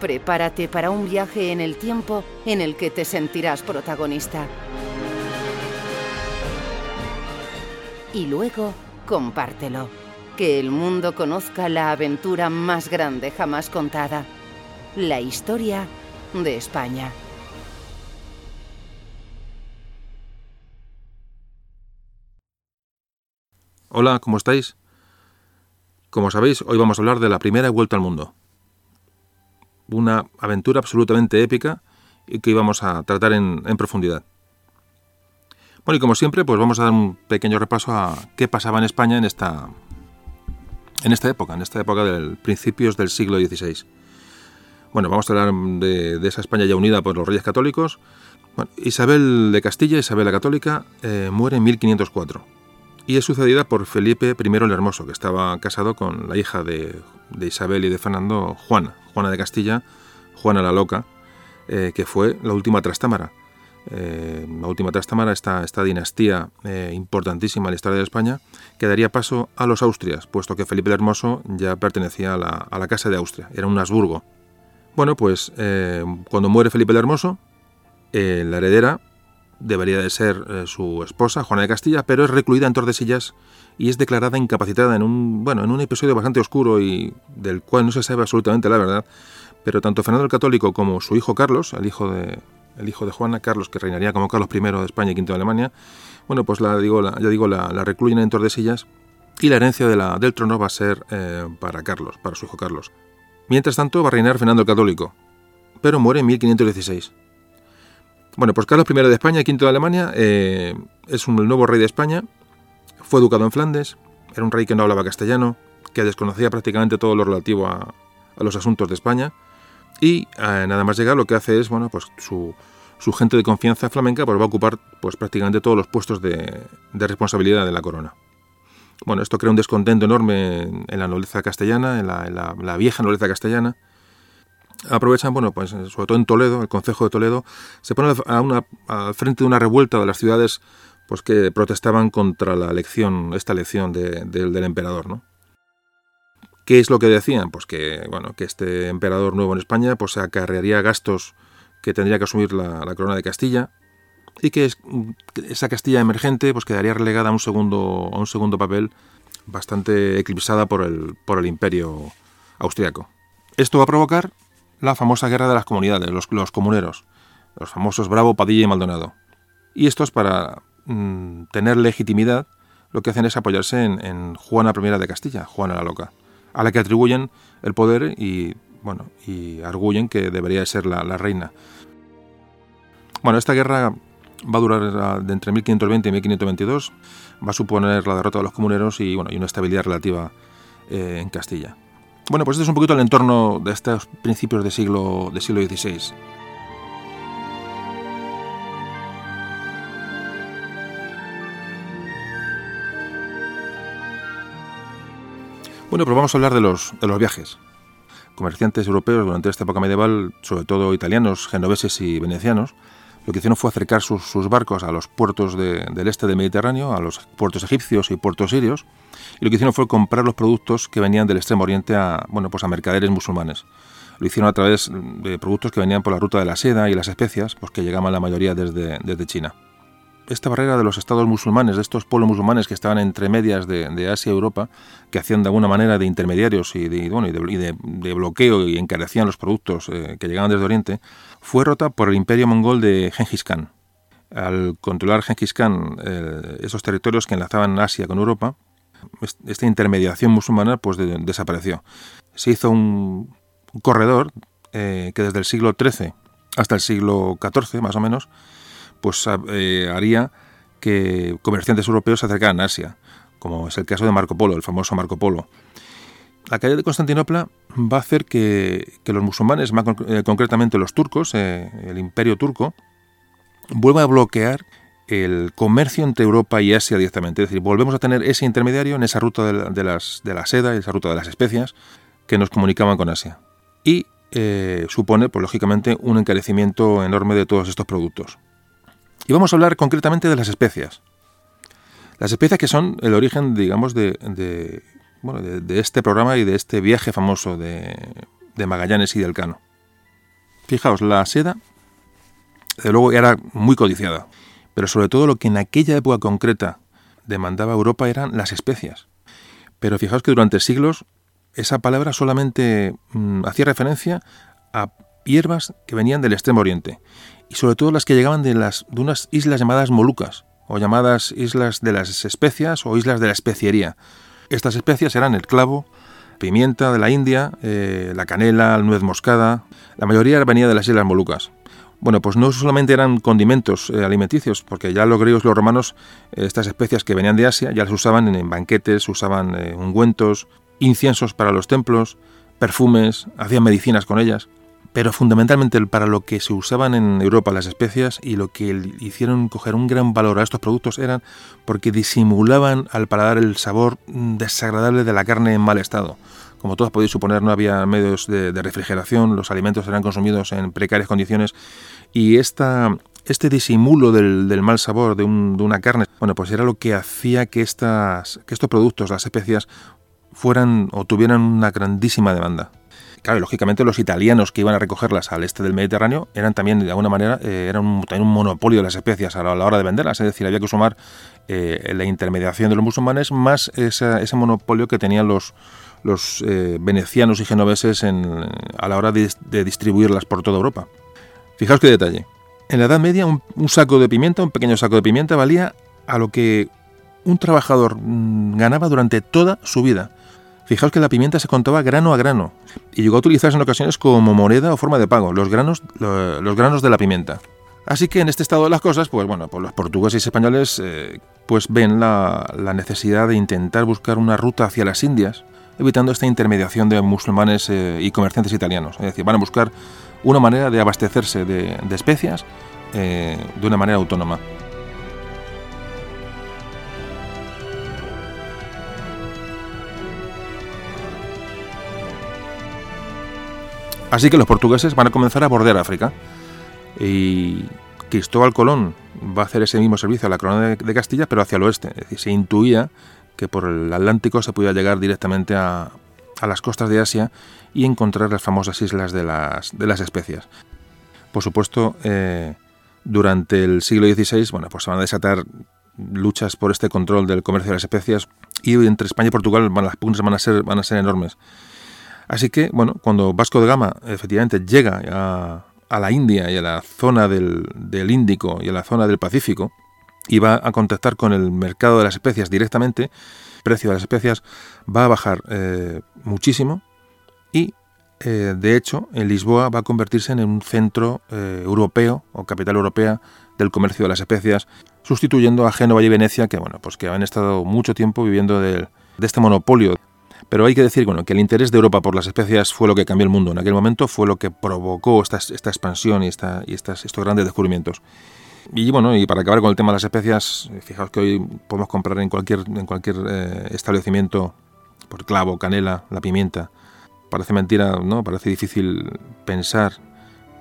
Prepárate para un viaje en el tiempo en el que te sentirás protagonista. Y luego, compártelo. Que el mundo conozca la aventura más grande jamás contada. La historia de España. Hola, ¿cómo estáis? Como sabéis, hoy vamos a hablar de la primera vuelta al mundo. Una aventura absolutamente épica y que íbamos a tratar en, profundidad. Bueno, y como siempre, pues vamos a dar un pequeño repaso a qué pasaba en España en esta, en esta época, en esta época de principios del siglo XVI. Bueno, vamos a hablar de, esa España ya unida por los reyes católicos. Isabel de Castilla, Isabel la Católica, eh, muere en 1504 y es sucedida por Felipe I el Hermoso, que estaba casado con la hija de, Isabel y de Fernando, Juana, Juana de Castilla, Juana la Loca, eh, que fue la última trastámara. Eh, la última trastámara, esta, esta dinastía eh, importantísima en la historia de España, que daría paso a los Austrias, puesto que Felipe el Hermoso ya pertenecía a la, a la Casa de Austria, era un Habsburgo. Bueno, pues cuando muere Felipe el Hermoso, la heredera debería de ser eh, su esposa, Juana de Castilla, pero es recluida en Tordesillas y es declarada incapacitada en un, bueno, en un episodio bastante oscuro y del cual no se sabe absolutamente la verdad. Pero tanto Fernando el Católico como su hijo Carlos, el hijo de, el hijo de Juana, Carlos, que reinaría como Carlos I de España y V de Alemania, bueno, pues la, digo, ya digo, la, la, recluyen en Tordesillas y la herencia de la, del trono va a ser eh, para Carlos, para su hijo Carlos. Mientras tanto va a reinar Fernando el Católico, pero muere en 1516. Bueno, pues Carlos I de España, quinto de Alemania, eh, es un, el nuevo rey de España, fue educado en Flandes, era un rey que no hablaba castellano, que desconocía prácticamente todo lo relativo a, los asuntos de España, y eh, nada más llegar lo que hace es, bueno, pues su, gente de confianza flamenca pues va a ocupar pues prácticamente todos los puestos de, responsabilidad de la corona. Bueno, esto crea un descontento enorme en, la nobleza castellana, en la, en la, la vieja nobleza castellana, aprovechan, bueno, pues sobre todo en Toledo, el Concejo de Toledo, se pone al frente de una revuelta de las ciudades pues que protestaban contra la elección, esta elección de, de, del emperador, ¿no? ¿Qué es lo que decían? Pues que, bueno, que este emperador nuevo en España pues acarrearía gastos que tendría que asumir la, corona de Castilla y que es, esa Castilla emergente pues quedaría relegada a un segundo, a un segundo papel bastante eclipsada por el, por el imperio austriaco. Esto va a provocar la famosa guerra de las comunidades, los, los comuneros, los famosos Bravo, Padilla y Maldonado. Y estos, para mmm, tener legitimidad, lo que hacen es apoyarse en, Juana I de Castilla, Juana la Loca, a la que atribuyen el poder y, bueno, y arguyen que debería ser la, reina. Bueno, esta guerra va a durar de entre 1520 y 1522, va a suponer la derrota de los comuneros y, bueno, y una estabilidad relativa eh, en Castilla. Bueno, pues este es un poquito el entorno de estos principios del siglo, del siglo XVI. Bueno, pues vamos a hablar de los, de los viajes. Comerciantes europeos durante esta época medieval, sobre todo italianos, genoveses y venecianos, lo que hicieron fue acercar sus, barcos a los puertos de, del este del Mediterráneo, a los puertos egipcios y puertos sirios, y lo que hicieron fue comprar los productos que venían del Extremo Oriente a, bueno, pues a mercaderes musulmanes. Lo hicieron a través de productos que venían por la ruta de la seda y las especias, pues que llegaban la mayoría desde China. Esta barrera de los estados musulmanes, de estos pueblos musulmanes que estaban entre medias de, Asia y Europa, que hacían de alguna manera de intermediarios y de, y de, bloqueo y encarecían los productos eh, que llegaban desde Oriente, fue rota por el imperio mongol de Genghis Khan. Al controlar Genghis Khan eh, esos territorios que enlazaban Asia con Europa, esta intermediación musulmana pues desapareció. Se hizo un, corredor que desde el siglo XIII hasta el siglo XIV, más o menos, pues eh, haría que comerciantes europeos se acercaran a Asia, como es el caso de Marco Polo, el famoso Marco Polo. La caída de Constantinopla va a hacer que, los musulmanes, más eh, concretamente los turcos, eh, el imperio turco, vuelva a bloquear el comercio entre Europa y Asia directamente. Es decir, volvemos a tener ese intermediario en esa ruta de la, de las, seda, esa ruta de las especias, que nos comunicaban con Asia. Y supone, pues lógicamente, un encarecimiento enorme de todos estos productos. Y vamos a hablar concretamente de las especias. Las especias que son el origen, digamos, de, de, este programa y de este viaje famoso de, Magallanes y del Cano. Fijaos, la seda, de luego, era muy codiciada, pero sobre todo lo que en aquella época concreta demandaba Europa eran las especias. Pero fijaos que durante siglos esa palabra solamente mm, hacía referencia a hierbas que venían del extremo oriente y sobre todo las que llegaban de, las, de unas islas llamadas Molucas, o llamadas islas de las especias o islas de la especiería. Estas especias eran el clavo, pimienta de la India, eh, la canela, la nuez moscada. La mayoría venía de las islas Molucas. Bueno, pues no solamente eran condimentos eh, alimenticios, porque ya los griegos los romanos, eh, estas especias que venían de Asia, ya las usaban en, banquetes, usaban ungüentos, inciensos para los templos, perfumes, hacían medicinas con ellas pero fundamentalmente para lo que se usaban en Europa las especias y lo que hicieron coger un gran valor a estos productos eran porque disimulaban al paladar el sabor desagradable de la carne en mal estado. Como todos podéis suponer, no había medios de, refrigeración, los alimentos eran consumidos en precarias condiciones y esta, este disimulo del, mal sabor de, una carne, bueno, pues era lo que hacía que, estas, que estos productos, las especias, fueran o tuvieran una grandísima demanda. Claro, lógicamente los italianos que iban a recogerlas al este del Mediterráneo eran también, de alguna manera, eh, eran un, también un monopolio de las especias a la, hora de venderlas. Es decir, había que sumar eh, la intermediación de los musulmanes más ese monopolio que tenían los, los eh, venecianos y genoveses en, a la hora de, distribuirlas por toda Europa. Fijaos qué detalle. En la Edad Media, un, saco de pimienta, un pequeño saco de pimienta, valía a lo que un trabajador mm, ganaba durante toda su vida. Fijaos que la pimienta se contaba grano a grano y llegó a utilizarse en ocasiones como moneda o forma de pago, los granos, los granos de la pimienta. Así que en este estado de las cosas, pues bueno, pues los portugueses y españoles eh, pues ven la, necesidad de intentar buscar una ruta hacia las Indias, evitando esta intermediación de musulmanes eh, y comerciantes italianos. Es decir, van a buscar una manera de abastecerse de, especias eh, de una manera autónoma. Así que los portugueses van a comenzar a bordear África. Y Cristóbal Colón va a hacer ese mismo servicio a la corona de, Castilla, pero hacia el oeste. Se intuía que por el Atlántico se podía llegar directamente a, las costas de Asia y encontrar las famosas islas de las, de las especias. Por supuesto, eh, durante el siglo XVI, bueno, pues se van a desatar luchas por este control del comercio de las especias y entre España y Portugal las puntas van a ser, van a ser enormes. Así que, bueno, cuando Vasco de Gama efectivamente llega a, la India y a la zona del, Índico y a la zona del Pacífico, y va a contactar con el mercado de las especias directamente, el precio de las especias va a bajar eh, muchísimo y eh, de hecho en Lisboa va a convertirse en un centro eh, europeo o capital europea del comercio de las especias, sustituyendo a Génova y Venecia que bueno pues que han estado mucho tiempo viviendo de este monopolio pero hay que decir bueno, que el interés de Europa por las especias fue lo que cambió el mundo en aquel momento, fue lo que provocó esta, esta expansión y, esta, y estas, estos grandes descubrimientos. Y bueno, y para acabar con el tema de las especias, fijaos que hoy podemos comprar en cualquier, en cualquier eh, establecimiento por clavo, canela, la pimienta. Parece mentira, ¿no? Parece difícil pensar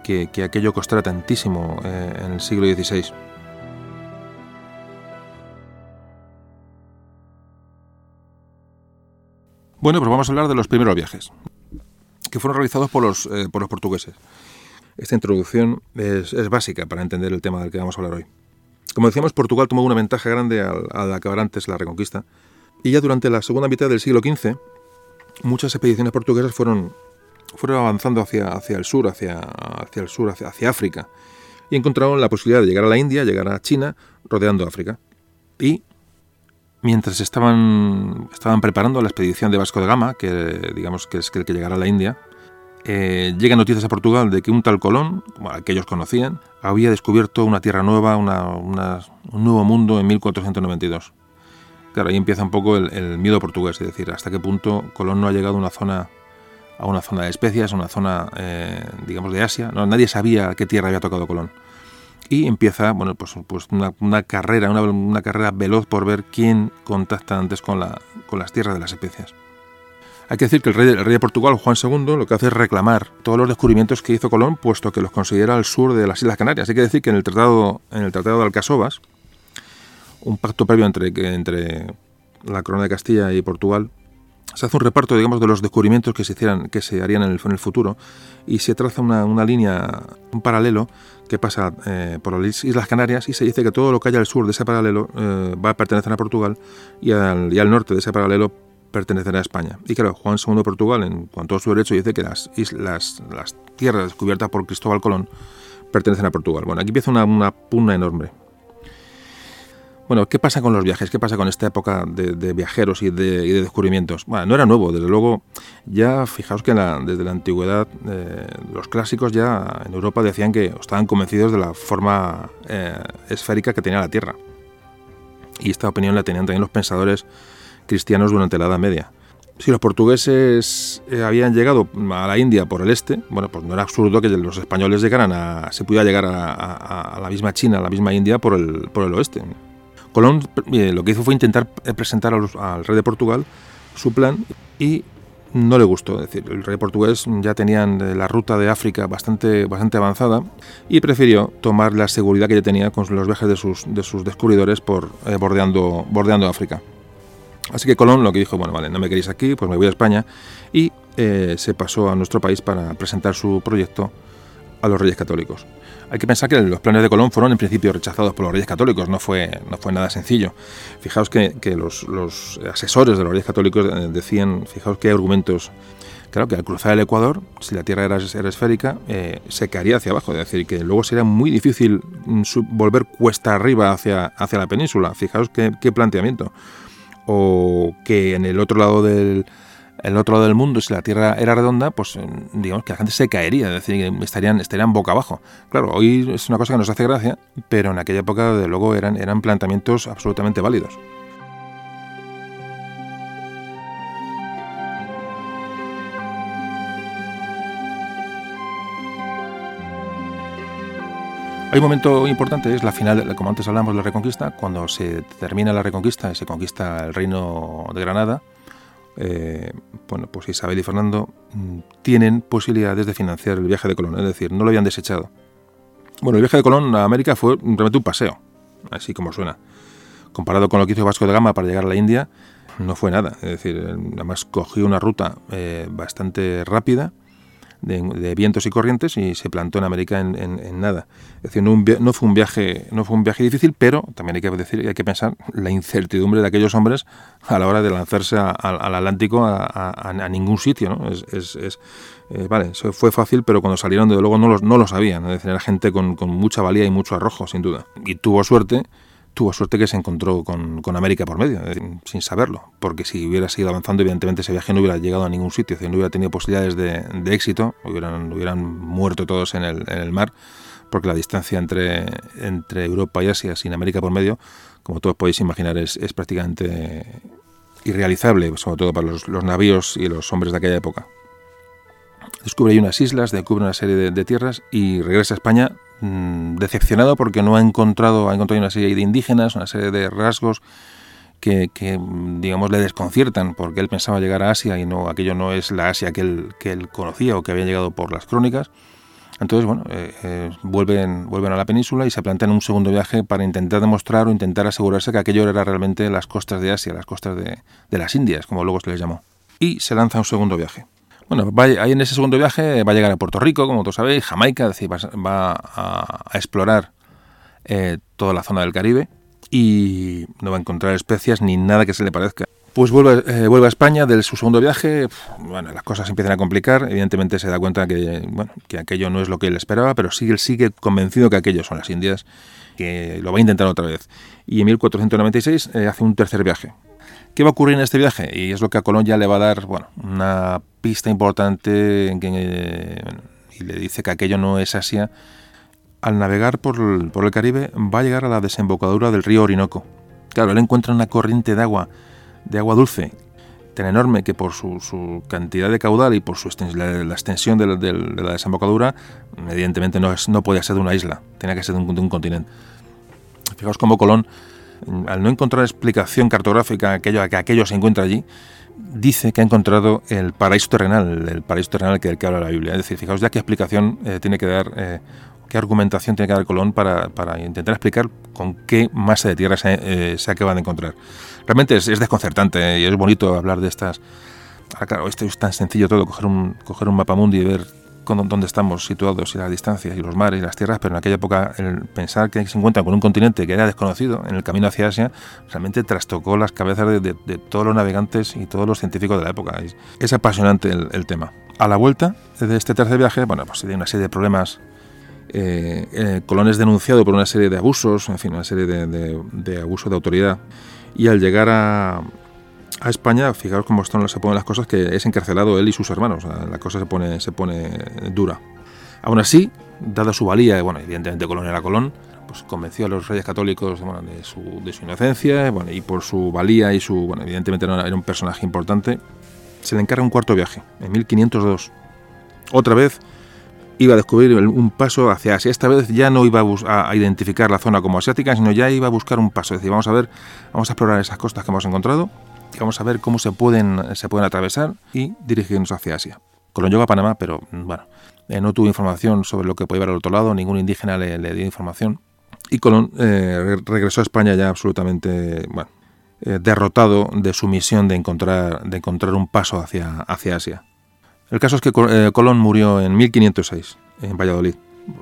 que, aquello costara tantísimo eh, en el siglo XVI. Bueno, pues vamos a hablar de los primeros viajes, que fueron realizados por los, eh, por los portugueses. Esta introducción es, básica para entender el tema del que vamos a hablar hoy. Como decíamos, Portugal tomó una ventaja grande al, acabar antes la reconquista, y ya durante la segunda mitad del siglo XV, muchas expediciones portuguesas fueron, fueron avanzando hacia, hacia el sur, hacia, hacia el sur, hacia, hacia África, y encontraron la posibilidad de llegar a la India, llegar a China, rodeando África. Y mientras estaban, estaban preparando la expedición de Vasco de Gama, que digamos que es el que llegará a la India, eh, llegan noticias a Portugal de que un tal Colón, que ellos conocían, había descubierto una tierra nueva, un nuevo mundo en 1492. Claro, ahí empieza un poco el, miedo portugués, es decir, hasta qué punto Colón no ha llegado a una zona, a una zona de especias, a una zona, eh, digamos, de Asia. No, nadie sabía qué tierra había tocado Colón y empieza bueno pues, pues una, carrera una, carrera veloz por ver quién contacta antes con, la, con las tierras de las especias. Hay que decir que el rey, el rey de Portugal Juan II lo que hace es reclamar todos los descubrimientos que hizo Colón puesto que los considera al sur de las Islas Canarias. Hay que decir que en el tratado en el tratado de Alcasovas un pacto previo entre entre la corona de Castilla y Portugal se hace un reparto, digamos, de los descubrimientos que se hicieran, que se harían en el, futuro, y se traza una, una, línea, un paralelo que pasa eh, por las Islas Canarias y se dice que todo lo que haya al sur de ese paralelo eh, va a pertenecer a Portugal y al, y al, norte de ese paralelo pertenecerá a España. Y claro, Juan II de Portugal, en cuanto a su derecho, dice que las, islas, las tierras descubiertas por Cristóbal Colón pertenecen a Portugal. Bueno, aquí empieza una, una pugna enorme. Bueno, ¿qué pasa con los viajes? ¿Qué pasa con esta época de, viajeros y de, descubrimientos? Bueno, no era nuevo, desde luego, ya fijaos que desde la antigüedad eh, los clásicos ya en Europa decían que estaban convencidos de la forma eh, esférica que tenía la Tierra. Y esta opinión la tenían también los pensadores cristianos durante la Edad Media. Si los portugueses eh, habían llegado a la India por el este, bueno, pues no era absurdo que los españoles llegaran a, se pudiera llegar a, la misma China, a la misma India por el, por el oeste. Colón eh, lo que hizo fue intentar eh, presentar al rey de Portugal su plan y no le gustó. Es decir, el rey portugués ya tenían eh, la ruta de África bastante, bastante avanzada y prefirió tomar la seguridad que ya tenía con los viajes de sus, de sus descubridores por bordeando, bordeando África. Así que Colón lo que dijo, bueno, vale, no me queréis aquí, pues me voy a España y se pasó a nuestro país para presentar su proyecto a los reyes católicos. Hay que pensar que los planes de Colón fueron en principio rechazados por los reyes católicos, no fue, no fue nada sencillo. Fijaos que, los, asesores de los reyes católicos eh, decían, fijaos qué argumentos Claro que al cruzar el Ecuador, si la Tierra era, esférica, eh, se caería hacia abajo, es decir, que luego sería muy difícil mm, volver cuesta arriba hacia, hacia la península. Fijaos qué, qué planteamiento. O que en el otro lado del, el otro lado del mundo, si la Tierra era redonda, pues eh, digamos que la gente se caería, es decir, estarían, estarían boca abajo. Claro, hoy es una cosa que nos hace gracia, pero en aquella época, de luego, eran, eran planteamientos absolutamente válidos. Hay un momento importante, es la final, como antes hablamos de la Reconquista, cuando se termina la Reconquista y se conquista el reino de Granada, eh, bueno, pues Isabel y Fernando mm, tienen posibilidades de financiar el viaje de Colón, es decir, no lo habían desechado. Bueno, el viaje de Colón a América fue realmente un paseo, así como suena. Comparado con lo que hizo Vasco de Gama para llegar a la India, no fue nada. Es decir, además cogió una ruta eh, bastante rápida de, vientos y corrientes y se plantó en América en, nada. Es decir, no, fue un viaje, no fue un viaje difícil, pero también hay que decir, hay que pensar la incertidumbre de aquellos hombres a la hora de lanzarse al Atlántico a, ningún sitio. ¿no? Es, eh, vale, fue fácil, pero cuando salieron, desde luego no lo, no lo sabían. Es decir, era gente con mucha valía y mucho arrojo, sin duda. Y tuvo suerte tuvo suerte que se encontró con, América por medio, sin saberlo, porque si hubiera seguido avanzando, evidentemente ese viaje no hubiera llegado a ningún sitio, no hubiera tenido posibilidades de, éxito, hubieran, hubieran muerto todos en el, mar, porque la distancia entre, entre Europa y Asia sin América por medio, como todos podéis imaginar, es, prácticamente irrealizable, sobre todo para los, navíos y los hombres de aquella época. Descubre ahí unas islas, descubre una serie de tierras y regresa a España Mm, decepcionado porque no ha encontrado, ha encontrado una serie de indígenas, una serie de rasgos que, digamos, le desconciertan, porque él pensaba llegar a Asia y no aquello no es la Asia que él, que él conocía o que había llegado por las crónicas. Entonces, bueno, eh, eh, vuelven, vuelven a la península y se plantean un segundo viaje para intentar demostrar o intentar asegurarse que aquello era realmente las costas de Asia, las costas de, de las Indias, como luego se les llamó. Y se lanza un segundo viaje. Bueno, ahí en ese segundo viaje va a llegar a Puerto Rico, como todos sabéis, Jamaica, es decir, va, a, explorar eh, toda la zona del Caribe y no va a encontrar especias ni nada que se le parezca. Pues vuelve, eh, a España de su segundo viaje, bueno, las cosas empiezan a complicar, evidentemente se da cuenta que, bueno, que aquello no es lo que él esperaba, pero sigue, sigue convencido que aquello son las Indias, que lo va a intentar otra vez. Y en 1496 eh, hace un tercer viaje. ¿Qué va a ocurrir en este viaje? Y es lo que a Colón ya le va a dar bueno, una pista importante en que, y le dice que aquello no es Asia. Al navegar por el, Caribe va a llegar a la desembocadura del río Orinoco. Claro, él encuentra una corriente de agua de agua dulce tan enorme que por su, cantidad de caudal y por su la, extensión de la, desembocadura, evidentemente no podía ser de una isla, tenía que ser de un, continente. Fijaos cómo Colón, al no encontrar explicación cartográfica aquello, que aquello se encuentra allí, dice que ha encontrado el paraíso terrenal, el paraíso terrenal que, que habla la Biblia. Es decir, fijaos ya qué explicación eh, tiene que dar, eh, qué argumentación tiene que dar Colón para, intentar explicar con qué masa de tierra se, eh, se de encontrar. Realmente es, desconcertante y es bonito hablar de estas. Ahora, claro, esto es tan sencillo todo, coger un, coger un y ver dónde estamos situados y las distancias y los mares y las tierras, pero en aquella época el pensar que se encuentran con un continente que era desconocido en el camino hacia Asia realmente trastocó las cabezas de, todos los navegantes y todos los científicos de la época. Es, apasionante el, tema. A la vuelta de este tercer viaje, bueno, pues hay una serie de problemas. Eh, eh, Colón es denunciado por una serie de abusos, en fin, una serie de, de, de abusos de autoridad y al llegar a, a España, fijaros cómo están, se ponen las cosas, que es encarcelado él y sus hermanos. La cosa se pone, se pone dura. Aún así, dada su valía, bueno, evidentemente Colón era Colón, pues convenció a los reyes católicos de, su, de, su, inocencia, bueno, y por su valía y su, bueno, evidentemente era, un personaje importante, se le encarga un cuarto viaje, en 1502. Otra vez iba a descubrir un paso hacia Asia. Esta vez ya no iba a, identificar la zona como asiática, sino ya iba a buscar un paso. Es decir, vamos a ver, vamos a explorar esas costas que hemos encontrado vamos a ver cómo se pueden, se pueden atravesar y dirigirnos hacia Asia. Colón llegó a Panamá, pero bueno, eh, no tuvo información sobre lo que podía ir al otro lado, ningún indígena le, dio información. Y Colón eh, regresó a España ya absolutamente bueno, eh, derrotado de su misión de encontrar, de encontrar un paso hacia, hacia Asia. El caso es que eh, Colón murió en 1506 en Valladolid.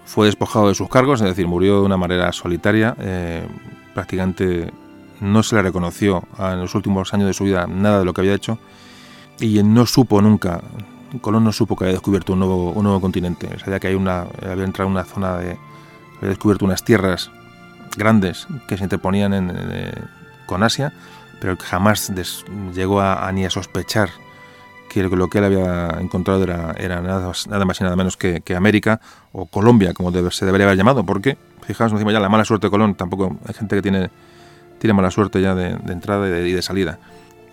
Fue despojado de sus cargos, es decir, murió de una manera solitaria. Eh, prácticamente no se le reconoció en los últimos años de su vida nada de lo que había hecho y no supo nunca, Colón no supo que había descubierto un nuevo, un nuevo continente. Sabía que había entrado en una zona de, había descubierto unas tierras grandes que se interponían eh, con Asia, pero jamás llegó a, ni a sospechar que lo que él había encontrado era, era nada, más y nada menos que, América o Colombia, como se debería haber llamado, porque, fijaos, decimos ya la mala suerte de Colón, tampoco hay gente que tiene, tiene mala suerte ya de, entrada y de, salida.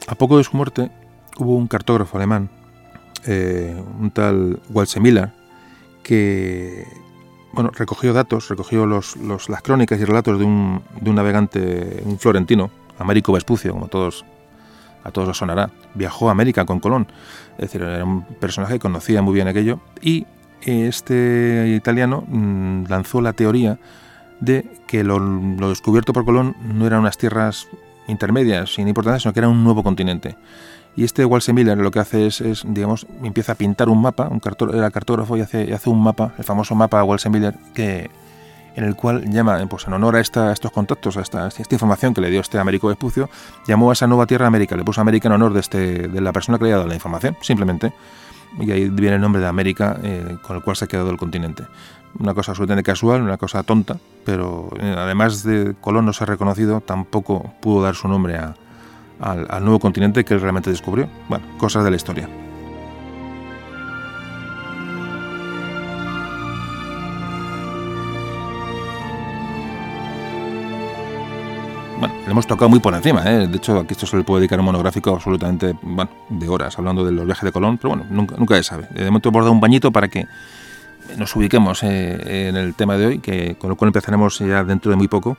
A poco de su muerte hubo un cartógrafo alemán, eh, un tal Walsemiller, que bueno, recogió datos, recogió los, las crónicas y relatos de un, de un navegante, un florentino, Américo Vespucio, como todos a todos os sonará, viajó a América con Colón, es decir, era un personaje que conocía muy bien aquello, y este italiano mm, lanzó la teoría de que lo, descubierto por Colón no eran unas tierras intermedias sin importancia, sino que era un nuevo continente. Y este Walter Miller lo que hace es, digamos, empieza a pintar un mapa, un era cartógrafo y hace, un mapa, el famoso mapa Walter Miller, que en el cual llama, pues en honor a, esta, estos contactos, a esta, esta, información que le dio este Américo Vespucio, llamó a esa nueva tierra América, le puso América en honor de, este, de la persona que le había dado la información, simplemente. Y ahí viene el nombre de América eh, con el cual se ha quedado el continente. Una cosa absolutamente casual, una cosa tonta, pero eh, además de Colón no ser reconocido, tampoco pudo dar su nombre al nuevo continente que él realmente descubrió. Bueno, cosas de la historia. bueno, le hemos tocado muy por encima. ¿eh? De hecho, aquí esto se le puede dedicar un monográfico absolutamente bueno, de horas hablando de los viajes de Colón, pero bueno, nunca, nunca se sabe. De momento hemos dado un bañito para que nos ubiquemos eh, en el tema de hoy, que, con lo cual empezaremos ya dentro de muy poco,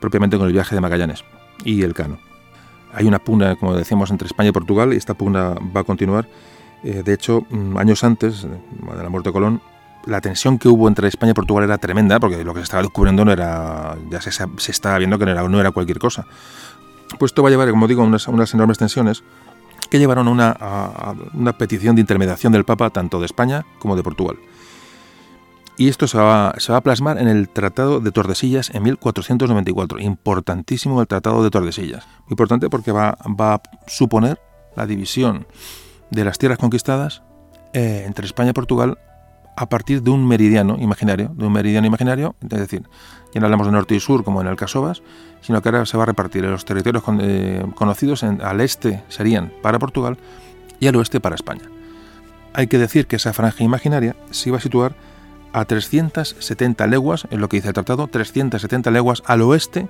propiamente con el viaje de Magallanes y el Cano. Hay una pugna, como decíamos, entre España y Portugal y esta pugna va a continuar. Eh, de hecho, mm, años antes de la muerte de Colón, la tensión que hubo entre España y Portugal era tremenda, porque lo que se estaba descubriendo no era, ya se, se estaba viendo que no era, no era cualquier cosa. Pues esto va a llevar, como digo, a unas, unas enormes tensiones que llevaron a una, a una petición de intermediación del Papa tanto de España como de Portugal. Y esto se va, a plasmar en el Tratado de Tordesillas en 1494. Importantísimo el Tratado de Tordesillas. Muy importante porque va, va a suponer la división de las tierras conquistadas eh, entre España y Portugal a partir de un meridiano imaginario, de un meridiano imaginario, es decir, ya no hablamos de norte y sur como en el Casovas, sino que ahora se va a repartir los territorios eh, conocidos al este serían para Portugal y al oeste para España. Hay que decir que esa franja imaginaria se iba a situar a 370 leguas, en lo que dice el tratado, 370 leguas al oeste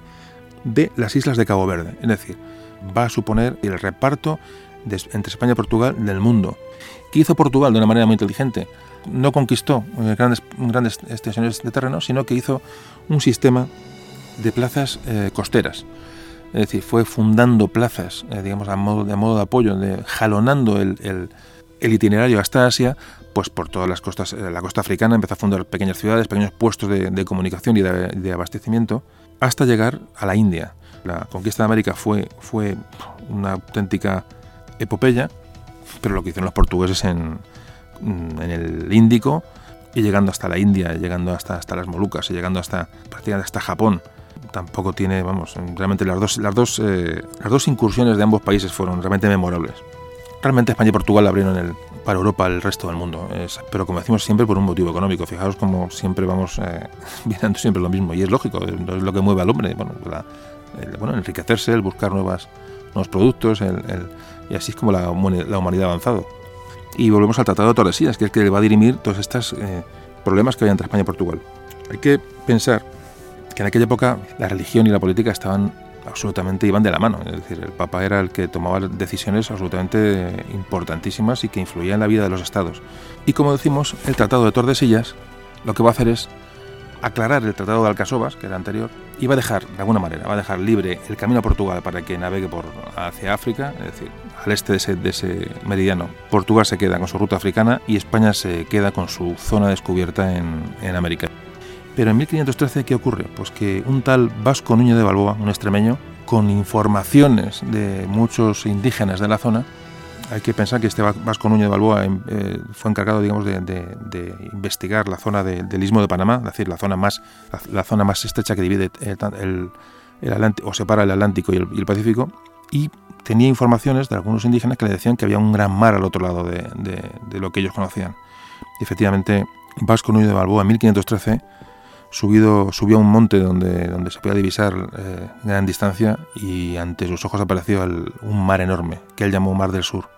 de las islas de Cabo Verde. Es decir, va a suponer el reparto entre España y Portugal del mundo. ¿Qué hizo Portugal de una manera muy inteligente? No conquistó eh, grandes, grandes extensiones de terreno, sino que hizo un sistema de plazas eh, costeras. Es decir, fue fundando plazas, eh, digamos, a modo, de modo de apoyo, de, jalonando el, itinerario hasta Asia, pues por todas las costas, la costa africana empezó a fundar pequeñas ciudades, pequeños puestos de, comunicación y de, abastecimiento, hasta llegar a la India. La conquista de América fue, fue una auténtica epopeya, pero lo que hicieron los portugueses en, en el Índico y llegando hasta la India, llegando hasta, hasta las Molucas y llegando hasta prácticamente hasta Japón. Tampoco tiene, vamos, realmente las dos, las dos, eh, las dos incursiones de ambos países fueron realmente memorables. Realmente España y Portugal abrieron el, para Europa el resto del mundo, pero como decimos siempre por un motivo económico. Fijaos como siempre vamos eh, mirando siempre lo mismo y es lógico, es lo que mueve al hombre. Bueno, el, bueno enriquecerse, el buscar nuevas, nuevos productos, el, y así es como la, la humanidad ha avanzado. Y volvemos al Tratado de Tordesillas, que es el que va a dirimir todos estos eh, problemas que había entre España y Portugal. Hay que pensar que en aquella época la religión y la política estaban absolutamente iban de la mano. Es decir, el Papa era el que tomaba decisiones absolutamente importantísimas y que influían en la vida de los estados. Y como decimos, el Tratado de Tordesillas lo que va a hacer es aclarar el Tratado de Alcasovas, que era anterior, y va a dejar, de alguna manera, va a dejar libre el camino a Portugal para que navegue por, hacia África, es decir, al este de ese, meridiano. Portugal se queda con su ruta africana y España se queda con su zona descubierta en América. Pero en 1513, ¿qué ocurre? Pues que un tal Vasco Nuño de Balboa, un extremeño, con informaciones de muchos indígenas de la zona, hay que pensar que este Vasco Núñez de Balboa em, eh, fue encargado, digamos, de, investigar la zona del Istmo de Panamá, es decir, la zona más, la, zona más estrecha que divide el, Atlántico, o separa el Atlántico y el, Pacífico, y tenía informaciones de algunos indígenas que le decían que había un gran mar al otro lado de, lo que ellos conocían. Y efectivamente, Vasco Núñez de Balboa en 1513 subido, subió a un monte donde, donde se podía divisar eh, gran distancia y ante sus ojos apareció un mar enorme que él llamó Mar del Sur.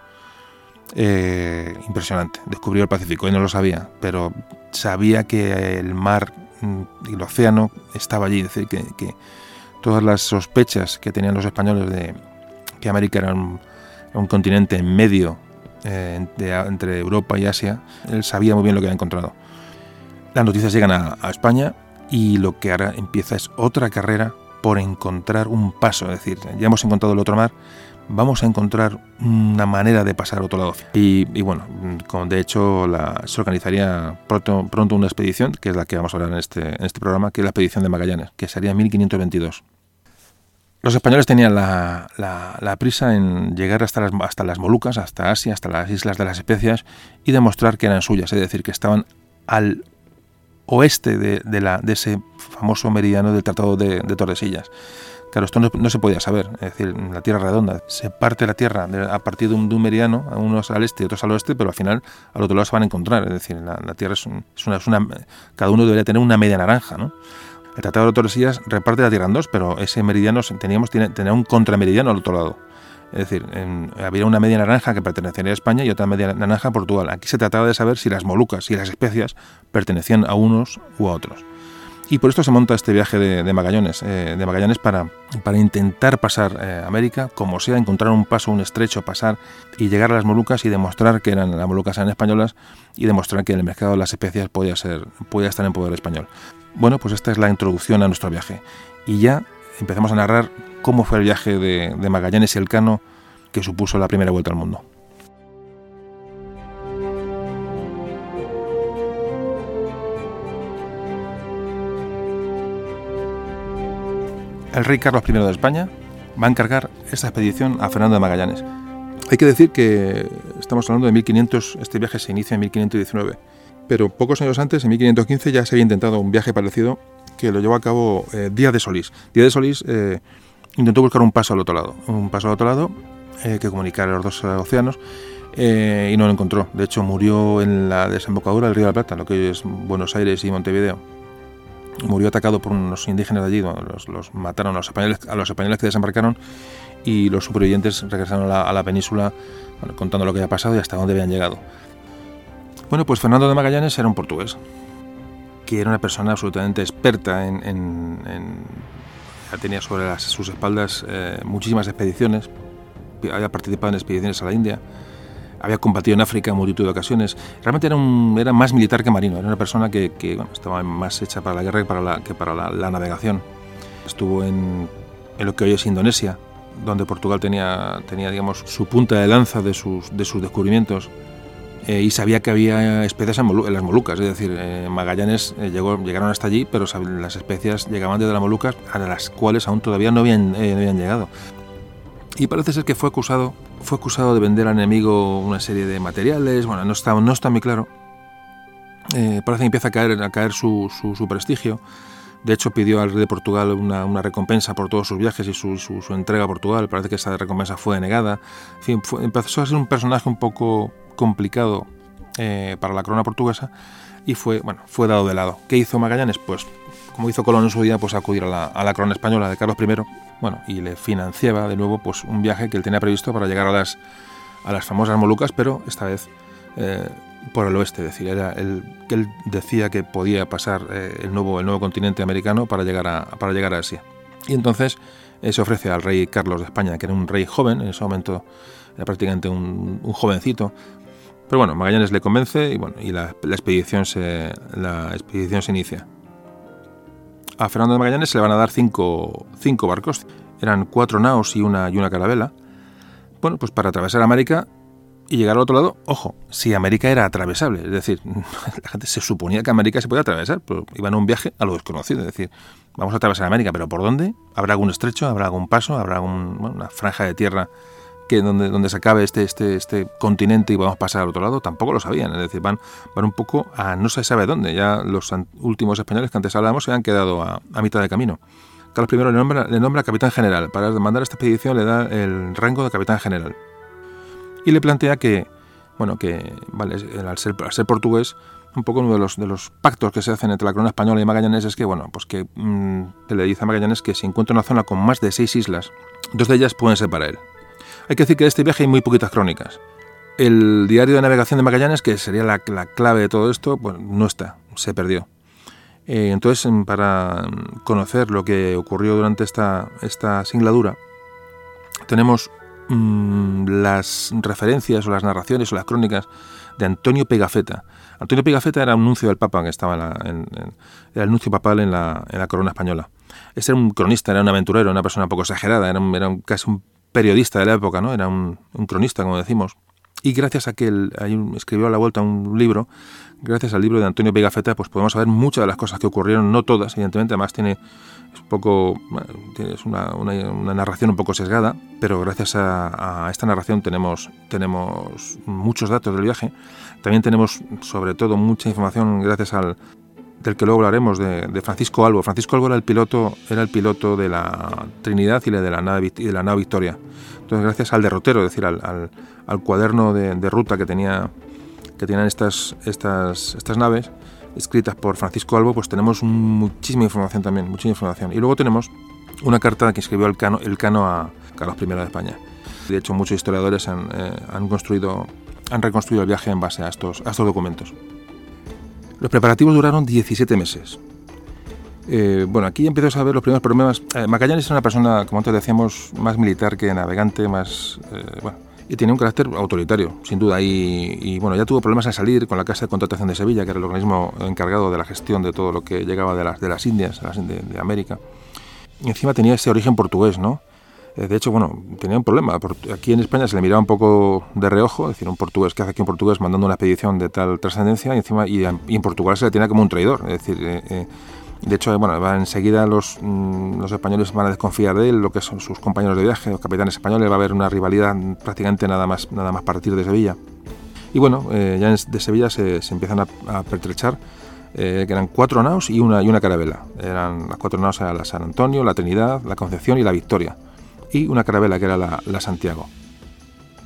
Eh, impresionante. Descubrió el Pacífico y no lo sabía, pero sabía que el mar mm, y el océano estaba allí. Es decir, que, todas las sospechas que tenían los españoles de que América era un, continente en medio eh, entre Europa y Asia, él sabía muy bien lo que había encontrado. Las noticias llegan a España y lo que ahora empieza es otra carrera por encontrar un paso. Es decir, ya hemos encontrado el otro mar, vamos a encontrar una manera de pasar al otro lado. Y, bueno, de hecho se organizaría pronto, pronto, una expedición, que es la que vamos a hablar en este, en este programa, que es la expedición de Magallanes, que sería en 1522. Los españoles tenían la, la, prisa en llegar hasta las, hasta las Molucas, hasta Asia, hasta las Islas de las Especias y demostrar que eran suyas, es decir, que estaban al oeste de, la, de ese famoso meridiano del Tratado de, Tordesillas. Claro, esto no, se podía saber, es decir, la Tierra redonda. Se parte la Tierra a partir de un, meridiano, unos al este y otros al oeste, pero al final al otro lado se van a encontrar. Es decir, la, Tierra es, una, Cada uno debería tener una media naranja, ¿no? El Tratado de Tordesillas reparte la Tierra en dos, pero ese meridiano teníamos tener un contrameridiano al otro lado. Es decir, había una media naranja que pertenecía a España y otra media naranja a Portugal. Aquí se trataba de saber si las Molucas y las especias pertenecían a unos u a otros. Y por esto se monta este viaje de, Magallanes, de Magallanes eh, para, para intentar pasar eh, América, como sea, encontrar un paso, un estrecho, pasar y llegar a las Molucas y demostrar que eran las Molucas eran españolas y demostrar que el mercado de las especias podía, ser, podía estar en poder español. Bueno, pues esta es la introducción a nuestro viaje. Y ya empezamos a narrar cómo fue el viaje de, Magallanes y Elcano que supuso la primera vuelta al mundo. El rey Carlos I de España va a encargar esta expedición a Fernando de Magallanes. Hay que decir que estamos hablando de 1500, este viaje se inicia en 1519 pero pocos años antes, en 1515, ya se había intentado un viaje parecido que lo llevó a cabo eh, Díaz de Solís. Díaz de Solís eh, intentó buscar un paso al otro lado, un paso al otro lado eh, que comunicara los dos océanos y no lo encontró. De hecho, murió en la desembocadura del Río de la Plata, lo que hoy es Buenos Aires y Montevideo. Murió atacado por unos indígenas de allí, los, mataron a los, españoles, a los españoles que desembarcaron y los supervivientes regresaron a la, península contando lo que había pasado y hasta dónde habían llegado. Bueno, pues Fernando de Magallanes era un portugués, que era una persona absolutamente experta en... ya tenía sobre sus espaldas eh, muchísimas expediciones, había participado en expediciones a la India, había combatido en África en multitud de ocasiones. Realmente era, un, era más militar que marino, era una persona que, estaba más hecha para la guerra que para la, que para la, navegación. Estuvo en, en, lo que hoy es Indonesia, donde Portugal tenía, tenía digamos, su punta de lanza de sus, de sus descubrimientos. Eh, y sabía que había especies en, las Molucas, es decir, eh, Magallanes eh, llegaron hasta allí, pero las especias llegaban desde las Molucas, a las cuales aún todavía no habían, no habían llegado. Y parece ser que fue acusado, fue acusado de vender al enemigo una serie de materiales, bueno, no está, no está muy claro. parece que empieza a caer, a caer su, su, prestigio. De hecho, pidió al rey de Portugal una, una recompensa por todos sus viajes y su, su, entrega a Portugal. Parece que esa recompensa fue denegada. Empezó a ser un personaje un poco complicado eh, para la corona portuguesa y fue, bueno, fue dado de lado. ¿Qué hizo Magallanes? Pues como hizo Colón en su día, pues acudir a la, a la, corona española de Carlos I, bueno, y le financiaba de nuevo pues un viaje que él tenía previsto para llegar a las, a las famosas Molucas, pero esta vez eh, por el oeste, es decir, era el, él decía que podía pasar eh, el, nuevo, el nuevo continente americano para llegar a, para llegar a Asia. Y entonces se ofrece al rey Carlos de España, que era un rey joven, en ese momento era prácticamente un, un jovencito, pero bueno, Magallanes le convence y, bueno, y la, expedición se, la expedición se inicia. A Fernando de Magallanes se le van a dar cinco, cinco barcos. Eran cuatro naos y una, y una carabela. Bueno, pues para atravesar América y llegar al otro lado, ojo, si América era atravesable, es decir, la gente se suponía que América se podía atravesar, pero iban a un viaje a lo desconocido, es decir, vamos a atravesar América, pero ¿por dónde? ¿Habrá algún estrecho? ¿Habrá algún paso? ¿Habrá una franja de tierra que donde, donde se acabe este, este, este continente y vamos a pasar al otro lado, tampoco lo sabían. Es decir, van, van un poco a no se sabe dónde. Ya los últimos españoles que antes hablábamos se han quedado a, mitad de camino. Carlos I le nombra, le nombra capitán general. Para mandar esta expedición le da el rango de capitán general. Y le plantea que, bueno, que al ser, ser portugués, un poco uno de los, pactos que se hacen entre la corona española y Magallanes es que, bueno, pues que mm, le dice a Magallanes que si encuentra una zona con más de seis islas, dos de ellas pueden ser para él. Hay que decir que de este viaje hay muy poquitas crónicas. El diario de navegación de Magallanes, que sería la, clave de todo esto, pues no está, se perdió. Eh, entonces, para conocer lo que ocurrió durante esta, esta singladura, tenemos mm, las referencias o las narraciones o las crónicas de Antonio Pegafetta. Antonio Pegafetta era un nuncio del Papa que estaba en, era el nuncio papal en la, en la corona española. Este era un cronista, era un aventurero, una persona un poco exagerada, era, era casi un periodista de la época, ¿no? Era un, cronista, como decimos. Y gracias a que él escribió a la vuelta un libro, gracias al libro de Antonio Feta, pues podemos saber muchas de las cosas que ocurrieron, no todas, evidentemente, además tiene un poco, es una, narración un poco sesgada, pero gracias a, esta narración tenemos, tenemos muchos datos del viaje. También tenemos, sobre todo, mucha información gracias al, del que luego hablaremos, de, Francisco Albo. Francisco Albo era el piloto, era el piloto de la Trinidad y de la nave, de la nave Victoria. Entonces, gracias al derrotero, es decir, al, cuaderno de, ruta que tenía que tenían estas, estas, estas naves, escritas por Francisco Albo, pues tenemos muchísima información también, muchísima información. Y luego tenemos una carta que escribió el cano, el cano a Carlos I de España. De hecho, muchos historiadores han, eh, han construido, han reconstruido el viaje en base a estos, a estos documentos. Los preparativos duraron 17 meses. Eh, bueno, aquí empezamos a ver los primeros problemas. Eh, Magallanes una persona, como antes decíamos, más militar que navegante, más. Eh, bueno, y tenía un carácter autoritario, sin duda. Y, bueno, ya tuvo problemas en salir con la Casa de Contratación de Sevilla, que era el organismo encargado de la gestión de todo lo que llegaba de las, de las Indias, de, de América. Y encima tenía ese origen portugués, ¿no? Eh, de hecho, bueno, tenía un problema. Aquí en España se le miraba un poco de reojo, es decir, un portugués que hace aquí un portugués mandando una expedición de tal trascendencia y encima y, en Portugal se le tiene como un traidor. Es decir, eh, eh, de hecho, bueno, va enseguida los, mm, los españoles van a desconfiar de él, lo que son sus compañeros de viaje, los capitanes españoles, va a haber una rivalidad prácticamente nada más, nada más partir de Sevilla. Y bueno, eh, ya de Sevilla se, empiezan a, pertrechar, eh, que eran cuatro naos y una, carabela. Eran las cuatro naos eran la San Antonio, la Trinidad, la Concepción y la Victoria. Y una carabela que era la, Santiago.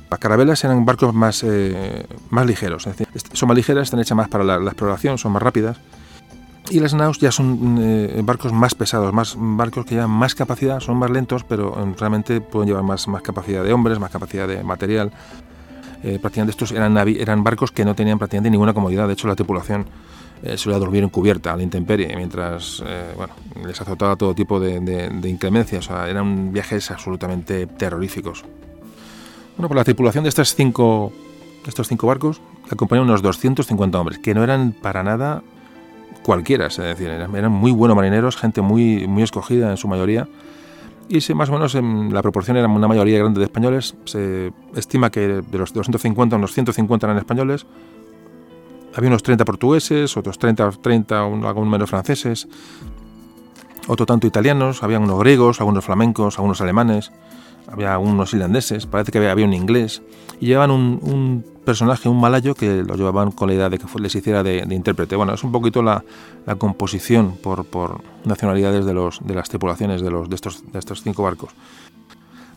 Las carabelas eran barcos más, eh, más ligeros, son más ligeras, están hechas más para la, exploración, son más rápidas. Y las naos ya son barcos más pesados, más barcos que llevan más capacidad, son más lentos, pero realmente pueden llevar más, más capacidad de hombres, más capacidad de material. Eh, prácticamente estos eran, barcos que no tenían prácticamente ninguna comodidad. De hecho, la tripulación eh, dormir en cubierta, a la intemperie, mientras eh, bueno, les azotaba todo tipo de, de, inclemencias. O sea, eran viajes absolutamente terroríficos. Bueno, por la tripulación de estos cinco, estos cinco barcos acompañaban unos 250 hombres, que no eran para nada cualquiera, es decir, eran, muy buenos marineros, gente muy, muy escogida en su mayoría y si más o menos en la proporción era una mayoría grande de españoles. Se estima que de los 250, unos 150 eran españoles. Había unos 30 portugueses, otros 30, 30 algún menos franceses, otro tanto italianos, había unos griegos, algunos flamencos, algunos alemanes, había unos irlandeses, parece que había, un inglés, y llevaban un personaje, un malayo, que lo llevaban con la idea de que les hiciera de, intérprete. Bueno, es un poquito la, composición por, nacionalidades de, los, de las tripulaciones de, los, de, estos, de estos cinco barcos.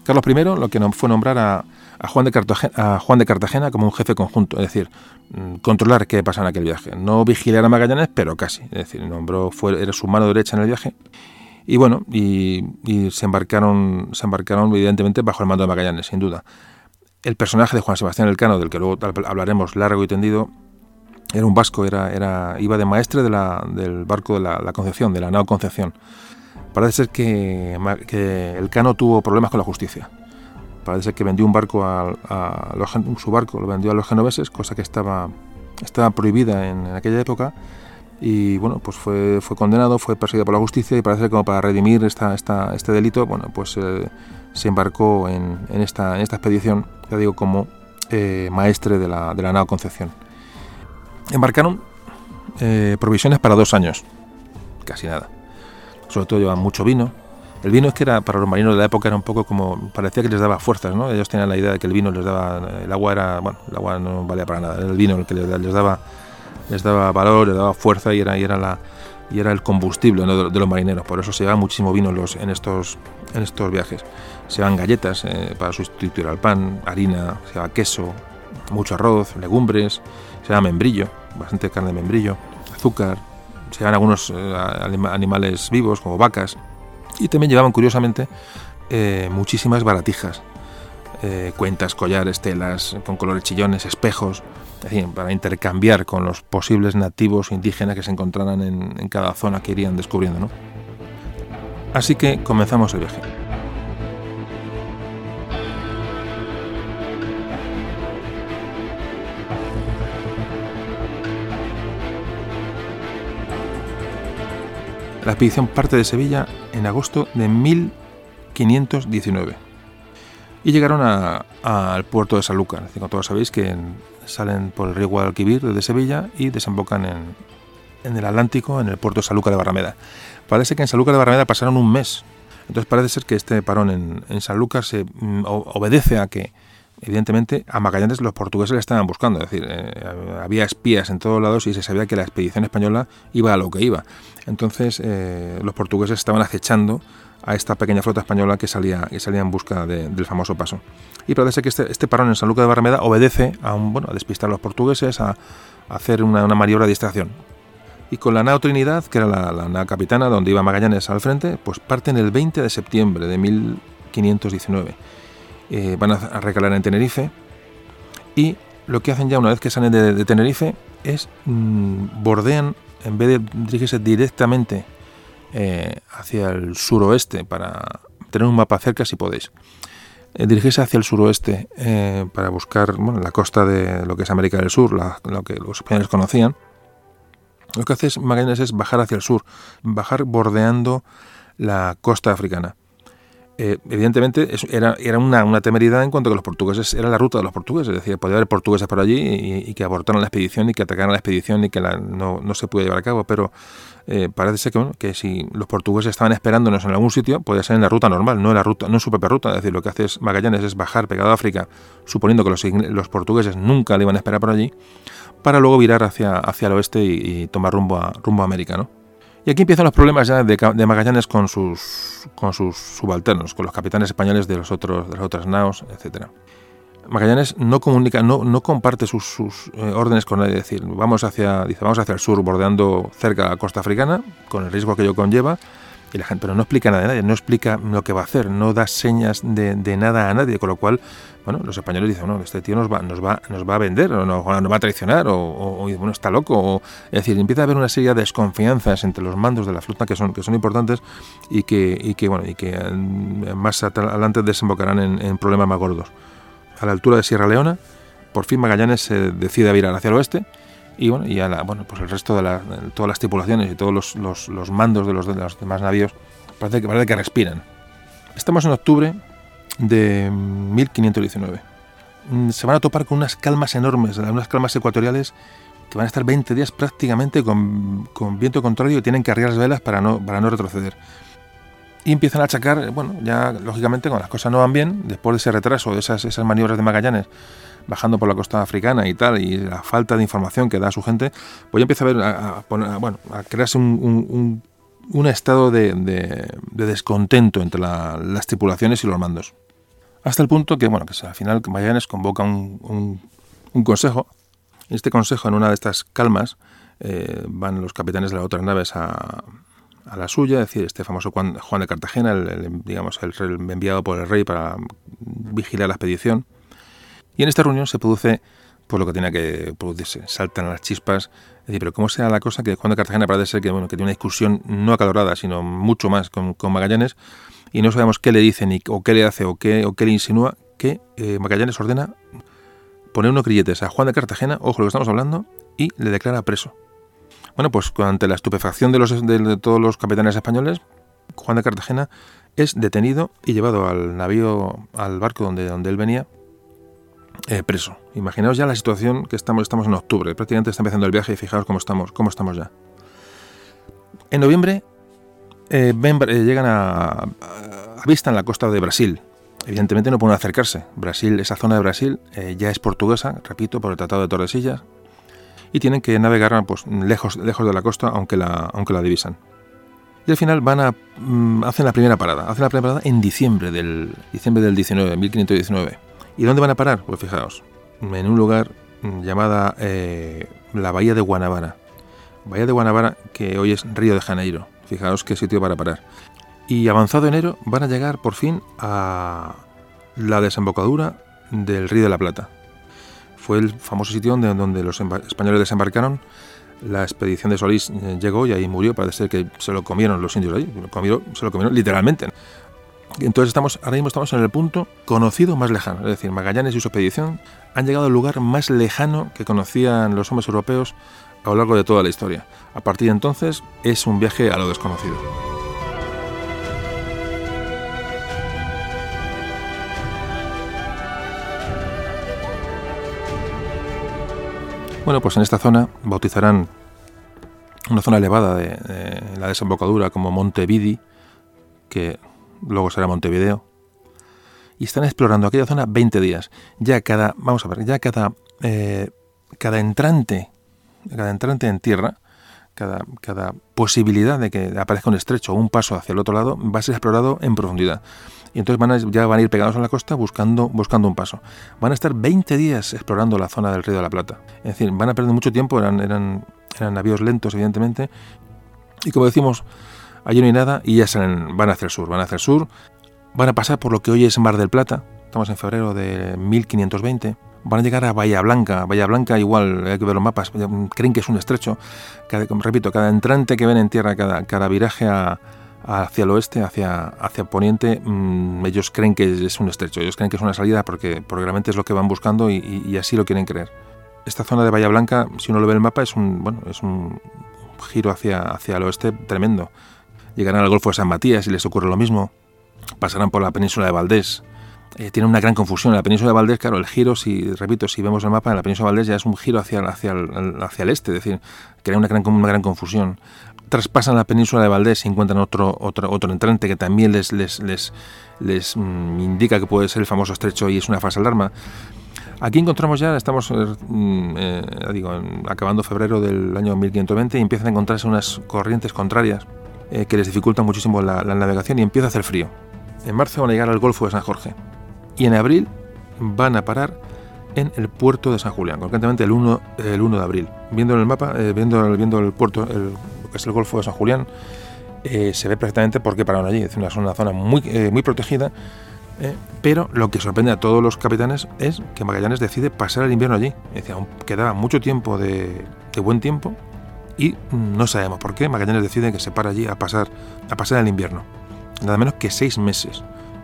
Carlos I lo que fue nombrar a, Juan de Cartagena, a Juan de Cartagena como un jefe conjunto, es decir, mm, controlar qué pasa en aquel viaje. No vigilar a Magallanes, pero casi. Es decir, nombró, fue, era su mano derecha en el viaje. Y bueno, y, se embarcaron, se embarcaron evidentemente bajo el mando de Magallanes, sin duda. El personaje de Juan Sebastián Elcano, del que luego hablaremos largo y tendido, era un vasco, era, era, iba de maestre de la, del barco de la, Concepción, de la nao Concepción. Parece ser que, que Elcano tuvo problemas con la justicia. Parece ser que vendió un barco a, su barco, lo vendió a los genoveses, cosa que estaba, estaba prohibida en, aquella época. Y bueno, pues fue, fue condenado, fue perseguido por la justicia y parece que como para redimir esta, esta, este delito, bueno, pues eh, se embarcó en, esta, esta, expedición, ya digo, como eh, maestre de la, de la nao Concepción. Embarcaron eh, provisiones para dos años, casi nada. Sobre todo llevaban mucho vino. El vino es que era para los marinos de la época era un poco como parecía que les daba fuerzas, ¿no? Ellos tenían la idea de que el vino les daba, el agua era, bueno, el agua no valía para nada, era el vino el que les, daba, les daba valor, les daba fuerza y era, el combustible de, los marineros. Por eso se llevaba muchísimo vino los, en estos viajes. Se van galletas eh, para sustituir al pan, harina, se va queso, mucho arroz, legumbres, se va membrillo, bastante carne de membrillo, azúcar, se van algunos eh, animales vivos como vacas. Y también llevaban curiosamente eh, muchísimas baratijas, cuentas, collares, telas con colores chillones, espejos, para intercambiar con los posibles nativos indígenas que se encontraran en, en cada zona que irían descubriendo. ¿no? Así que comenzamos el viaje. La expedición parte de Sevilla en agosto de 1519 y llegaron al puerto de Sanlúcar. Como todos sabéis que salen por el río Guadalquivir desde Sevilla y desembocan en, el Atlántico, en el puerto de Sanlúcar de Barrameda. Parece que en Sanlúcar de Barrameda pasaron un mes. Entonces parece ser que este parón en, en Sanlúcar se mm, obedece a que evidentemente a Magallanes los portugueses le estaban buscando, es decir, eh, había espías en todos lados y se sabía que la expedición española iba a lo que iba. Entonces eh, los portugueses estaban acechando a esta pequeña flota española que salía, que salía en busca del famoso paso. Y parece que este, este, parón en San Lucas de Barrameda obedece a, un, bueno, a despistar a los portugueses, a, hacer una, maniobra de distracción. Y con la nao Trinidad, que era la, la nao capitana donde iba Magallanes al frente, pues parten el 20 de septiembre de 1519 eh, van a recalar en Tenerife y lo que hacen ya una vez que salen de, Tenerife es mm, bordean, en vez de dirigirse directamente eh, hacia el suroeste para tener un mapa cerca si podéis. Eh, dirigirse hacia el suroeste para buscar la costa de lo que es América del Sur, lo que los españoles conocían. Lo que hace es, Magallanes es bajar hacia el sur, bajar bordeando la costa africana. Eh, evidentemente era, era una, temeridad en cuanto a que los portugueses era la ruta de los portugueses, es decir, podía haber portugueses por allí y, que abortaran la expedición y que atacaran la expedición y que no, no, se puede llevar a cabo, pero eh, parece que, si los portugueses estaban esperándonos en algún sitio, podía ser en la ruta normal, no en, la ruta, no su propia ruta, es decir, lo que hace es Magallanes es bajar pegado a África, suponiendo que los, los portugueses nunca le iban a esperar por allí, para luego virar hacia, hacia el oeste y, tomar rumbo a, rumbo América, ¿no? Y aquí empiezan los problemas ya de, Magallanes con sus, con sus subalternos, con los capitanes españoles de, los otros, de las otras naos, etc. Magallanes no comunica, no, no comparte sus, eh, órdenes con nadie, es decir, vamos hacia, hacia el sur, bordeando cerca la costa africana, con el riesgo que ello conlleva, y la gente, pero no explica nada de nadie, no explica lo que va a hacer, no da señas de, de nada a nadie, con lo cual bueno, los españoles dicen, no, este tío nos va, nos va, nos va a vender, o nos, va a traicionar, o, bueno, está loco. es decir, empieza a haber una serie de desconfianzas entre los mandos de la flota que son, que son importantes y que, y que, bueno, y que mm, más adelante desembocarán en, problemas más gordos. A la altura de Sierra Leona, por fin Magallanes se decide virar hacia el oeste y bueno, y a la, bueno, pues el resto de, todas las tripulaciones y todos los, mandos de los, de los demás navíos parece que, parece que respiran. Estamos en octubre de 1519. Mm, se van a topar con unas calmas enormes, unas calmas ecuatoriales que van a estar 20 días prácticamente con, viento contrario y tienen que arriar las velas para no, para no retroceder. Y empiezan a achacar, bueno, ya lógicamente cuando las cosas no van bien, después de ese retraso, de esas, esas maniobras de Magallanes, bajando por la costa africana y tal, y la falta de información que da a su gente, pues ya empieza a, ver, a, bueno, a crearse un, un, estado de, de, descontento entre las tripulaciones y los mandos. Hasta el punto que, bueno, que al final Magallanes convoca un, consejo. Este consejo, en una de estas calmas, eh, van los capitanes de las otras naves a, a, la suya, es decir, este famoso Juan, de Cartagena, el, digamos, el, enviado por el rey para vigilar la expedición. Y en esta reunión se produce pues lo que tiene que producirse. Saltan las chispas. Es decir, pero ¿cómo sea la cosa que Juan de Cartagena parece ser que, bueno, que tiene una discusión no acalorada, sino mucho más con, con Magallanes, y no sabemos qué le dice ni, o qué le hace o qué, o le insinúa, que eh, Magallanes ordena poner unos grilletes a Juan de Cartagena, ojo lo que estamos hablando, y le declara preso. Bueno, pues ante la estupefacción de, los, de, todos los capitanes españoles, Juan de Cartagena es detenido y llevado al navío, al barco donde, él venía, eh, preso. Imaginaos ya la situación que estamos, estamos en octubre, prácticamente está empezando el viaje y fijaos cómo estamos, cómo estamos ya. En noviembre eh, eh, llegan a, vista en la costa de Brasil. Evidentemente no pueden acercarse. Brasil, esa zona de Brasil ya es portuguesa, repito, por el Tratado de Tordesillas, y tienen que navegar pues, lejos, lejos de la costa, aunque la, aunque la divisan. Y al final van a mm, hacen la primera parada, hacen la primera parada en diciembre del diciembre del 19, 1519. ¿Y dónde van a parar? Pues fijaos, en un lugar mm, llamada la Bahía de Guanabara. Bahía de Guanabara, que hoy es Río de Janeiro. Fijaos qué sitio para parar. Y avanzado enero van a llegar por fin a la desembocadura del Río de la Plata. Fue el famoso sitio donde, los españoles desembarcaron. La expedición de Solís eh, llegó y ahí murió. Parece ser que se lo comieron los indios ahí. se lo comieron literalmente. Entonces estamos, ahora mismo estamos en el punto conocido más lejano. Es decir, Magallanes y su expedición han llegado al lugar más lejano que conocían los hombres europeos a lo largo de toda la historia. A partir de entonces es un viaje a lo desconocido. Bueno, pues en esta zona bautizarán una zona elevada de, la desembocadura como Montevidi, que luego será Montevideo, y están explorando aquella zona 20 días. Ya cada, vamos a ver, ya cada, eh, cada entrante cada entrante en tierra, cada, cada posibilidad de que aparezca un estrecho o un paso hacia el otro lado va a ser explorado en profundidad. Y entonces van ya van a ir pegados a la costa buscando, buscando un paso. Van a estar 20 días explorando la zona del Río de la Plata. Es decir, van a perder mucho tiempo, eran, eran, eran navíos lentos, evidentemente. Y como decimos, allí no hay nada y ya van hacia el sur. Van hacia el sur, van a pasar por lo que hoy es Mar del Plata. Estamos en febrero de 1520 van a llegar a Bahía Blanca. Bahía Blanca igual, hay que ver los mapas, creen que es un estrecho. Cada, repito, cada entrante que ven en tierra, cada, viraje hacia el oeste, hacia, hacia poniente, mm, ellos creen que es un estrecho, ellos creen que es una salida porque, porque realmente es lo que van buscando y, así lo quieren creer. Esta zona de Bahía Blanca, si uno lo ve en el mapa, es un, bueno, es un giro hacia, hacia el oeste tremendo. Llegarán al Golfo de San Matías y les ocurre lo mismo. pasarán por la península de Valdés. Eh, tiene una gran confusión. En la península de Valdés, claro, el giro, si repito, si vemos el mapa, en la península de Valdés ya es un giro hacia, hacia, el, hacia el este, es decir, crea una gran, una gran confusión. Traspasan la península de Valdés y encuentran otro, otro, otro entrante que también les, les, les, les mm, indica que puede ser el famoso estrecho y es una falsa alarma. Aquí encontramos ya, estamos eh, mm, eh, digo, acabando febrero del año 1520 y empiezan a encontrarse unas corrientes contrarias eh, que les dificultan muchísimo la, navegación y empieza a hacer frío. En marzo van a llegar al Golfo de San Jorge y en abril van a parar en el puerto de San Julián, concretamente el 1, el 1 de abril. Viendo en el mapa, viendo, viendo el puerto, el, que es el Golfo de San Julián, se ve perfectamente por qué pararon allí. Es una, una zona muy, muy protegida ¿eh? pero lo que sorprende a todos los capitanes es que Magallanes decide pasar el invierno allí. Es decir, aún quedaba mucho tiempo de, buen tiempo y no sabemos por qué Magallanes decide que se para allí a pasar, a pasar el invierno. Nada menos que seis meses.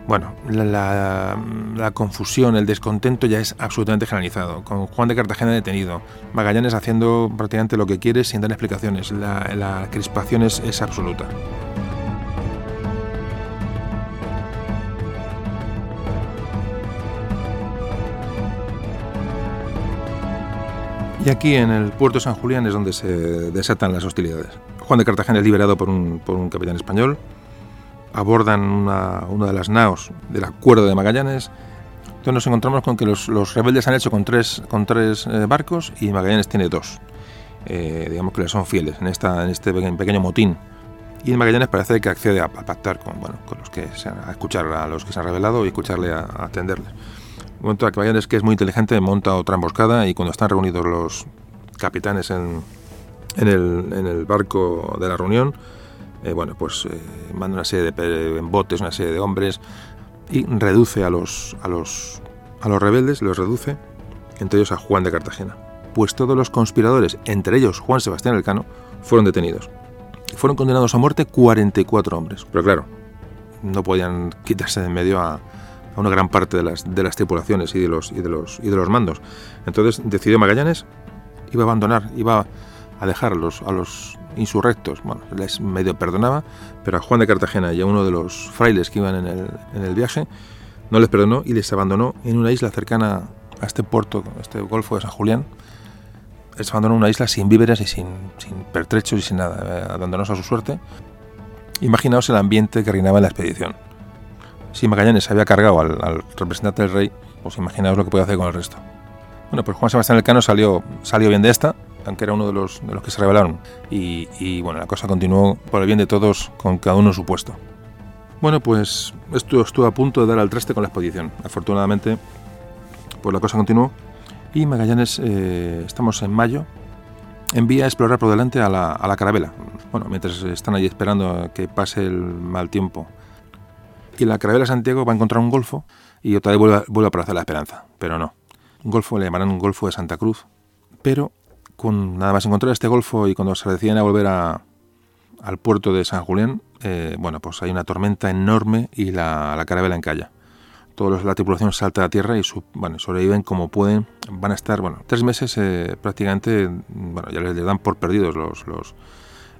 Bueno, la, confusión, el descontento ya es absolutamente generalizado. Con Juan de Cartagena detenido, Magallanes haciendo prácticamente lo que quiere sin dar explicaciones. La, crispación es absoluta. Y aquí en el puerto San Julián es donde se desatan las hostilidades. Juan de Cartagena es liberado por un, por un capitán español, abordan una, de las naos del acuerdo de Magallanes, entonces nos encontramos con que los, los rebeldes han hecho con tres, con tres eh, barcos y Magallanes tiene dos. Eh, digamos que le son fieles en, esta, en este pequeño motín. Y Magallanes parece que accede a, pactar con, bueno, con los que a escuchar a los que se han rebelado y escucharle a, a atenderles momento que vayan es que es muy inteligente, monta otra emboscada y cuando están reunidos los capitanes en, en, el, en el, barco de la reunión, eh, bueno, pues eh, manda una serie de botes, una serie de hombres y reduce a los, a los, a los rebeldes, los reduce, entre ellos a Juan de Cartagena. Pues todos los conspiradores, entre ellos Juan Sebastián Elcano, fueron detenidos. Fueron condenados a muerte 44 hombres. Pero claro, no podían quitarse de en medio a, a una gran parte de las, de las tripulaciones y de, los, y, de los, y de los mandos. Entonces decidió Magallanes, iba a abandonar, iba a dejar a los, a los insurrectos, bueno, les medio perdonaba, pero a Juan de Cartagena y a uno de los frailes que iban en el, en el viaje, no les perdonó y les abandonó en una isla cercana a este puerto, este golfo de San Julián. Les abandonó una isla sin víveres y sin, sin pertrechos y sin nada, eh, abandonóse a su suerte. Imaginaos el ambiente que reinaba en la expedición si Magallanes había cargado al, representante del rey, pues imaginaos lo que puede hacer con el resto. Bueno, pues Juan Sebastián Elcano salió, salió bien de esta, aunque era uno de los, de los que se rebelaron. Y, bueno, la cosa continuó por el bien de todos, con cada uno su puesto. Bueno, pues esto estuvo a punto de dar al traste con la expedición. Afortunadamente, pues la cosa continuó. Y Magallanes, eh, estamos en mayo, envía a explorar por delante a la, a la carabela. Bueno, mientras están allí esperando que pase el mal tiempo y la carabela Santiago va a encontrar un golfo y otra vez vuelve, vuelve a aparecer la esperanza, pero no. Un golfo le llamarán un golfo de Santa Cruz, pero con nada más encontrar este golfo y cuando se deciden a volver a, al puerto de San Julián, eh, bueno, pues hay una tormenta enorme y la, la carabela encalla. Todos la tripulación salta a tierra y bueno, sobreviven como pueden. Van a estar, bueno, tres meses eh, prácticamente, bueno, ya les, dan por perdidos los, los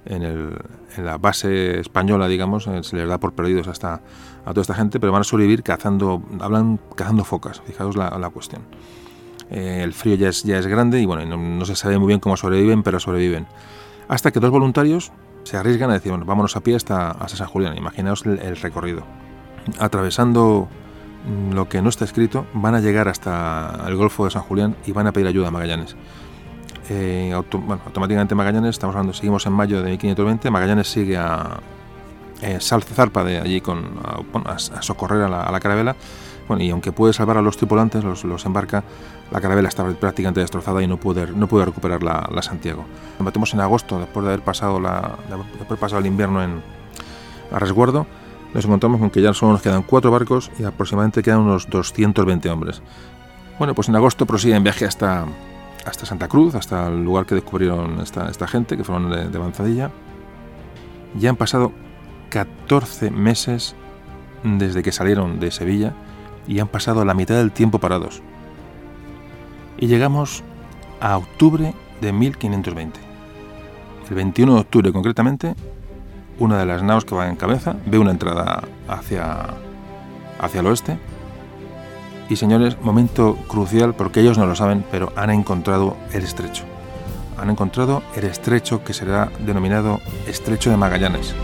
en, el, en, la base española, digamos, eh, se les da por perdidos hasta a toda esta gente, pero van a sobrevivir cazando, hablan cazando focas, fijaos la, la cuestión. Eh, el frío ya es, ya es grande y bueno, no, se sabe muy bien cómo sobreviven, pero sobreviven. Hasta que dos voluntarios se arriesgan a decir, bueno, vámonos a pie hasta, hasta San Julián, imaginaos el, recorrido. Atravesando mm, lo que no está escrito, van a llegar hasta el Golfo de San Julián y van a pedir ayuda a Magallanes. Eh, automáticamente Magallanes, estamos hablando, seguimos en mayo de 1520, Magallanes sigue a, eh, zarpa de allí con, a, socorrer a la, carabela. Bueno, y aunque puede salvar a los tripulantes, los, embarca, la carabela está prácticamente destrozada y no puede, no recuperar la, Santiago. Nos metemos en agosto, después de haber pasado, la, pasado el invierno en, a resguardo, nos encontramos con que ya solo nos quedan cuatro barcos y aproximadamente quedan unos 220 hombres. Bueno, pues en agosto prosiguen viaje hasta, hasta Santa Cruz, hasta el lugar que descubrieron esta, esta gente, que fueron de, de Manzadilla. Ya han pasado 14 meses desde que salieron de Sevilla y han pasado la mitad del tiempo parados. Y llegamos a octubre de 1520. El 21 de octubre concretamente, una de las naos que va en cabeza ve una entrada hacia, hacia el oeste. Y señores, momento crucial porque ellos no lo saben, pero han encontrado el estrecho. Han encontrado el estrecho que será denominado Estrecho de Magallanes.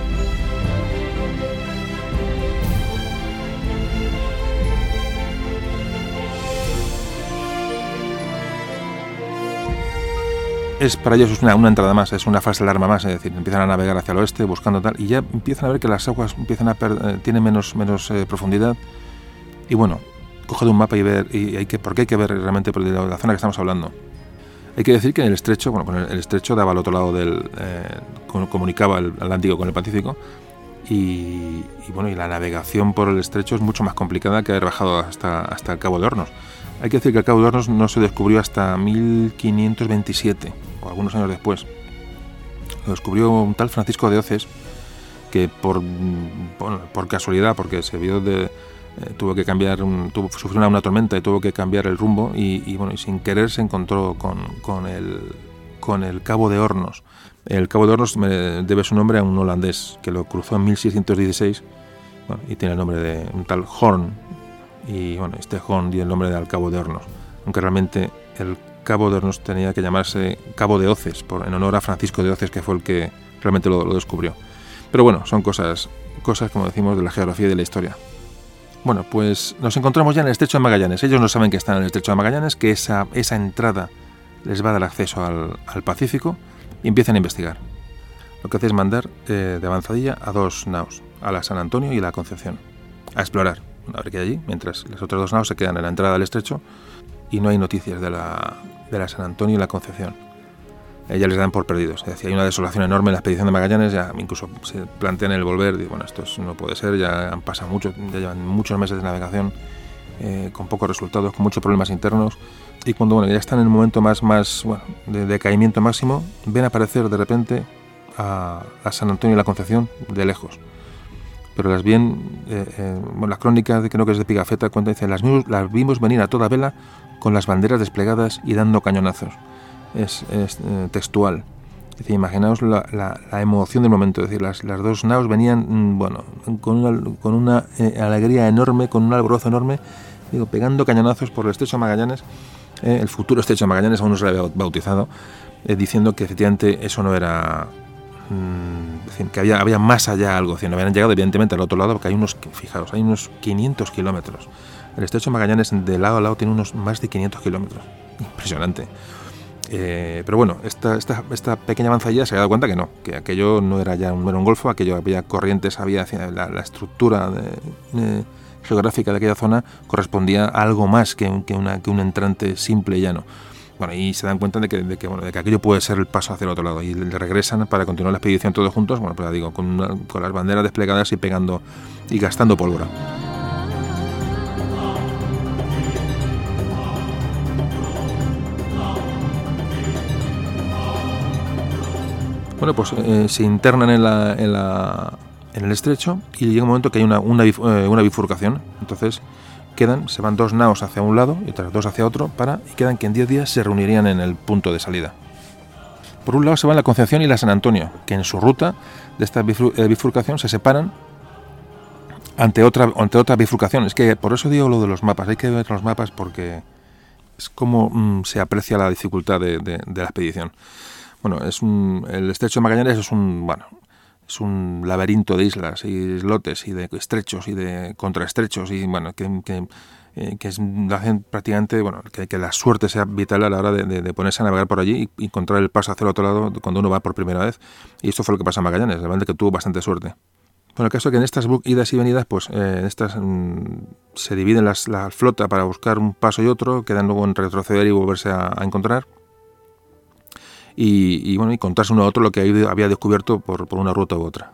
Es para ellos es una, entrada más, es una de alarma más, es decir, empiezan a navegar hacia el oeste buscando tal y ya empiezan a ver que las aguas empiezan a eh, tienen menos menos eh, profundidad y bueno, coge un mapa y ver y hay que porque hay que ver realmente por la, zona que estamos hablando. Hay que decir que el estrecho, bueno, el, estrecho daba al otro lado del eh, comunicaba el Atlántico con el Pacífico y, bueno, y la navegación por el estrecho es mucho más complicada que haber bajado hasta hasta el Cabo de Hornos. Hay que decir que el Cabo de Hornos no se descubrió hasta 1527, o algunos años después. Lo descubrió un tal Francisco de Oces, que por, por casualidad, porque se vio eh, tuvo que cambiar, sufrió una, tormenta y tuvo que cambiar el rumbo y, sin querer se encontró con, con, el, con el Cabo de Hornos. El Cabo de Hornos debe su nombre a un holandés que lo cruzó en 1616 y tiene el nombre de un tal Horn, y bueno, este Horn dio el nombre de al Cabo de Hornos, aunque realmente el Cabo de Hornos tenía que llamarse Cabo de Oces, por, en honor a Francisco de Oces, que fue el que realmente lo, descubrió. Pero bueno, son cosas, cosas, como decimos, de la geografía y de la historia. Bueno, pues nos encontramos ya en el estrecho de Magallanes. Ellos no saben que están en el estrecho de Magallanes, que esa, esa entrada les va a dar acceso al, al Pacífico y empiezan a investigar. Lo que hace es mandar eh, de avanzadilla a dos naos, a la San Antonio y la Concepción, a explorar a ver qué hay allí, mientras las otras dos naves se quedan en la entrada del estrecho y no hay noticias de la, de la San Antonio y la Concepción. Ellas les dan por perdidos. Es decir, hay una desolación enorme en la expedición de Magallanes, ya incluso se plantean el volver, y bueno, esto no puede ser, ya han pasado mucho, ya llevan muchos meses de navegación eh, con pocos resultados, con muchos problemas internos, y cuando bueno, ya están en el momento más, más bueno, de decaimiento máximo, ven aparecer de repente a, a San Antonio y la Concepción de lejos pero las bien, eh, eh, la crónica de creo que es de Pigafetta cuenta dice las, las vimos venir a toda vela con las banderas desplegadas y dando cañonazos. Es, eh, textual. Imaginaos la, la, emoción del momento, es decir, las, las dos naos venían, mm, bueno, con una, con una alegría enorme, con un alborozo enorme, digo, pegando cañonazos por el estrecho de Magallanes, el futuro estrecho de Magallanes aún no se le había bautizado, diciendo que efectivamente eso no era que había, había más allá algo, no habían llegado evidentemente al otro lado, porque hay unos, fijaros, hay unos 500 kilómetros. El estrecho de Magallanes de lado a lado tiene unos más de 500 kilómetros. Impresionante. Eh, pero bueno, esta, esta, esta, pequeña avanzadilla se ha dado cuenta que no, que aquello no era ya un, golfo, aquello había corrientes, había la, la estructura geográfica de aquella zona correspondía a algo más que, que, una, que un entrante simple y llano. Bueno, y se dan cuenta de que, de que, bueno, de que aquello puede ser el paso hacia el otro lado. Y regresan para continuar la expedición todos juntos, bueno, pues digo, con, con las banderas desplegadas y pegando y gastando pólvora. Bueno, pues eh, se internan en, la, en, la, en, el estrecho y llega un momento que hay una, una, eh, una bifurcación. Entonces quedan, se van dos naos hacia un lado y otras dos hacia otro, para, y quedan que en 10 días se reunirían en el punto de salida. Por un lado se van la Concepción y la San Antonio, que en su ruta de esta eh, bifurcación se separan ante otra, ante bifurcación. Es que por eso digo lo de los mapas, hay que ver los mapas porque es como mm, se aprecia la dificultad de, de, la expedición. Bueno, es un, el estrecho de Magallanes es un, bueno, es un laberinto de islas y islotes y de estrechos y de contraestrechos y bueno que, que, eh, que es, prácticamente bueno que, que, la suerte sea vital a la hora de, ponerse a navegar por allí y encontrar el paso hacia el otro lado cuando uno va por primera vez. Y esto fue lo que pasó a Magallanes realmente que tuvo bastante suerte. Bueno, el caso es que en estas idas y venidas, pues eh, estas mm, se dividen las, la flota para buscar un paso y otro, quedan luego en retroceder y volverse a encontrar y, bueno, y contarse uno a otro lo que había descubierto por, una ruta u otra.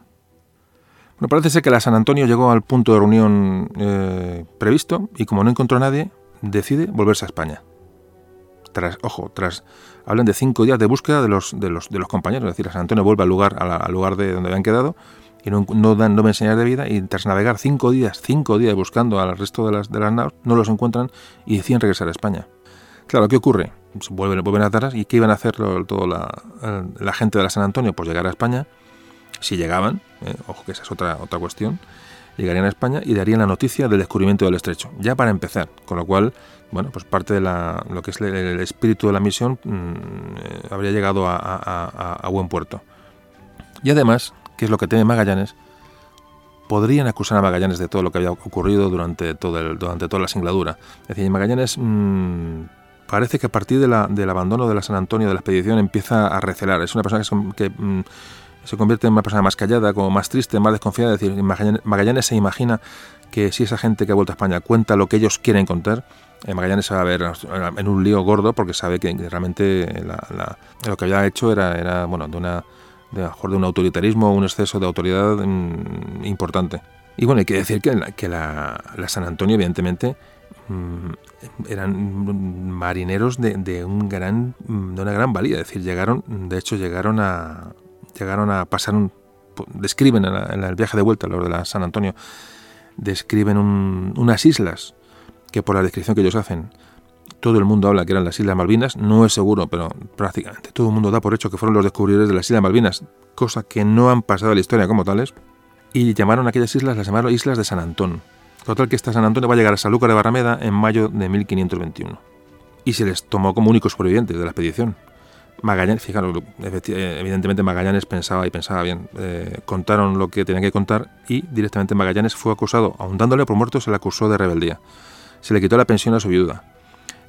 Bueno, parece ser que la San Antonio llegó al punto de reunión eh, previsto y como no encontró a nadie, decide volverse a España. Tras, ojo, tras, hablan de cinco días de búsqueda de los, de los, de los compañeros, es decir, la San Antonio vuelve al lugar, al lugar de donde habían quedado y no, no dan no de vida y tras navegar cinco días, cinco días buscando al resto de las, de las naves, no los encuentran y deciden regresar a España. Claro, ¿qué ocurre? Vuelven, vuelven atrás y ¿qué iban a hacer toda la, gente de la San Antonio? Pues llegar a España, si llegaban, eh, ojo que esa es otra, otra cuestión, llegarían a España y darían la noticia del descubrimiento del estrecho, ya para empezar, con lo cual, bueno, pues parte de la, lo que es el, espíritu de la misión mm, eh, habría llegado a, buen puerto. Y además, ¿qué es lo que teme Magallanes? Podrían acusar a Magallanes de todo lo que había ocurrido durante, todo el, durante toda la singladura. Es decir, Magallanes mm, parece que a partir del abandono de la San Antonio de la expedición empieza a recelar. Es una persona que, mm, se convierte en una persona más callada, como más triste, más desconfiada. Es decir, Magallanes, se imagina que si esa gente que ha vuelto a España cuenta lo que ellos quieren contar, eh, Magallanes se va a ver en un lío gordo porque sabe que realmente lo que había hecho era, bueno, de una de, de un autoritarismo, un exceso de autoridad mm, importante. Y bueno, hay que decir que, que la, San Antonio, evidentemente, mm, eran marineros de, un gran, de una gran valía. Es decir, llegaron, de hecho, llegaron a, llegaron a pasar un, describen en, el viaje de vuelta, los de la San Antonio, describen unas islas que por la descripción que ellos hacen, todo el mundo habla que eran las Islas Malvinas, no es seguro, pero prácticamente todo el mundo da por hecho que fueron los descubridores de las Islas Malvinas, cosa que no han pasado a la historia como tales, y llamaron a aquellas islas, las llamaron Islas de San Antón. Total que esta San Antonio va a llegar a Sanlúcar de Barrameda en mayo de 1521. Y se les tomó como únicos sobrevivientes de la expedición. Magallanes, fijaros, evidentemente Magallanes pensaba y pensaba bien. Eh, contaron lo que tenían que contar y directamente Magallanes fue acusado, aun dándole por muerto, se le acusó de rebeldía. Se le quitó la pensión a su viuda.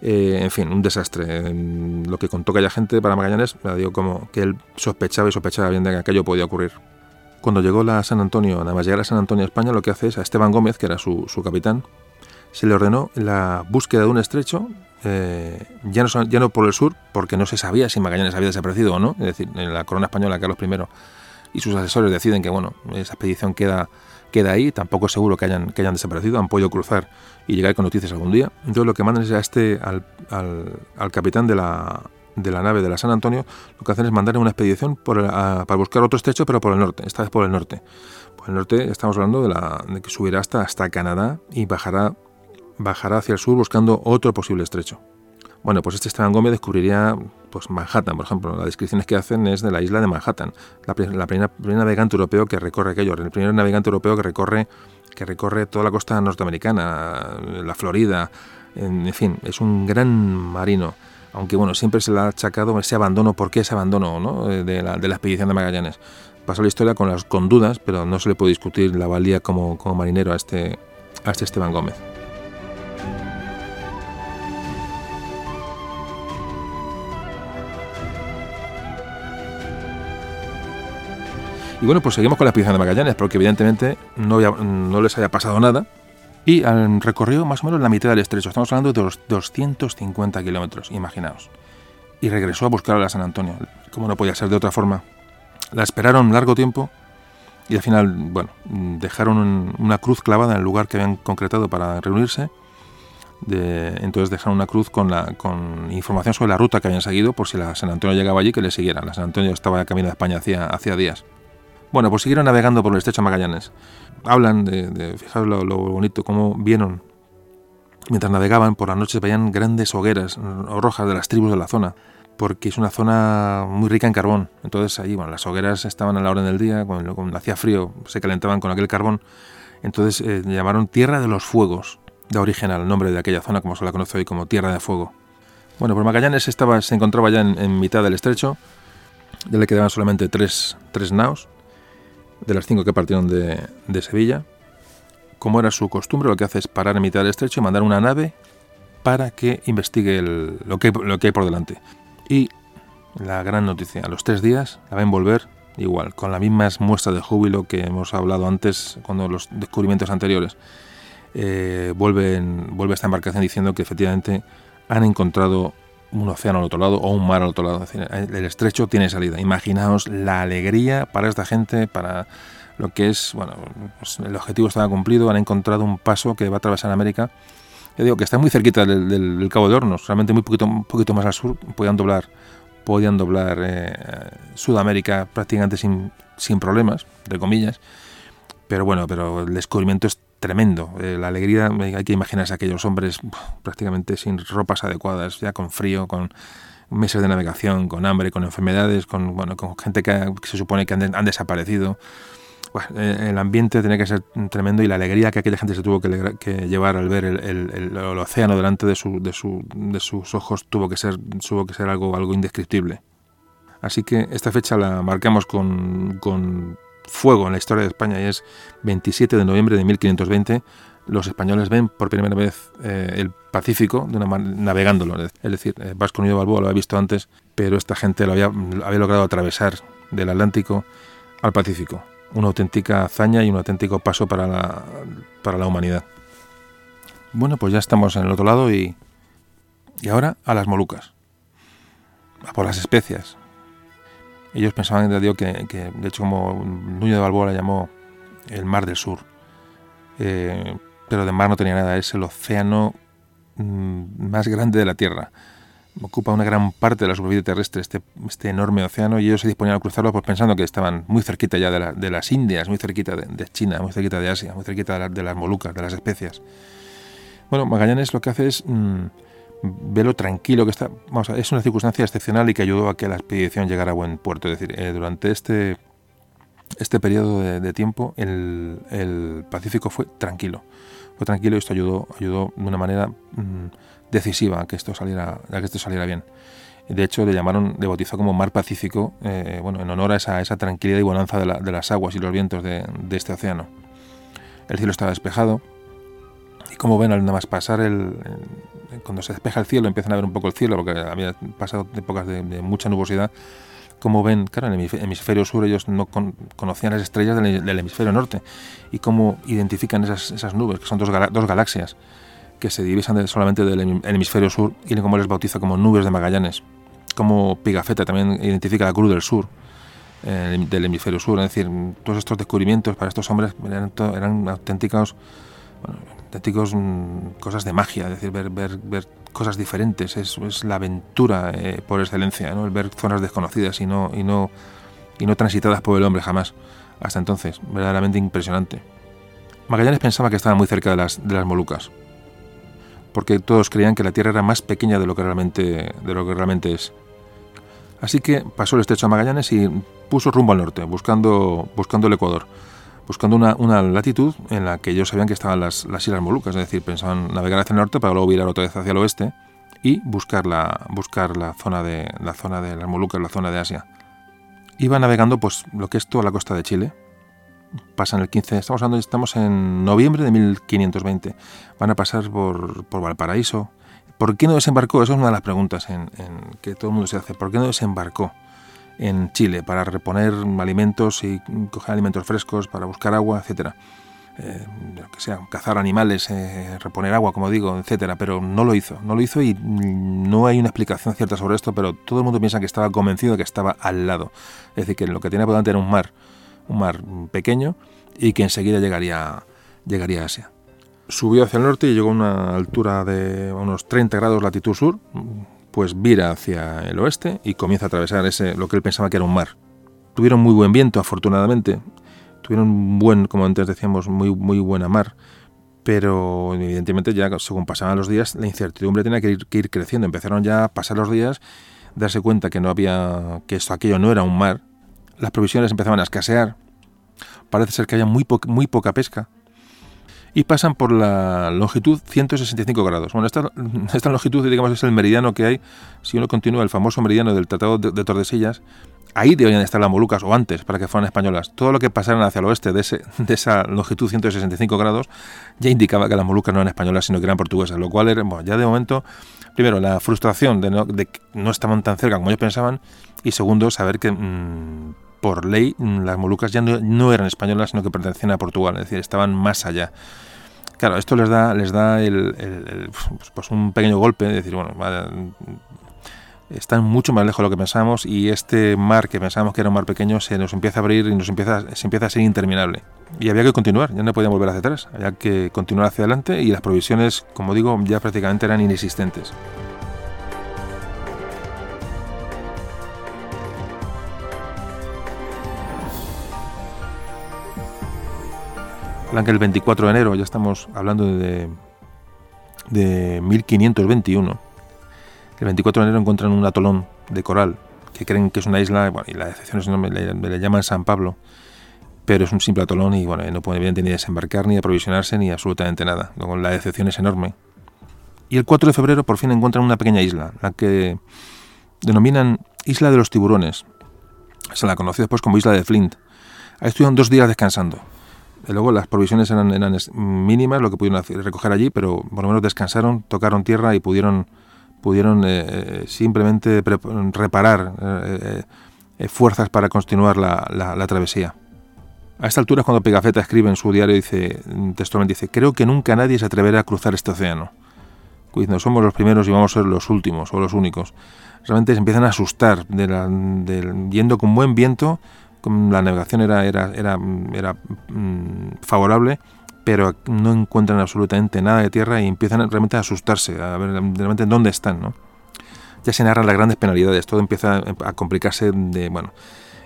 Eh, en fin, un desastre. Lo que contó aquella gente para Magallanes, digo como que él sospechaba y sospechaba bien de que aquello podía ocurrir. Cuando llegó la San Antonio, nada más llegar a San Antonio, España, lo que hace es a Esteban Gómez, que era su, su capitán, se le ordenó la búsqueda de un estrecho eh, ya, no, ya no por el sur, porque no se sabía si Magallanes había desaparecido o no, es decir, en la corona española Carlos I y sus asesores deciden que bueno, esa expedición queda, queda ahí, tampoco es seguro que hayan, que hayan desaparecido, han podido cruzar y llegar con noticias algún día. Entonces lo que mandan es a este, al, al, capitán de la, de la nave de la San Antonio, lo que hacen es mandar una expedición para buscar otro estrecho, pero por el norte, esta vez por el norte. Por el norte estamos hablando de, la, que subirá hasta, hasta Canadá y bajará bajará hacia el sur buscando otro posible estrecho. Bueno, pues este Esteban Gómez descubriría pues Manhattan, por ejemplo. Las descripciones que hacen es de la isla de Manhattan, la, la primer navegante europeo que recorre aquello, el primer navegante europeo que recorre, que recorre toda la costa norteamericana, la Florida, en, fin, es un gran marino. Aunque bueno, siempre se le ha achacado ese abandono, ¿por qué ese abandono de, la, de, la, expedición de Magallanes? Pasó la historia con, las, con dudas, pero no se le puede discutir la valía como, como marinero a este, a este Esteban Gómez. Y bueno, pues seguimos con la expedición de Magallanes, porque evidentemente no, no les haya pasado nada. Y han recorrido más o menos la mitad del estrecho. Estamos hablando de los 250 kilómetros, imaginaos. Y regresó a buscar a la San Antonio. Como no podía ser de otra forma. La esperaron largo tiempo y al final, bueno, dejaron una cruz clavada en el lugar que habían concretado para reunirse. De, entonces dejaron una cruz con, información sobre la ruta que habían seguido por si la San Antonio llegaba allí que le siguiera. La San Antonio estaba de camino a España hacía, hacía días. Bueno, pues siguieron navegando por el estrecho Magallanes. Hablan de, fijaros lo, bonito, cómo vieron, mientras navegaban por las noches, veían grandes hogueras rojas de las tribus de la zona, porque es una zona muy rica en carbón. Entonces allí, bueno, las hogueras estaban a la hora del día, cuando, hacía frío, se calentaban con aquel carbón. Entonces eh, llamaron Tierra de los Fuegos, de origen al nombre de aquella zona, como se la conoce hoy como Tierra de Fuego. Bueno, pues Magallanes estaba, se encontraba ya en, mitad del estrecho, ya le quedaban solamente tres, tres naos, de las cinco que partieron de, Sevilla, como era su costumbre, lo que hace es parar en mitad del estrecho y mandar una nave para que investigue lo, que, lo que hay por delante. Y la gran noticia, a los tres días la ven volver igual, con las mismas muestras de júbilo que hemos hablado antes, cuando los descubrimientos anteriores. Eh, vuelven, vuelve esta embarcación diciendo que efectivamente han encontrado un océano al otro lado o un mar al otro lado. el estrecho tiene salida. Imaginaos la alegría para esta gente, para lo que es, bueno, pues el objetivo estaba cumplido, han encontrado un paso que va a atravesar América. Yo digo que está muy cerquita del, Cabo de Hornos, realmente muy poquito, un poquito más al sur, podían doblar, podían doblar eh, Sudamérica prácticamente sin, sin problemas, de comillas. Pero bueno, pero el descubrimiento es tremendo. Eh, la alegría, hay que imaginarse a aquellos hombres prácticamente sin ropas adecuadas, ya con frío, con meses de navegación, con hambre, con enfermedades, con, bueno, con gente que, se supone que han, desaparecido. eh, el ambiente tenía que ser tremendo y la alegría que aquella gente se tuvo que, llevar al ver el, océano delante de, sus ojos tuvo que ser, tuvo que ser algo, algo indescriptible. Así que esta fecha la marcamos con, fuego en la historia de España y es 27 de noviembre de 1520. Los españoles ven por primera vez eh, el Pacífico de una navegándolo. Es decir, eh, Vasco Unido Balboa lo había visto antes, pero esta gente lo había, había logrado atravesar del Atlántico al Pacífico una auténtica hazaña y un auténtico paso para la, para la humanidad. Bueno, pues ya estamos en el otro lado y, y ahora a las Molucas, a por las especias. Ellos pensaban de que, que, de hecho, como Nuño de Balboa la llamó el Mar del Sur, eh, pero de mar no tenía nada, es el océano mm, más grande de la Tierra ocupa una gran parte de la superficie terrestre, este, este enorme océano, y ellos se disponían a cruzarlo pues pensando que estaban muy cerquita ya de, de las Indias, muy cerquita de, China, muy cerquita de Asia, muy cerquita de, las Molucas, de las especias. Bueno, Magallanes lo que hace es mm, verlo tranquilo que está. Vamos a, es una circunstancia excepcional y que ayudó a que la expedición llegara a buen puerto. Es decir, eh, durante este, este periodo de, tiempo, el, Pacífico fue tranquilo. Fue tranquilo y esto ayudó, ayudó de una manera. Mm, decisiva a que esto saliera, a que esto saliera bien. De hecho, le llamaron, le bautizó como Mar Pacífico, eh, bueno, en honor a esa, esa tranquilidad y bonanza de, de, las aguas y los vientos de, de, este océano. El cielo estaba despejado y como ven, al nada más pasar el, cuando se despeja el cielo, empiezan a ver un poco el cielo, porque había pasado épocas de, mucha nubosidad. Como ven, claro, en el hemisferio sur ellos no conocían las estrellas del, hemisferio norte y cómo identifican esas, esas nubes, que son dos, dos galaxias que se divisan solamente del hemisferio sur y como les bautiza como nubes de Magallanes. Como Pigafetta también identifica la cruz del sur, eh, del hemisferio sur. Es decir, todos estos descubrimientos para estos hombres eran, auténticos, auténticos mm, cosas de magia, es decir, ver, ver, ver cosas diferentes. Es, es la aventura eh, por excelencia, ¿no? el ver zonas desconocidas y no, y, no, y no transitadas por el hombre jamás. Hasta entonces, verdaderamente impresionante. Magallanes pensaba que estaba muy cerca de las, de las Molucas porque todos creían que la Tierra era más pequeña de lo que realmente, de lo que realmente es. Así que pasó el estrecho de Magallanes y puso rumbo al norte, buscando, buscando el Ecuador, buscando una, una latitud en la que ellos sabían que estaban las, las Islas Molucas, es decir, pensaban navegar hacia el norte para luego virar otra vez hacia el oeste y buscar la, buscar la, zona, de, la zona de las Molucas, la zona de Asia. Iba navegando pues lo que es toda la costa de Chile, pasan el 15, estamos estamos en noviembre de 1520, van a pasar por, por Valparaíso. ¿Por qué no desembarcó? Esa es una de las preguntas en, que todo el mundo se hace. ¿Por qué no desembarcó en Chile para reponer alimentos y coger alimentos frescos, para buscar agua, etcétera? Eh, que sea, cazar animales, eh, reponer agua, como digo, etcétera, pero no lo hizo, no lo hizo y no hay una explicación cierta sobre esto, pero todo el mundo piensa que estaba convencido de que estaba al lado, es decir, que lo que tenía por delante era un mar, un mar pequeño y que enseguida llegaría, llegaría a Asia. Subió hacia el norte y llegó a una altura de unos 30 grados latitud sur, pues vira hacia el oeste y comienza a atravesar ese, lo que él pensaba que era un mar. Tuvieron muy buen viento, afortunadamente, tuvieron buen, como antes decíamos, muy, muy buena mar, pero evidentemente ya según pasaban los días la incertidumbre tenía que ir, creciendo. Empezaron ya a pasar los días, darse cuenta que no había, que esto aquello no era un mar, las provisiones empezaban a escasear, parece ser que haya muy, muy poca pesca, y pasan por la longitud 165 grados. Bueno, esta, esta, longitud, digamos, es el meridiano que hay, si uno continúa el famoso meridiano del Tratado de, Tordesillas, ahí deberían estar las Molucas, o antes, para que fueran españolas. Todo lo que pasaran hacia el oeste de, esa longitud 165 grados ya indicaba que las Molucas no eran españolas, sino que eran portuguesas, lo cual era, bueno, ya de momento, primero, la frustración de, no, de que no estaban tan cerca como ellos pensaban, y segundo, saber que mm, por ley mm, las Molucas ya no, eran españolas, sino que pertenecían a Portugal, es decir, estaban más allá. Claro, esto les da, les da el, pues un pequeño golpe, es decir, bueno, están mucho más lejos de lo que pensamos y este mar que pensábamos que era un mar pequeño se nos empieza a abrir y nos empieza, se empieza a ser interminable. Y había que continuar, ya no podíamos volver hacia atrás, había que continuar hacia adelante y las provisiones, como digo, ya prácticamente eran inexistentes. El 24 de enero, ya estamos hablando de, de 1521. El 24 de enero encuentran un atolón de coral que creen que es una isla, y la excepción es nombre, le, llaman San Pablo. pero es un simple atolón y bueno, no puede ni desembarcar, ni aprovisionarse, ni absolutamente nada. La decepción es enorme. Y el 4 de febrero por fin encuentran una pequeña isla, la que denominan Isla de los Tiburones. Se la conoció después como Isla de Flint. Ahí estuvieron dos días descansando. Luego las provisiones eran, mínimas, lo que pudieron recoger allí, pero por lo menos descansaron, tocaron tierra y pudieron, pudieron eh, eh, simplemente reparar eh, fuerzas para continuar la, travesía. A esta altura es cuando Pigafetta escribe en su diario, dice, textualmente dice, creo que nunca nadie se atreverá a cruzar este océano. No somos los primeros y vamos a ser los últimos o los únicos. Realmente se empiezan a asustar de, yendo con buen viento, la navegación era, era, era, era mm, favorable, pero no encuentran absolutamente nada de tierra y empiezan realmente a asustarse, a ver realmente dónde están, ¿no? Ya se narran las grandes penalidades, todo empieza a complicarse de, bueno,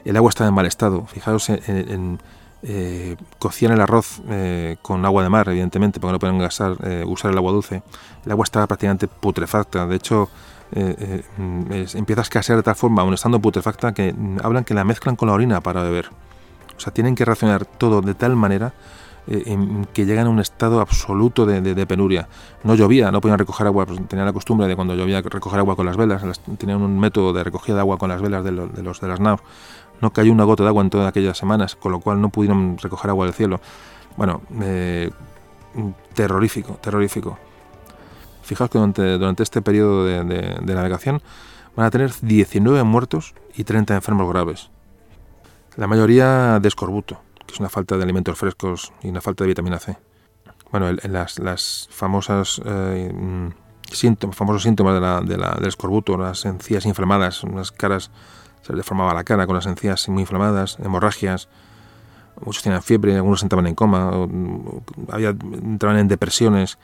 el agua está en mal estado, fijaos en, eh, cocían el arroz eh, con agua de mar, evidentemente, porque no pueden eh, usar el agua dulce. El agua estaba prácticamente putrefacta, de hecho, eh, empieza a escasear de tal forma, aún estando putrefacta, que hablan que la mezclan con la orina para beber. O sea, tienen que racionar todo de tal manera que llegan a un estado absoluto de, penuria. No llovía, no podían recoger agua, pues, tenían la costumbre de cuando llovía recoger agua con las velas, tenían un método de recogida de agua con las velas de, los de las naos no cayó una gota de agua en todas aquellas semanas, con lo cual no pudieron recoger agua del cielo. Bueno, eh, terrorífico, terrorífico. Fijaos que durante, este periodo de, navegación van a tener 19 muertos y 30 enfermos graves. La mayoría de escorbuto, que es una falta de alimentos frescos y una falta de vitamina C. Bueno, en las, famosas eh, síntomas, famosos síntomas de la, del escorbuto, las encías inflamadas, unas caras se les deformaba la cara con las encías muy inflamadas, hemorragias, muchos tenían fiebre, algunos entraban en coma, había, entraban en depresiones,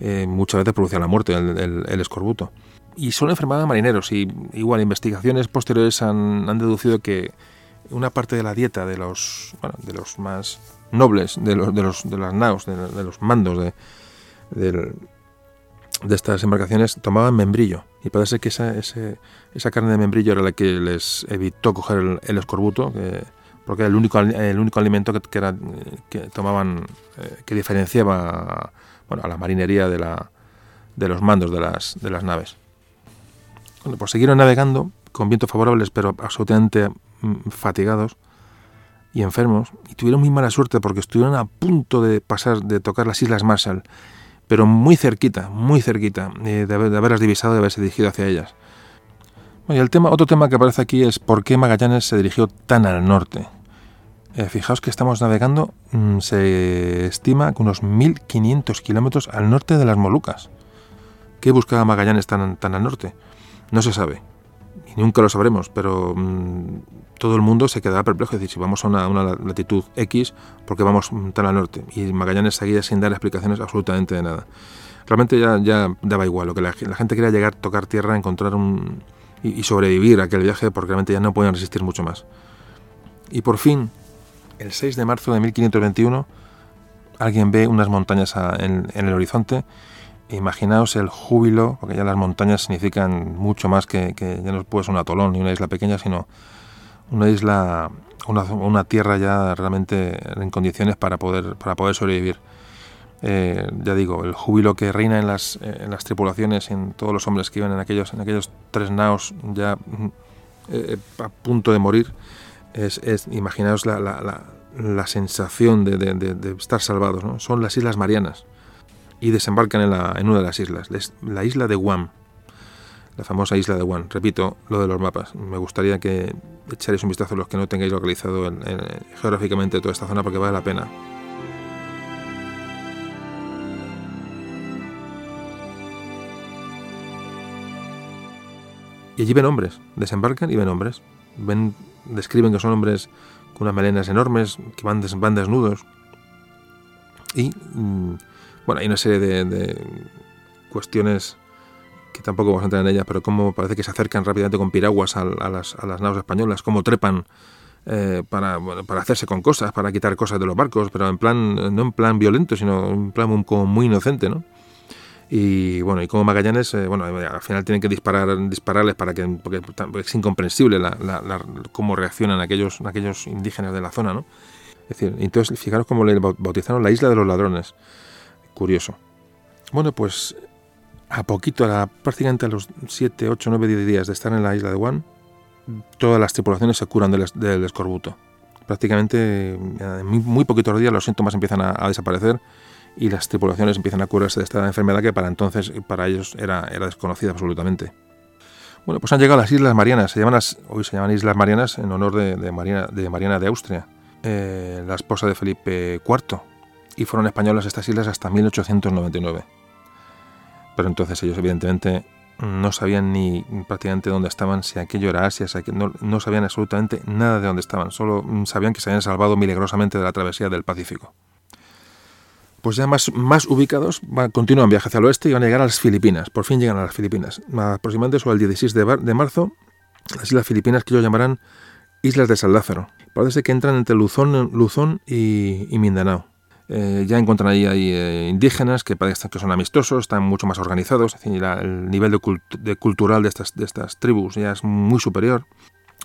eh, muchas veces producía la muerte el, escorbuto. Y son enfermedades marineros y igual investigaciones posteriores han, deducido que una parte de la dieta de los, de los más nobles, de los, de los de las naos, de, los mandos de, de estas embarcaciones tomaban membrillo y parece que esa, esa carne de membrillo era la que les evitó coger el, escorbuto, porque era el único, el único alimento que, que tomaban, eh, que diferenciaba bueno, a la marinería de, la, de los mandos de las, de las naves. Bueno, pues siguieron navegando con vientos favorables, pero absolutamente mm, fatigados y enfermos, y tuvieron muy mala suerte porque estuvieron a punto de pasar, de tocar las Islas Marshall pero muy cerquita, muy cerquita eh, de, haberlas divisado, de haberse dirigido hacia ellas. y el tema, otro tema que aparece aquí es por qué Magallanes se dirigió tan al norte. Eh, fijaos que estamos navegando, mm, se estima que unos 1500 kilómetros al norte de las Molucas. ¿Qué buscaba Magallanes tan, tan al norte? No se sabe y nunca lo sabremos, pero mm, todo el mundo se quedará perplejo. Es decir, si vamos a una, latitud X, ¿por qué vamos tan al norte? Y Magallanes seguía sin dar explicaciones absolutamente de nada. Realmente ya, daba igual, lo que la, gente quería llegar, tocar tierra, encontrar un... y, sobrevivir a aquel viaje, porque realmente ya no podían resistir mucho más. Y por fin, el 6 de marzo de 1521, alguien ve unas montañas en el horizonte imaginaos el júbilo, porque ya las montañas significan mucho más que, ya no puede ser un atolón ni una isla pequeña, sino una isla, una, tierra ya realmente en condiciones para poder, para poder sobrevivir. Eh, ya digo, el júbilo que reina en las, en las tripulaciones, en todos los hombres que iban en aquellos, en aquellos tres naos ya eh, a punto de morir, es, imaginaos la, la, sensación de, de, estar salvados. ¿no? Son las Islas Marianas y desembarcan en, la, en una de las islas, la isla de Guam, la famosa isla de Guam. Repito lo de los mapas. Me gustaría que echaréis un vistazo a los que no tengáis localizado geográficamente toda esta zona porque vale la pena. Y allí ven hombres, desembarcan y ven hombres. Ven, describen que son hombres con unas melenas enormes, que van, van desnudos. Y mm, bueno, hay una serie de, cuestiones que tampoco vamos a entrar en ellas, pero cómo parece que se acercan rápidamente con piraguas a, las, a naves españolas, cómo trepan eh, para, para hacerse con cosas, para quitar cosas de los barcos, pero en plan, no en plan violento, sino en plan como muy inocente, ¿no? Y bueno, y como Magallanes, eh, bueno, al final tienen que disparar, dispararles para que, porque es incomprensible la, cómo reaccionan aquellos, aquellos indígenas de la zona, ¿no? Es decir, entonces fijaros cómo le bautizaron la isla de los ladrones. Curioso. Bueno, pues a poquito, a prácticamente a los 7, 8, 9, 10 días de estar en la isla de Guam, todas las tripulaciones se curan del, escorbuto. Prácticamente en muy, poquitos días los síntomas empiezan a, desaparecer y las tripulaciones empiezan a curarse de esta enfermedad que para entonces, para ellos, era, era desconocida absolutamente. Bueno, pues han llegado a las Islas Marianas. Se llaman hoy se llaman Islas Marianas en honor de, Mariana, de Mariana de Austria, eh, la esposa de Felipe IV. Y fueron españolas estas islas hasta 1899. Pero entonces ellos, evidentemente, no sabían ni prácticamente dónde estaban, si aquello era Asia, no, no sabían absolutamente nada de dónde estaban, solo sabían que se habían salvado milagrosamente de la travesía del Pacífico. Pues ya más, más ubicados, continúan viaje hacia el oeste y van a llegar a las Filipinas. Por fin llegan a las Filipinas. Aproximadamente sobre el 16 de, de marzo, las Islas Filipinas que ellos llamarán Islas de San Lázaro. Parece que entran entre Luzón, Luzón y Mindanao. Eh, ya encuentran ahí, eh, indígenas que parecen que son amistosos, están mucho más organizados, el nivel de, cultural de estas, de estas tribus ya es muy superior.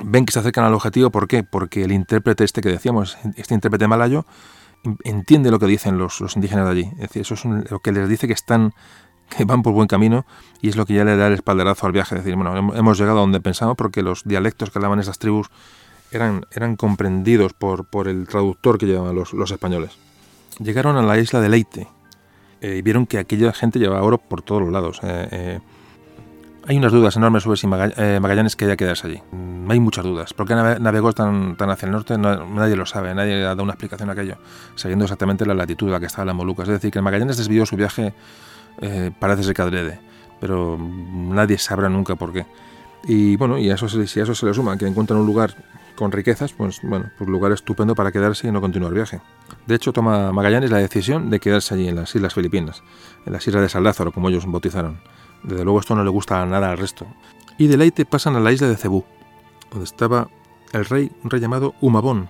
Ven que se acercan al objetivo, ¿por qué? Porque el intérprete este que decíamos, este intérprete malayo, entiende lo que dicen los, indígenas de allí. Es decir, eso es lo que les dice que están que van por buen camino y es lo que ya le da el espaldarazo al viaje. Es decir, bueno, hemos llegado a donde pensamos porque los dialectos que hablaban esas tribus eran, eran comprendidos por, por el traductor que llevaban los, los españoles. Llegaron a la isla de Leite eh, y vieron que aquella gente llevaba oro por todos los lados. Eh, eh, hay unas dudas enormes sobre si Magallanes quería quedarse allí. Mm, hay muchas dudas. ¿Por qué navegó tan, tan hacia el norte? nadie lo sabe, nadie ha dado una explicación a aquello, sabiendo exactamente la latitud a la que estaba la Molucas. Es decir, que Magallanes desvió su viaje, parece ser que adrede, pero nadie sabrá nunca por qué. Y bueno, y eso, si a eso se le suma que encuentran un lugar con riquezas, pues bueno, pues lugar estupendo para quedarse y no continuar el viaje. De hecho, toma Magallanes la decisión de quedarse allí en las Islas Filipinas, en las Islas de San Lázaro, como ellos bautizaron. Desde luego esto no le gusta nada al resto. Y de Leite pasan a la isla de Cebú, donde estaba el rey, un rey llamado Humabón.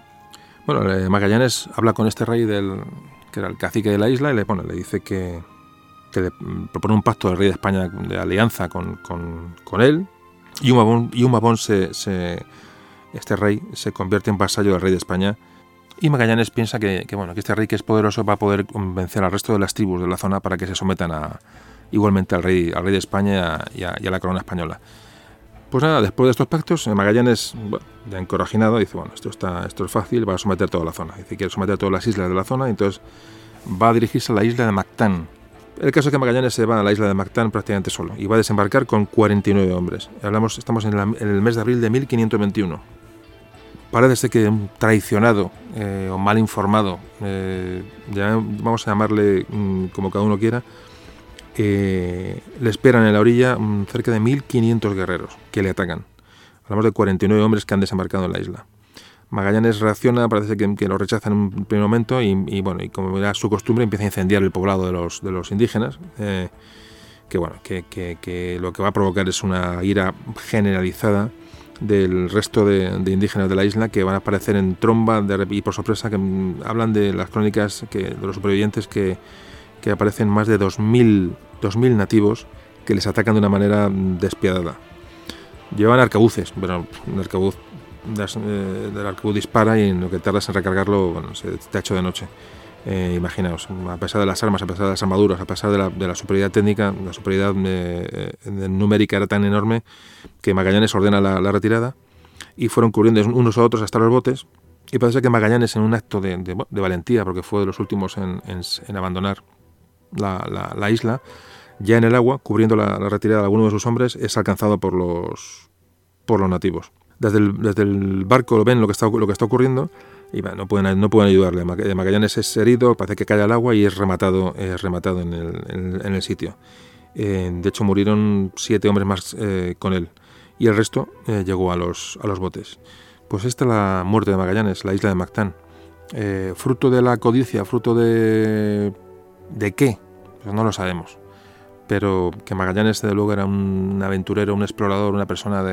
Bueno, eh, Magallanes habla con este rey del que era el cacique de la isla y le pone, le dice que, que le propone un pacto del rey de España de alianza con, con, él y Humabón, y Humabón se este rey se convierte en vasallo del rey de España y Magallanes piensa que, bueno, que este rey que es poderoso va a poder convencer al resto de las tribus de la zona para que se sometan a, igualmente al rey, al rey de España y a, la corona española. Pues nada, después de estos pactos, Magallanes, bueno, ya encorajinado, dice, bueno, esto, está, esto es fácil, va a someter toda la zona. Dice, quiere someter todas las islas de la zona, y entonces va a dirigirse a la isla de Mactán. El caso es que Magallanes se va a la isla de Mactán prácticamente solo y va a desembarcar con 49 hombres. Hablamos, estamos en, en el mes de abril de 1521 parece que un traicionado eh, o mal informado, eh, vamos a llamarle mm, como cada uno quiera, eh, le esperan en la orilla mm, cerca de 1.500 guerreros que le atacan. Hablamos de 49 hombres que han desembarcado en la isla. Magallanes reacciona, parece que, lo rechaza en un primer momento y, bueno, y como era su costumbre empieza a incendiar el poblado de los, de los indígenas, que bueno, que, que, lo que va a provocar es una ira generalizada del resto de, indígenas de la isla que van a aparecer en tromba y por sorpresa que mm, hablan de las crónicas que, de los supervivientes que, que aparecen más de 2.000, 2000 nativos que les atacan de una manera mm, despiadada. Llevan arcabuces, pero el arcabuz, eh, el arcabuz dispara y en lo que tardas en recargarlo bueno, se te ha hecho de noche. Eh, imaginaos, a pesar de las armas, a pesar de las armaduras, a pesar de la, superioridad técnica, la superioridad eh, numérica era tan enorme que Magallanes ordena la, retirada y fueron cubriendo unos a otros hasta los botes. Y parece que Magallanes, en un acto de, valentía, porque fue de los últimos en, abandonar la, isla, ya en el agua, cubriendo la, retirada de algunos de sus hombres, es alcanzado por los, por los nativos. Desde el, barco ven lo que está, lo que está ocurriendo y no pueden, no pueden ayudarle. Magallanes es herido, parece que cae al agua y es rematado, en, el, en, sitio. Eh, de hecho, murieron siete hombres más eh, con él y el resto eh, llegó a los, a los botes. Pues esta es la muerte de Magallanes, la isla de Mactán. fruto de la codicia, fruto de... ¿De qué? Pues no lo sabemos. Pero que Magallanes, de luego, era un aventurero, un explorador, una persona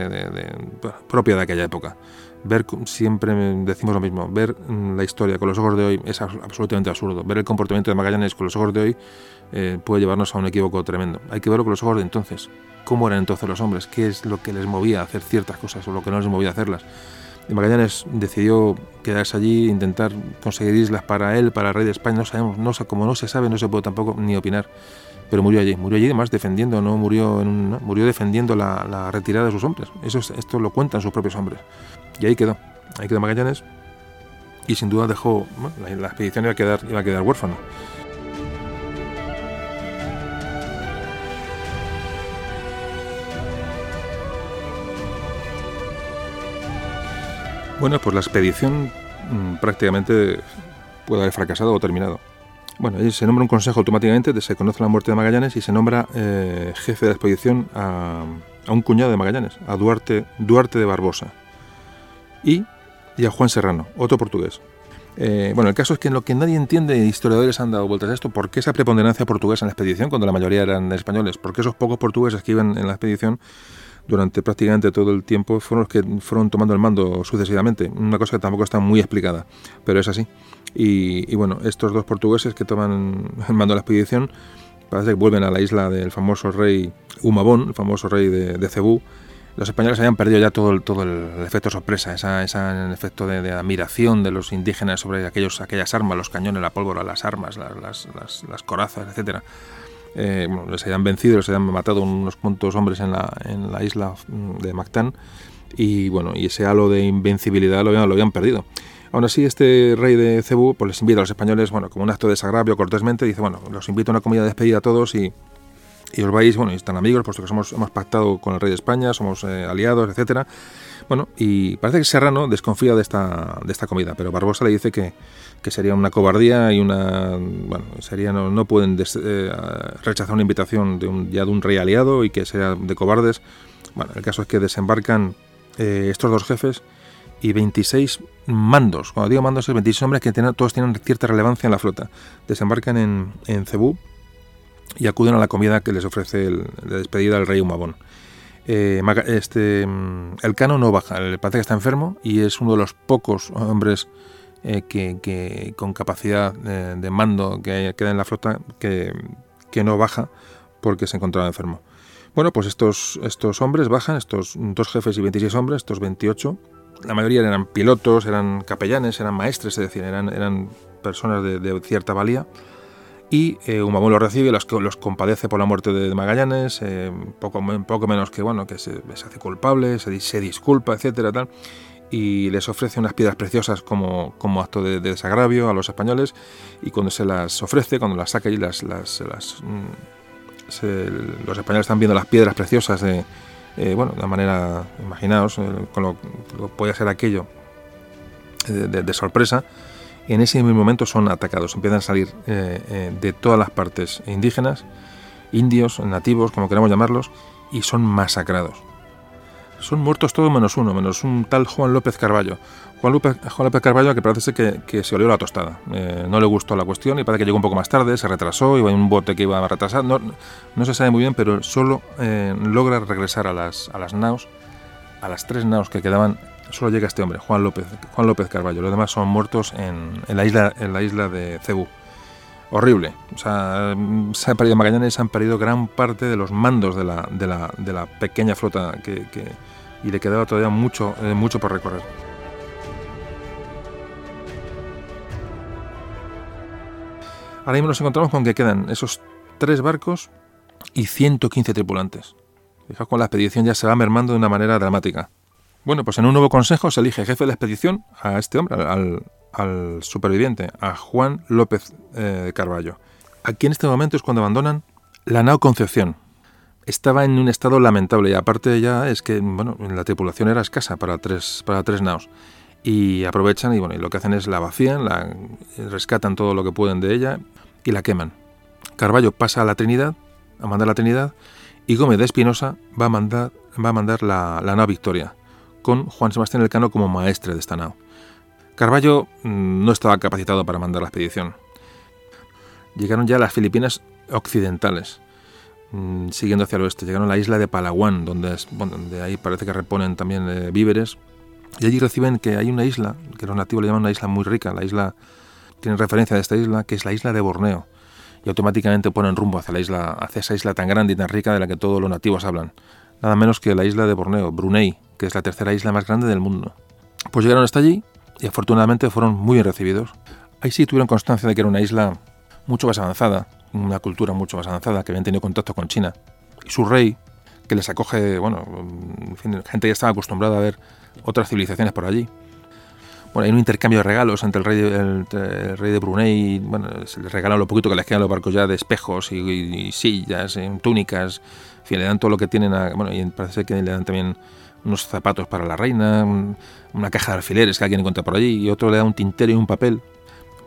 propia de aquella época ver siempre decimos lo mismo, ver mm, la historia con los ojos de hoy es absolutamente absurdo. Ver el comportamiento de Magallanes con los ojos de hoy eh, puede llevarnos a un equívoco tremendo. Hay que verlo con los ojos de entonces. ¿Cómo eran entonces los hombres? ¿Qué es lo que les movía a hacer ciertas cosas o lo que no les movía a hacerlas? Magallanes decidió quedarse allí, intentar conseguir islas para él, para el rey de España. No sabemos, no, como no se sabe, no se puede tampoco ni opinar. Pero murió allí, murió allí además defendiendo, no murió, en murió defendiendo la, retirada de sus hombres. Eso esto lo cuentan sus propios hombres. Y ahí quedó, ahí quedó Magallanes. Y sin duda dejó, la, expedición iba a quedar, iba a quedar huérfano. Bueno, pues la expedición mm, prácticamente puede haber fracasado o terminado. Bueno, se nombra un consejo automáticamente, se conoce la muerte de Magallanes y se nombra eh, jefe de la expedición a, un cuñado de Magallanes, a Duarte, Duarte de Barbosa. Y, y a Juan Serrano, otro portugués. Eh, bueno, el caso es que en lo que nadie entiende, historiadores han dado vueltas a esto, ¿por qué esa preponderancia portuguesa en la expedición cuando la mayoría eran españoles? ¿Por qué esos pocos portugueses que iban en la expedición durante prácticamente todo el tiempo fueron los que fueron tomando el mando sucesivamente. Una cosa que tampoco está muy explicada, pero es así. Y, bueno, estos dos portugueses que toman el mando de la expedición parece que vuelven a la isla del famoso rey Humabón, el famoso rey de, Cebú. Los españoles habían perdido ya todo el, todo el efecto sorpresa, ese esa efecto de, admiración de los indígenas sobre aquellos, aquellas armas, los cañones, la pólvora, las armas, las, las, las corazas, etcétera eh, bueno, les hayan vencido, les hayan matado unos cuantos hombres en la, en la isla de Mactán y bueno, y ese halo de invencibilidad lo habían, lo habían perdido. Aún así, este rey de Cebú pues les invita a los españoles, bueno, como un acto de desagravio cortésmente, dice, bueno, los invito a una comida de despedida a todos y, y os vais, bueno, y están amigos, puesto que somos, hemos pactado con el rey de España, somos eh, aliados, etcétera. Bueno, y parece que Serrano desconfía de esta, de esta comida, pero Barbosa le dice que, que sería una cobardía y una. Bueno, sería, no, no pueden eh, rechazar una invitación de un, ya de un rey aliado y que sea de cobardes. Bueno, el caso es que desembarcan eh, estos dos jefes y 26 mandos. Cuando digo mandos, es 26 hombres que tienen, todos tienen cierta relevancia en la flota. Desembarcan en, en Cebú y acuden a la comida que les ofrece el, de despedida el rey Humabón. Eh, este, mm, el cano no baja, parece que está enfermo y es uno de los pocos hombres eh, que, con capacidad de, mando que queda en la flota que, no baja porque se encontraba enfermo. Bueno, pues estos, estos hombres bajan, estos dos jefes y 26 hombres, estos 28, la mayoría eran pilotos, eran capellanes, eran maestres, es decir, eran, eran personas de, cierta valía. Y eh, lo recibe, los, los compadece por la muerte de Magallanes, eh, poco, poco menos que bueno, que se, hace culpable, se, se disculpa, etcétera, tal y les ofrece unas piedras preciosas como, como acto de, desagravio a los españoles y cuando se las ofrece, cuando las saca y las, las, mm, los españoles están viendo las piedras preciosas de, eh, bueno, de manera, imaginaos, eh, con lo, que puede ser aquello de, sorpresa, en ese mismo momento son atacados, empiezan a salir eh, de todas las partes indígenas, indios, nativos, como queramos llamarlos, y son masacrados son muertos todos menos uno, menos un tal Juan López Carballo. Juan López, Juan López Carballo que parece que, que se olió la tostada. Eh, no le gustó la cuestión y parece que llegó un poco más tarde, se retrasó, iba en un bote que iba a retrasar. No, no se sabe muy bien, pero solo eh, logra regresar a las, a las naos, a las tres naos que quedaban. Solo llega este hombre, Juan López, Juan López Carballo. Los demás son muertos en, en la, isla, en la isla de Cebú horrible. Sea, se han perdido Magallanes, se han perdido gran parte de los mandos de la, de la, de la pequeña flota que, y le quedaba todavía mucho, eh, mucho por recorrer. Ahora mismo nos encontramos con que quedan esos tres barcos y 115 tripulantes. Fijaos con la expedición ya se va mermando de una manera dramática. Bueno, pues en un nuevo consejo se elige jefe de la expedición a este hombre, al, superviviente, a Juan López eh, Carballo. Aquí en este momento es cuando abandonan la nao Concepción, estaba en un estado lamentable y aparte ya es que bueno, la tripulación era escasa para tres, para tres naos y aprovechan y bueno, lo que hacen es la vacían, la rescatan todo lo que pueden de ella y la queman. Carballo pasa a la Trinidad, a mandar la Trinidad y Gómez de Espinosa va a mandar, va a mandar la, la Victoria con Juan Sebastián Elcano como maestre de esta nao. Carballo mm, no estaba capacitado para mandar la expedición. Llegaron ya a las Filipinas occidentales Mm, siguiendo hacia el oeste. Llegaron a la isla de Palawan, donde, donde ahí parece que reponen también eh, víveres. Y allí reciben que hay una isla, que los nativos le llaman una isla muy rica. La isla tiene referencia de esta isla, que es la isla de Borneo. Y automáticamente ponen rumbo hacia, la isla, hacia esa isla tan grande y tan rica de la que todos los nativos hablan. Nada menos que la isla de Borneo, Brunei, que es la tercera isla más grande del mundo. Pues llegaron hasta allí y afortunadamente fueron muy bien recibidos. Ahí sí tuvieron constancia de que era una isla mucho más avanzada, una cultura mucho más avanzada, que habían tenido contacto con China. Y su rey, que les acoge, bueno, gente ya estaba acostumbrada a ver otras civilizaciones por allí. Bueno, hay un intercambio de regalos entre el rey, el, rey de Brunei, bueno, se les regalan lo poquito que les quedan los barcos ya de espejos y, sillas, en túnicas, le dan todo lo que tienen, a, bueno, y parece que le dan también unos zapatos para la reina, una caja de alfileres que alguien encuentra por allí, y otro le da un tintero y un papel,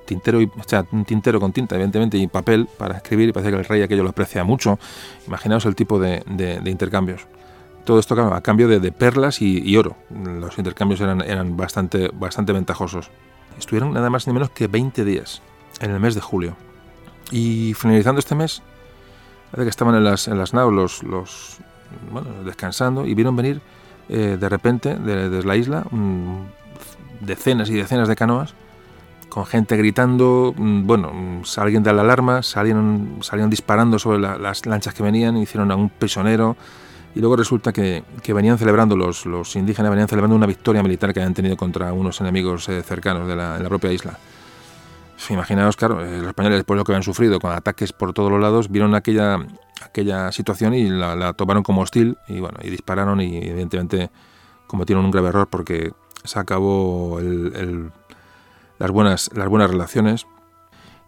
tintero y, o sea, tintero con tinta, evidentemente, y papel para escribir, y parece que el rey aquello lo aprecia mucho. Imaginaos el tipo de, intercambios. Todo esto a cambio de, perlas y, oro. Los intercambios eran, eran bastante, bastante ventajosos. Estuvieron nada más ni menos que 20 días en el mes de julio. Y finalizando este mes, que estaban en las, en las naves los, descansando y vieron venir eh, de repente desde la isla decenas y decenas de canoas con gente gritando, mm, bueno, mm, alguien da la alarma, salieron, salieron disparando sobre las lanchas que venían, hicieron a un prisionero, y luego resulta que, venían celebrando, los, los, indígenas venían celebrando una victoria militar que habían tenido contra unos enemigos eh, cercanos de la, propia isla. Imaginaos, claro, eh, los españoles después de lo que habían sufrido, con ataques por todos los lados, vieron aquella, aquella situación y la, tomaron como hostil y bueno, y dispararon y evidentemente cometieron un grave error porque se acabó las, buenas, las buenas relaciones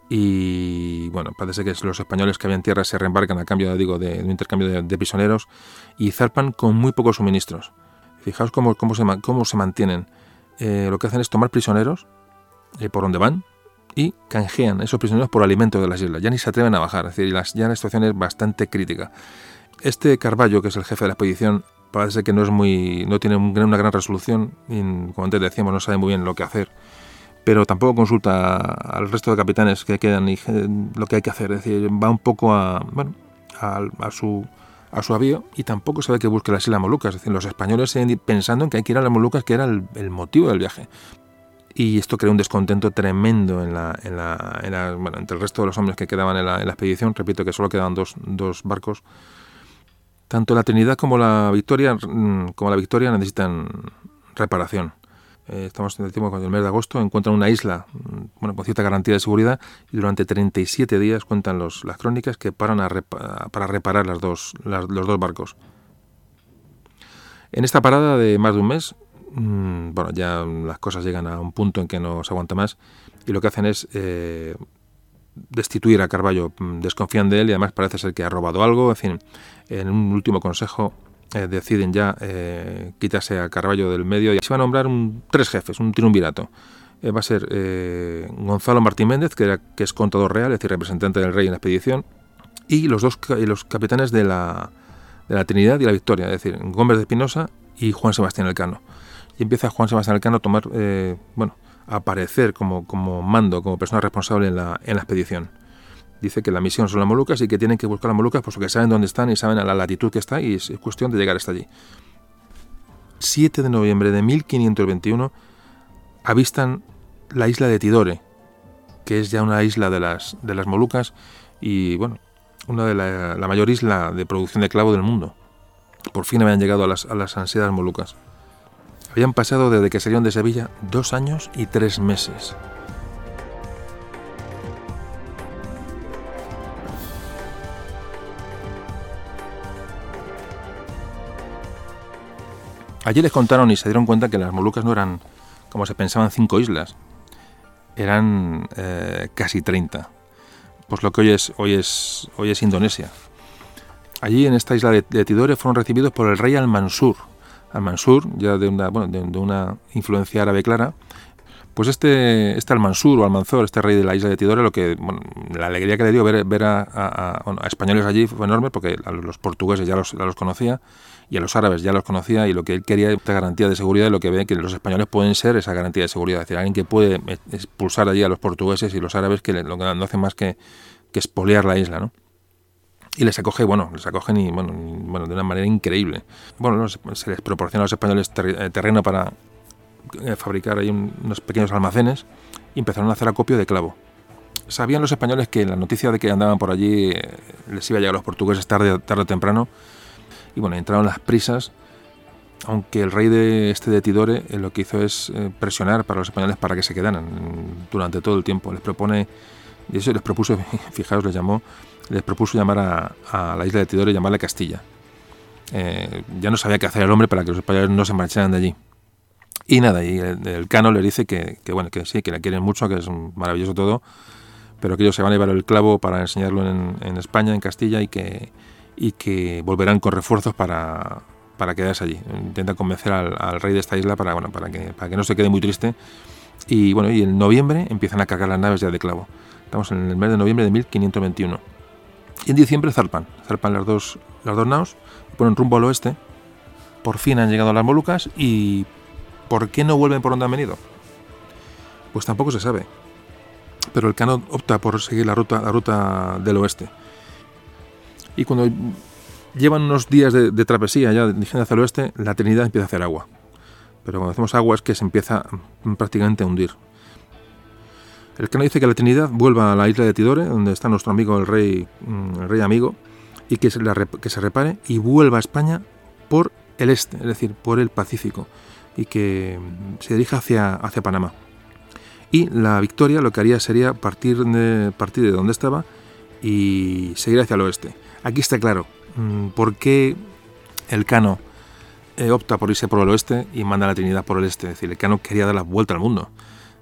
y bueno, parece que los españoles que habían tierra se reembarcan a cambio, digo, de, un intercambio de, prisioneros y zarpan con muy pocos suministros. Fijaos cómo, cómo, se, cómo se mantienen. Eh, lo que hacen es tomar prisioneros eh, por donde van y canjean esos prisioneros por alimento de las islas. Ya ni se atreven a bajar, es decir, las, ya la situación es bastante crítica. Este Carballo, que es el jefe de la expedición, parece que no es muy, no tiene una gran resolución y, como antes decíamos, no sabe muy bien lo que hacer pero tampoco consulta al resto de capitanes que quedan y lo que hay que hacer. Es decir, va un poco a, su, a su avío y tampoco sabe que busque las Islas Molucas. Es decir, los españoles siguen pensando en que hay que ir a las Molucas, que era el, motivo del viaje. Y esto crea un descontento tremendo en la, entre el resto de los hombres que quedaban en la, expedición. Repito que solo quedaban dos, dos barcos. Tanto la Trinidad como la Victoria, mm, como la Victoria necesitan reparación. Eh, estamos en el tiempo mes de agosto, encuentran una isla mm, bueno, con cierta garantía de seguridad y durante 37 días cuentan los, las crónicas que paran a para reparar las dos, los dos barcos. En esta parada de más de un mes, mm, bueno, ya las cosas llegan a un punto en que no se aguanta más y lo que hacen es eh, destituir a Carballo. Mm, desconfían de él y además parece ser que ha robado algo. En fin, en un último consejo eh, deciden ya eh, quitarse a Carballo del medio y se va a nombrar un, tres jefes, un triunvirato. Eh, va a ser Gonzalo Martín Méndez, que, que es contador real, es decir, representante del rey en la expedición, y los dos los capitanes de la, de la Trinidad y la Victoria, es decir, Gómez de Espinosa y Juan Sebastián Elcano. Y empieza Juan Sebastián Elcano a tomar, bueno, a aparecer como, como mando, como persona responsable en la, en la expedición dice que la misión son las Molucas y que tienen que buscar las Molucas pues porque saben dónde están y saben a la latitud que está y es cuestión de llegar hasta allí. 7 de noviembre de 1521 avistan la isla de Tidore, que es ya una isla de las, de las Molucas y bueno, una de la, mayor isla de producción de clavo del mundo. Por fin habían llegado a las, a las ansiadas Molucas. Habían pasado desde que salieron de Sevilla dos años y tres meses. Allí les contaron y se dieron cuenta que las Molucas no eran, como se pensaban, cinco islas, eran eh, casi 30. Pues lo que hoy es, hoy es, hoy es Indonesia. Allí en esta isla de, Tidore fueron recibidos por el rey Al-Mansur. Al-Mansur, ya de una, bueno, de, una influencia árabe clara, pues este, este Almansur o Almanzor, este rey de la isla de Tidore, lo que la alegría que le dio ver, ver a, españoles allí fue enorme porque a los portugueses ya los, ya los conocía y a los árabes ya los conocía y lo que él quería esta garantía de seguridad y lo que ve que los españoles pueden ser esa garantía de seguridad, es decir, alguien que puede expulsar allí a los portugueses y los árabes que lo que no hacen más que, que expoliar la isla, ¿no? y les acoge, bueno, les acogen y, bueno, bueno, de una manera increíble. Bueno, se les proporciona a los españoles eh, terreno para eh, fabricar ahí unos pequeños almacenes y empezaron a hacer acopio de clavo. Sabían los españoles que la noticia de que andaban por allí eh, les iba a llegar a los portugueses tarde, tarde o temprano y bueno, entraron las prisas aunque el rey de este de Tidore eh, lo que hizo es eh, presionar para los españoles para que se quedaran durante todo el tiempo. Les propone, y eso les propuso, fijaos, les llamó, les propuso llamar a, la isla de Tidore, llamarla Castilla. Eh, ya no sabía qué hacer el hombre para que los españoles no se marcharan de allí. Y nada, y el, cano le dice que, bueno, que sí, que le quieren mucho, que es maravilloso todo, pero que ellos se van a llevar el clavo para enseñarlo en, España, en Castilla, y que, y que volverán con refuerzos para, para quedarse allí. Intenta convencer al, rey de esta isla para, bueno, para, que, para que no se quede muy triste. Y bueno, y en noviembre empiezan a cargar las naves ya de clavo. Estamos en el mes de noviembre de 1521. Y en diciembre zarpan, zarpan las dos, las dos naos, ponen rumbo al oeste. Por fin han llegado a las Molucas y ¿por qué no vuelven por donde han venido? Pues tampoco se sabe. Pero el cano opta por seguir la ruta, la ruta del oeste. Y cuando llevan unos días de, travesía ya dirigiendo hacia el oeste, la Trinidad empieza a hacer agua. Pero cuando hacemos agua es que se empieza prácticamente a hundir. El cano dice que la Trinidad vuelva a la isla de Tidore, donde está nuestro amigo el rey, mm, el rey amigo, y que se, repare y vuelva a España por el este, es decir, por el Pacífico, y que se dirija hacia, hacia Panamá. Y la victoria lo que haría sería partir de, partir de donde estaba y seguir hacia el oeste. Aquí está claro, Mm, por qué el Cano eh, opta por irse por el oeste y manda a la Trinidad por el este. Es decir, el Cano quería dar la vuelta al mundo.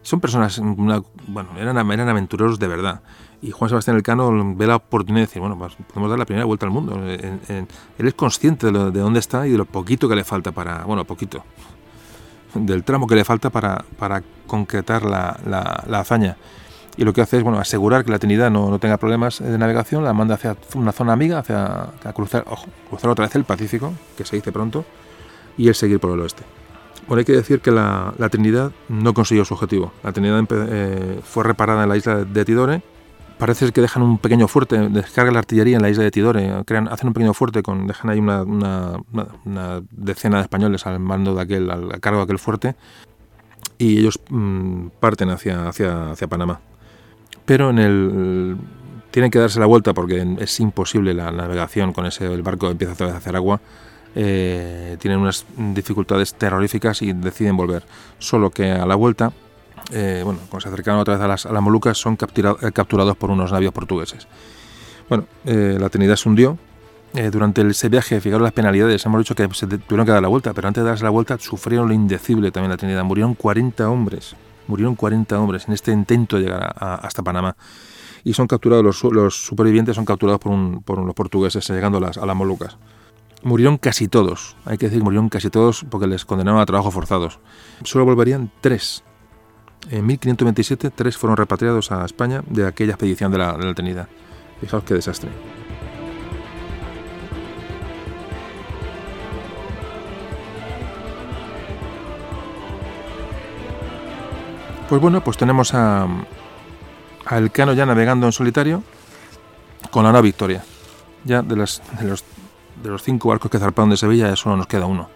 Son personas, bueno, eran, eran aventureros de verdad. Y Juan Sebastián Elcano ve la oportunidad de decir, bueno, pues podemos dar la primera vuelta al mundo. él es consciente de, dónde está y de lo poquito que le falta para, bueno, poquito, del tramo que le falta para, para concretar la, la hazaña y lo que hace es bueno, asegurar que la Trinidad no, no, tenga problemas de navegación, la manda hacia una zona amiga, hacia a cruzar, cruzar otra vez el Pacífico, que se dice pronto, y el seguir por el oeste. Bueno, hay que decir que la, la Trinidad no consiguió su objetivo. La Trinidad eh, fue reparada en la isla de Tidore. Parece que dejan un pequeño fuerte, descargan la artillería en la isla de Tidore, crean, hacen un pequeño fuerte, con, dejan ahí una, una, una decena de españoles al mando de aquel, al, cargo de aquel fuerte, y ellos mm, parten hacia, hacia, hacia Panamá pero en el tienen que darse la vuelta porque es imposible la navegación con ese el barco empieza a hacer agua. Eh, tienen unas dificultades terroríficas y deciden volver. Solo que a la vuelta eh, bueno cuando se acercan otra vez a las, a las Molucas son eh, capturados por unos navios portugueses. Bueno la Trinidad se hundió durante ese viaje, fijaros las penalidades, hemos dicho que se tuvieron que dar la vuelta, pero antes de darse la vuelta sufrieron lo indecible también la Trinidad. Murieron 40 hombres Murieron 40 hombres en este intento de llegar hasta Panamá. Y son capturados, los, supervivientes son capturados por, los portugueses llegando a las, a Molucas. Murieron casi todos, hay que decir, murieron casi todos porque les condenaron a trabajos forzados. Solo volverían tres. En 1527, tres fueron repatriados a España de aquella expedición de la, de la. Fijaos qué desastre. Pues bueno, pues tenemos a, a Elcano ya navegando en solitario con la nave Victoria. Ya de, las, de, los, de los cinco barcos que zarparon de Sevilla ya solo nos queda uno.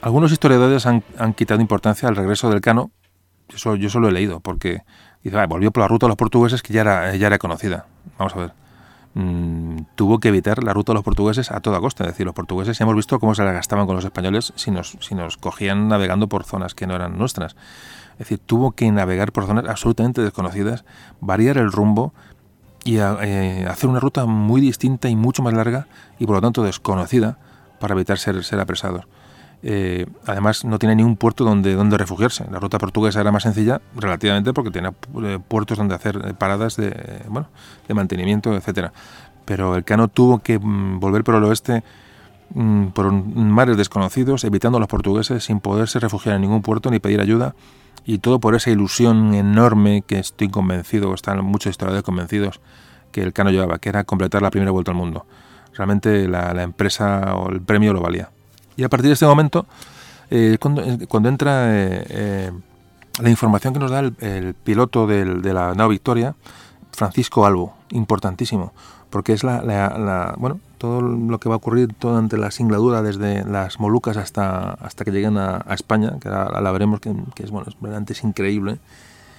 Algunos historiadores han, han quitado importancia al regreso del Cano. Eso yo solo he leído, porque dice, volvió por la ruta de los portugueses que ya era, ya era conocida. Vamos a ver. Mm, tuvo que evitar la ruta de los portugueses a toda costa. Es decir, los portugueses ya hemos visto cómo se la gastaban con los españoles si nos, si nos cogían navegando por zonas que no eran nuestras. Es decir, tuvo que navegar por zonas absolutamente desconocidas, variar el rumbo y eh, hacer una ruta muy distinta y mucho más larga y por lo tanto desconocida para evitar ser, ser apresados. Eh, además, no tiene ningún puerto donde, donde refugiarse. La ruta portuguesa era más sencilla relativamente porque tenía eh, puertos donde hacer paradas de, bueno, de mantenimiento, etcétera. Pero el cano tuvo que mm, volver por el oeste mm, por mares desconocidos, evitando a los portugueses sin poderse refugiar en ningún puerto ni pedir ayuda y todo por esa ilusión enorme que estoy convencido, están muchos historiadores convencidos que el Cano llevaba, que era completar la primera vuelta al mundo. Realmente la, empresa o el premio lo valía. Y a partir de este momento, eh, cuando, eh, cuando, entra eh, la información que nos da el, piloto de la nave Victoria, Francisco Albo, importantísimo, porque es la, bueno, todo lo que va a ocurrir durante la singladura desde las Molucas hasta, hasta que lleguen a, España, que la, veremos que, es bueno, es es increíble.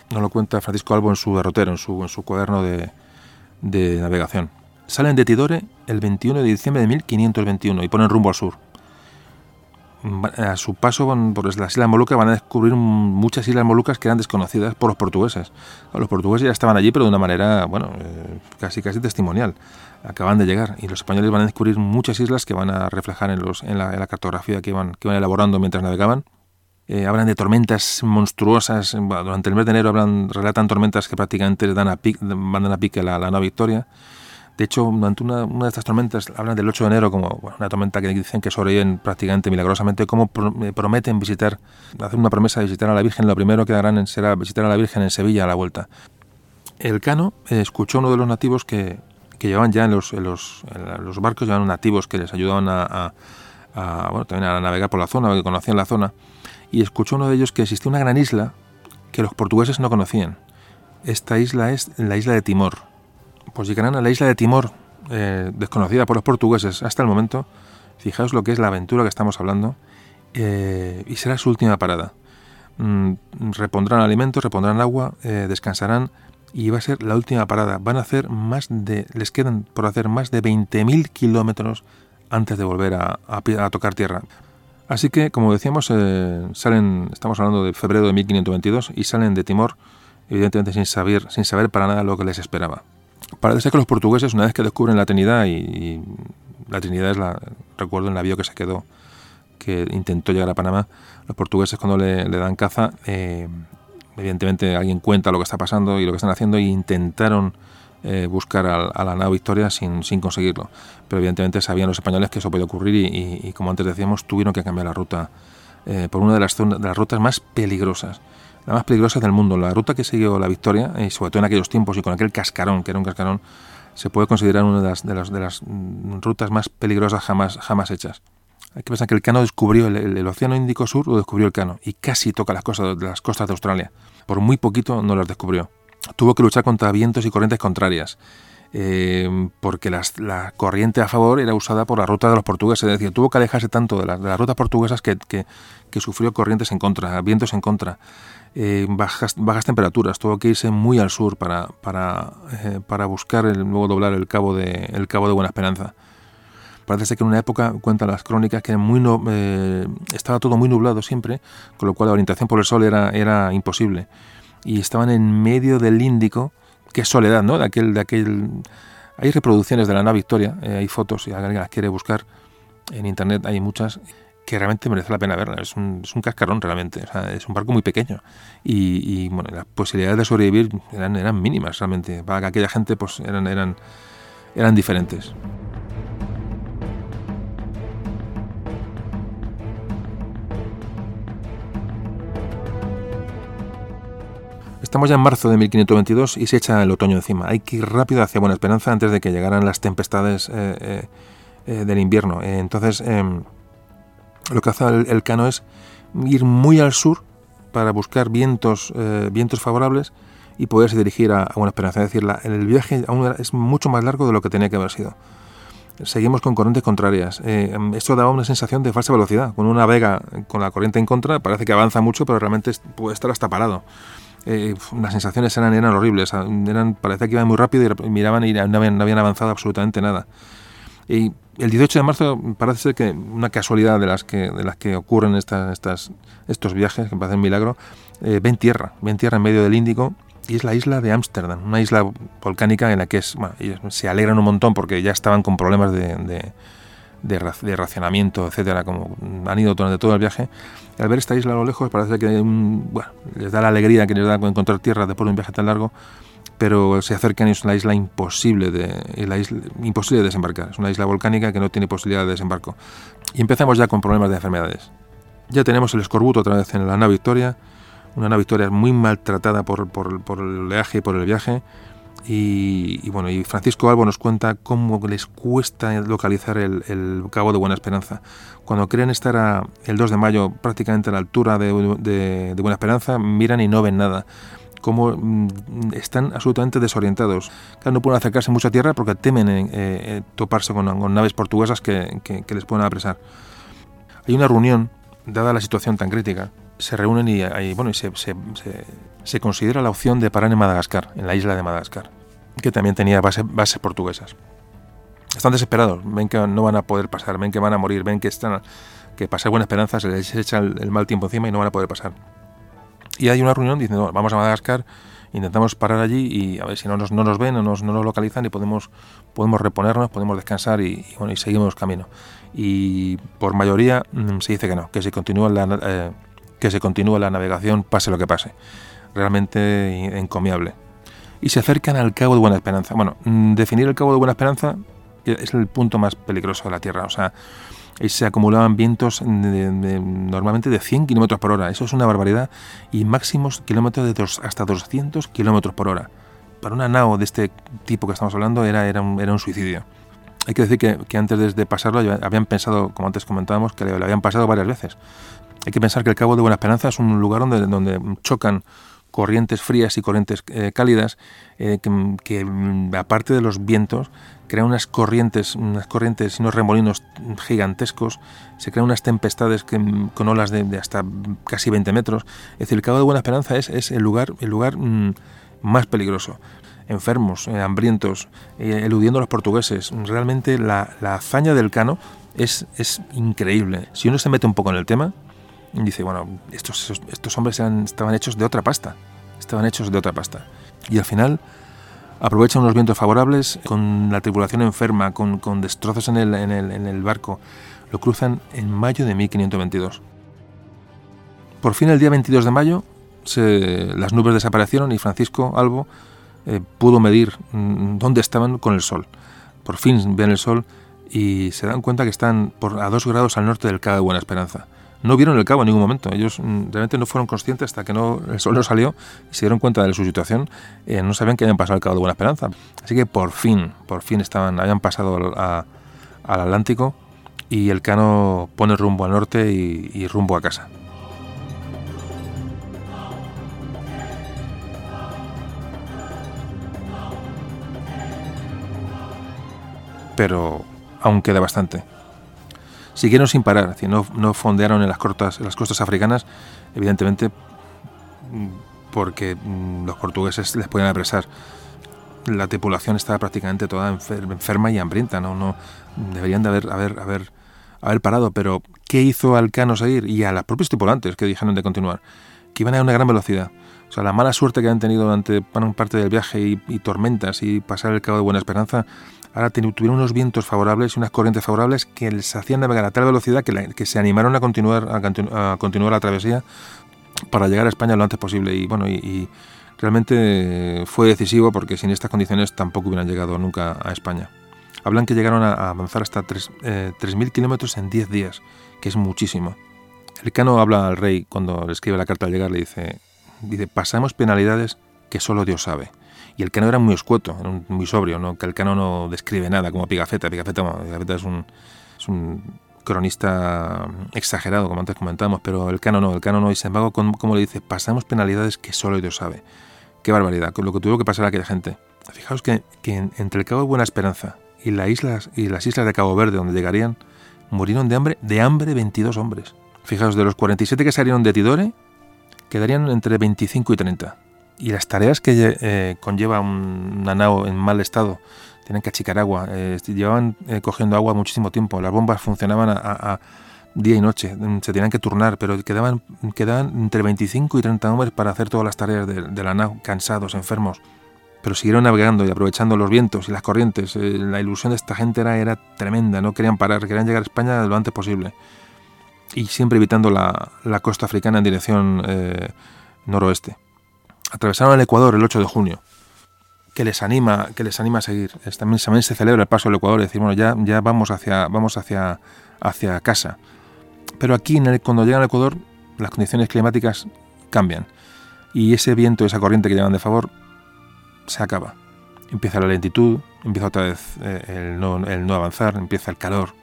Nos lo cuenta Francisco Albo en su derrotero, en su, en su cuaderno de, de navegación. Salen de Tidore el 21 de diciembre de 1521 y ponen rumbo al sur. A su paso por las Islas Molucas van a descubrir muchas Islas Molucas que eran desconocidas por los portugueses. Los portugueses ya estaban allí, pero de una manera, bueno, eh, casi casi testimonial. Acaban de llegar y los españoles van a descubrir muchas islas que van a reflejar en, los, en, la, cartografía que iban, que iban elaborando mientras navegaban. Eh, hablan de tormentas monstruosas. Durante el mes de enero hablan, relatan tormentas que prácticamente dan a pique, mandan a pique la, la nueva Victoria. De hecho, durante una, de estas tormentas, hablan del 8 de enero como una tormenta que dicen que sobreviven prácticamente milagrosamente, como eh, prometen visitar, hacer una promesa de visitar a la Virgen. Lo primero que harán será visitar a la Virgen en Sevilla a la vuelta. El Cano eh, escuchó a uno de los nativos que, llevaban ya en los, los, los, barcos, llevaban nativos que les ayudaban a, bueno, también a navegar por la zona, que conocían la zona, y escuchó uno de ellos que existía una gran isla que los portugueses no conocían. Esta isla es la isla de Timor pues llegarán a la isla de Timor, eh, desconocida por los portugueses hasta el momento. Fijaos lo que es la aventura que estamos hablando, eh, y será su última parada. Mm, repondrán alimentos, repondrán agua, eh, descansarán y va a ser la última parada. Van a hacer más de, les quedan por hacer más de 20.000 kilómetros antes de volver a, tocar tierra. Así que, como decíamos, salen, estamos hablando de febrero de 1522 y salen de Timor, evidentemente sin saber, sin saber para nada lo que les esperaba. Parece ser que los portugueses, una vez que descubren la Trinidad, y, la Trinidad es la, recuerdo el navío que se quedó, que intentó llegar a Panamá, los portugueses cuando le, dan caza, eh, evidentemente alguien cuenta lo que está pasando y lo que están haciendo, e intentaron eh, buscar a, la nave Victoria sin, sin, conseguirlo. Pero evidentemente sabían los españoles que eso podía ocurrir y, como antes decíamos, tuvieron que cambiar la ruta eh, por una de las, de las rutas más peligrosas la más peligrosa del mundo. La ruta que siguió la Victoria, y sobre todo en aquellos tiempos y con aquel cascarón, que era un cascarón, se puede considerar una de las, de las, mm, rutas más peligrosas jamás, jamás hechas. Hay que pensar que el Cano descubrió el, Océano Índico Sur, lo descubrió el Cano, y casi toca las costas de las costas de Australia. Por muy poquito no las descubrió. Tuvo que luchar contra vientos y corrientes contrarias. Eh, porque la corriente a favor era usada por la ruta de los portugueses, es decir, tuvo que alejarse tanto de, las rutas portuguesas que, que, sufrió corrientes en contra, vientos en contra, eh, bajas, bajas temperaturas, tuvo que irse muy al sur para, para, eh, para buscar el, luego doblar el cabo, de, el cabo de Buena Esperanza. Parece ser que en una época, cuentan las crónicas, que muy no, eh, estaba todo muy nublado siempre, con lo cual la orientación por el sol era, era imposible. Y estaban en medio del Índico, es soledad, ¿no? De aquel, de aquel... Hay reproducciones de la nave Victoria, hay fotos, si alguien las quiere buscar en internet, hay muchas que realmente merece la pena verla. Es un, es un cascarón realmente, es un barco muy pequeño y, bueno, las posibilidades de sobrevivir eran, mínimas realmente. Para que aquella gente pues eran, eran, eran diferentes. Estamos ya en marzo de 1522 y se echa el otoño encima. Hay que ir rápido hacia Buena Esperanza antes de que llegaran las tempestades eh, eh, eh, del invierno. entonces, em, lo que hace el, Cano es ir muy al sur para buscar vientos, eh, vientos favorables y poderse dirigir a, una esperanza. Es decir, el viaje aún es mucho más largo de lo que tenía que haber sido. Seguimos con corrientes contrarias. Eh, esto daba una sensación de falsa velocidad. Con una vega con la corriente en contra parece que avanza mucho, pero realmente puede estar hasta parado. Eh, las sensaciones eran, eran horribles. Eran, parecía que iban muy rápido y miraban y no habían, no habían avanzado absolutamente nada. Y el 18 de marzo parece ser que una casualidad de las que, de las que ocurren estas, estos viajes, que parecen milagro, eh, ven tierra, ven tierra en medio del Índico y es la isla de Ámsterdam, una isla volcánica en la que se alegran un montón porque ya estaban con problemas de, de, racionamiento, etcétera, como han ido durante todo el viaje. al ver esta isla a lo lejos parece que les da la alegría que les da encontrar tierra después de un viaje tan largo pero se acercan y es una isla imposible de, la isla, imposible de desembarcar. Es una isla volcánica que no tiene posibilidad de desembarco. Y empezamos ya con problemas de enfermedades. Ya tenemos el escorbuto otra vez en la nave Victoria, una nave Victoria muy maltratada por, por, por el oleaje y por el viaje. Y, bueno, y Francisco Albo nos cuenta cómo les cuesta localizar el, Cabo de Buena Esperanza. Cuando creen estar el 2 de mayo prácticamente a la altura de, de Buena Esperanza, miran y no ven nada cómo mm, están absolutamente desorientados. Claro, no pueden acercarse mucho a tierra porque temen eh, eh, toparse con, naves portuguesas que, les puedan apresar. Hay una reunión, dada la situación tan crítica, se reúnen y, bueno, y se, se, considera la opción de parar en Madagascar, en la isla de Madagascar, que también tenía bases portuguesas. Están desesperados, ven que no van a poder pasar, ven que van a morir, ven que están que pasar buena esperanza se les echa el, mal tiempo encima y no van a poder pasar. Y hay una reunión diciendo, vamos a Madagascar, intentamos parar allí y a ver si no nos, no nos ven, no nos, no nos localizan y podemos, podemos reponernos, podemos descansar y, bueno, y seguimos camino. Y por mayoría mm, se dice que no, que se continúa la, eh, que se continúa la navegación pase lo que pase. Realmente encomiable. Y se acercan al Cabo de Buena Esperanza. Bueno, mm, definir el Cabo de Buena Esperanza es el punto más peligroso de la Tierra. O sea, se acumulaban vientos normalmente de 100 kilómetros por hora. Eso es una barbaridad. Y máximos kilómetros de hasta 200 kilómetros por hora. Para una nao de este tipo que estamos hablando era, era, un, suicidio. Hay que decir que, antes de, pasarlo habían pensado, como antes comentábamos, que le, habían pasado varias veces. Hay que pensar que el Cabo de Buena Esperanza es un lugar donde, donde chocan corrientes frías y corrientes eh, cálidas eh, que, mm, aparte de los vientos crean unas corrientes, unas corrientes unos remolinos gigantescos, se crean unas tempestades que, con olas de, hasta casi 20 metros. Es decir, el Cabo de Buena Esperanza es, el lugar, el lugar mm, más peligroso. Enfermos, eh, hambrientos, eludiendo a los portugueses. Realmente la, hazaña del Cano es, es increíble. Si uno se mete un poco en el tema, dice, bueno, estos, estos hombres estaban hechos de otra pasta, estaban hechos de otra pasta. Y al final aprovechan unos vientos favorables, con la tripulación enferma, con, con destrozos en el, en, el, en el, barco, lo cruzan en mayo de 1522. Por fin el día 22 de mayo se, las nubes desaparecieron y Francisco Albo eh, pudo medir mm, dónde estaban con el sol. Por fin ven el sol y se dan cuenta que están por, a dos grados al norte del Cabo de Buena Esperanza no vieron el cabo en ningún momento. Ellos mm, realmente no fueron conscientes hasta que no, el sol no salió y se dieron cuenta de su situación. Eh, no sabían que habían pasado el cabo de Buena Esperanza. Así que por fin, por fin estaban, habían pasado al, Atlántico y el cano pone rumbo al norte y, rumbo a casa. Pero aún queda bastante siguieron sin parar, no, no fondearon en las, cortas, en las costas africanas, evidentemente porque mm, los portugueses les podían apresar. La tripulación estaba prácticamente toda enferma y hambrienta, no, deberían de haber, haber, haber, haber parado, pero ¿qué hizo Alcano seguir? Y a los propios tripulantes que dijeron de continuar, que iban a una gran velocidad. O sea, la mala suerte que han tenido durante parte del viaje y, tormentas y pasar el Cabo de Buena Esperanza ahora tuvieron unos vientos favorables y unas corrientes favorables que les hacían navegar a tal velocidad que, se animaron a continuar, a, continuar la travesía para llegar a España lo antes posible. Y bueno, y, realmente fue decisivo porque sin estas condiciones tampoco hubieran llegado nunca a España. Hablan que llegaron a, avanzar hasta 3.000 eh, kilómetros en 10 días, que es muchísimo. El cano habla al rey cuando le escribe la carta al llegar, le dice, dice, pasamos penalidades que solo Dios sabe. Y el cano era muy escueto, muy sobrio, ¿no? que el cano no describe nada como Pigafetta. Pigafetta, es, un, es un cronista exagerado, como antes comentábamos, pero el cano no, el cano no. Y sin embargo, como, le dice, pasamos penalidades que solo Dios sabe. Qué barbaridad, lo que tuvo que pasar a aquella gente. Fijaos que, entre el Cabo de Buena Esperanza y, las islas, y las islas de Cabo Verde, donde llegarían, murieron de hambre, de hambre 22 hombres. Fijaos, de los 47 que salieron de Tidore, quedarían entre 25 y 30 y las tareas que eh, conlleva un, una nao en mal estado, tienen que achicar agua, eh, llevaban eh, cogiendo agua muchísimo tiempo, las bombas funcionaban a, día y noche, mm, se tenían que turnar, pero quedaban, quedaban entre 25 y 30 hombres para hacer todas las tareas de, la nao, cansados, enfermos, pero siguieron navegando y aprovechando los vientos y las corrientes. la ilusión de esta gente era, era tremenda, no querían parar, querían llegar a España lo antes posible. Y siempre evitando la, la costa africana en dirección noroeste atravesaron el Ecuador el 8 de junio, que les anima, que les anima a seguir. también, también, se celebra el paso del Ecuador, es decir, bueno, ya, ya vamos, hacia, vamos hacia, hacia casa. Pero aquí, cuando llegan al Ecuador, las condiciones climáticas cambian. Y ese viento, esa corriente que llevan de favor, se acaba. Empieza la lentitud, empieza otra vez eh, el, no, el no avanzar, empieza el calor,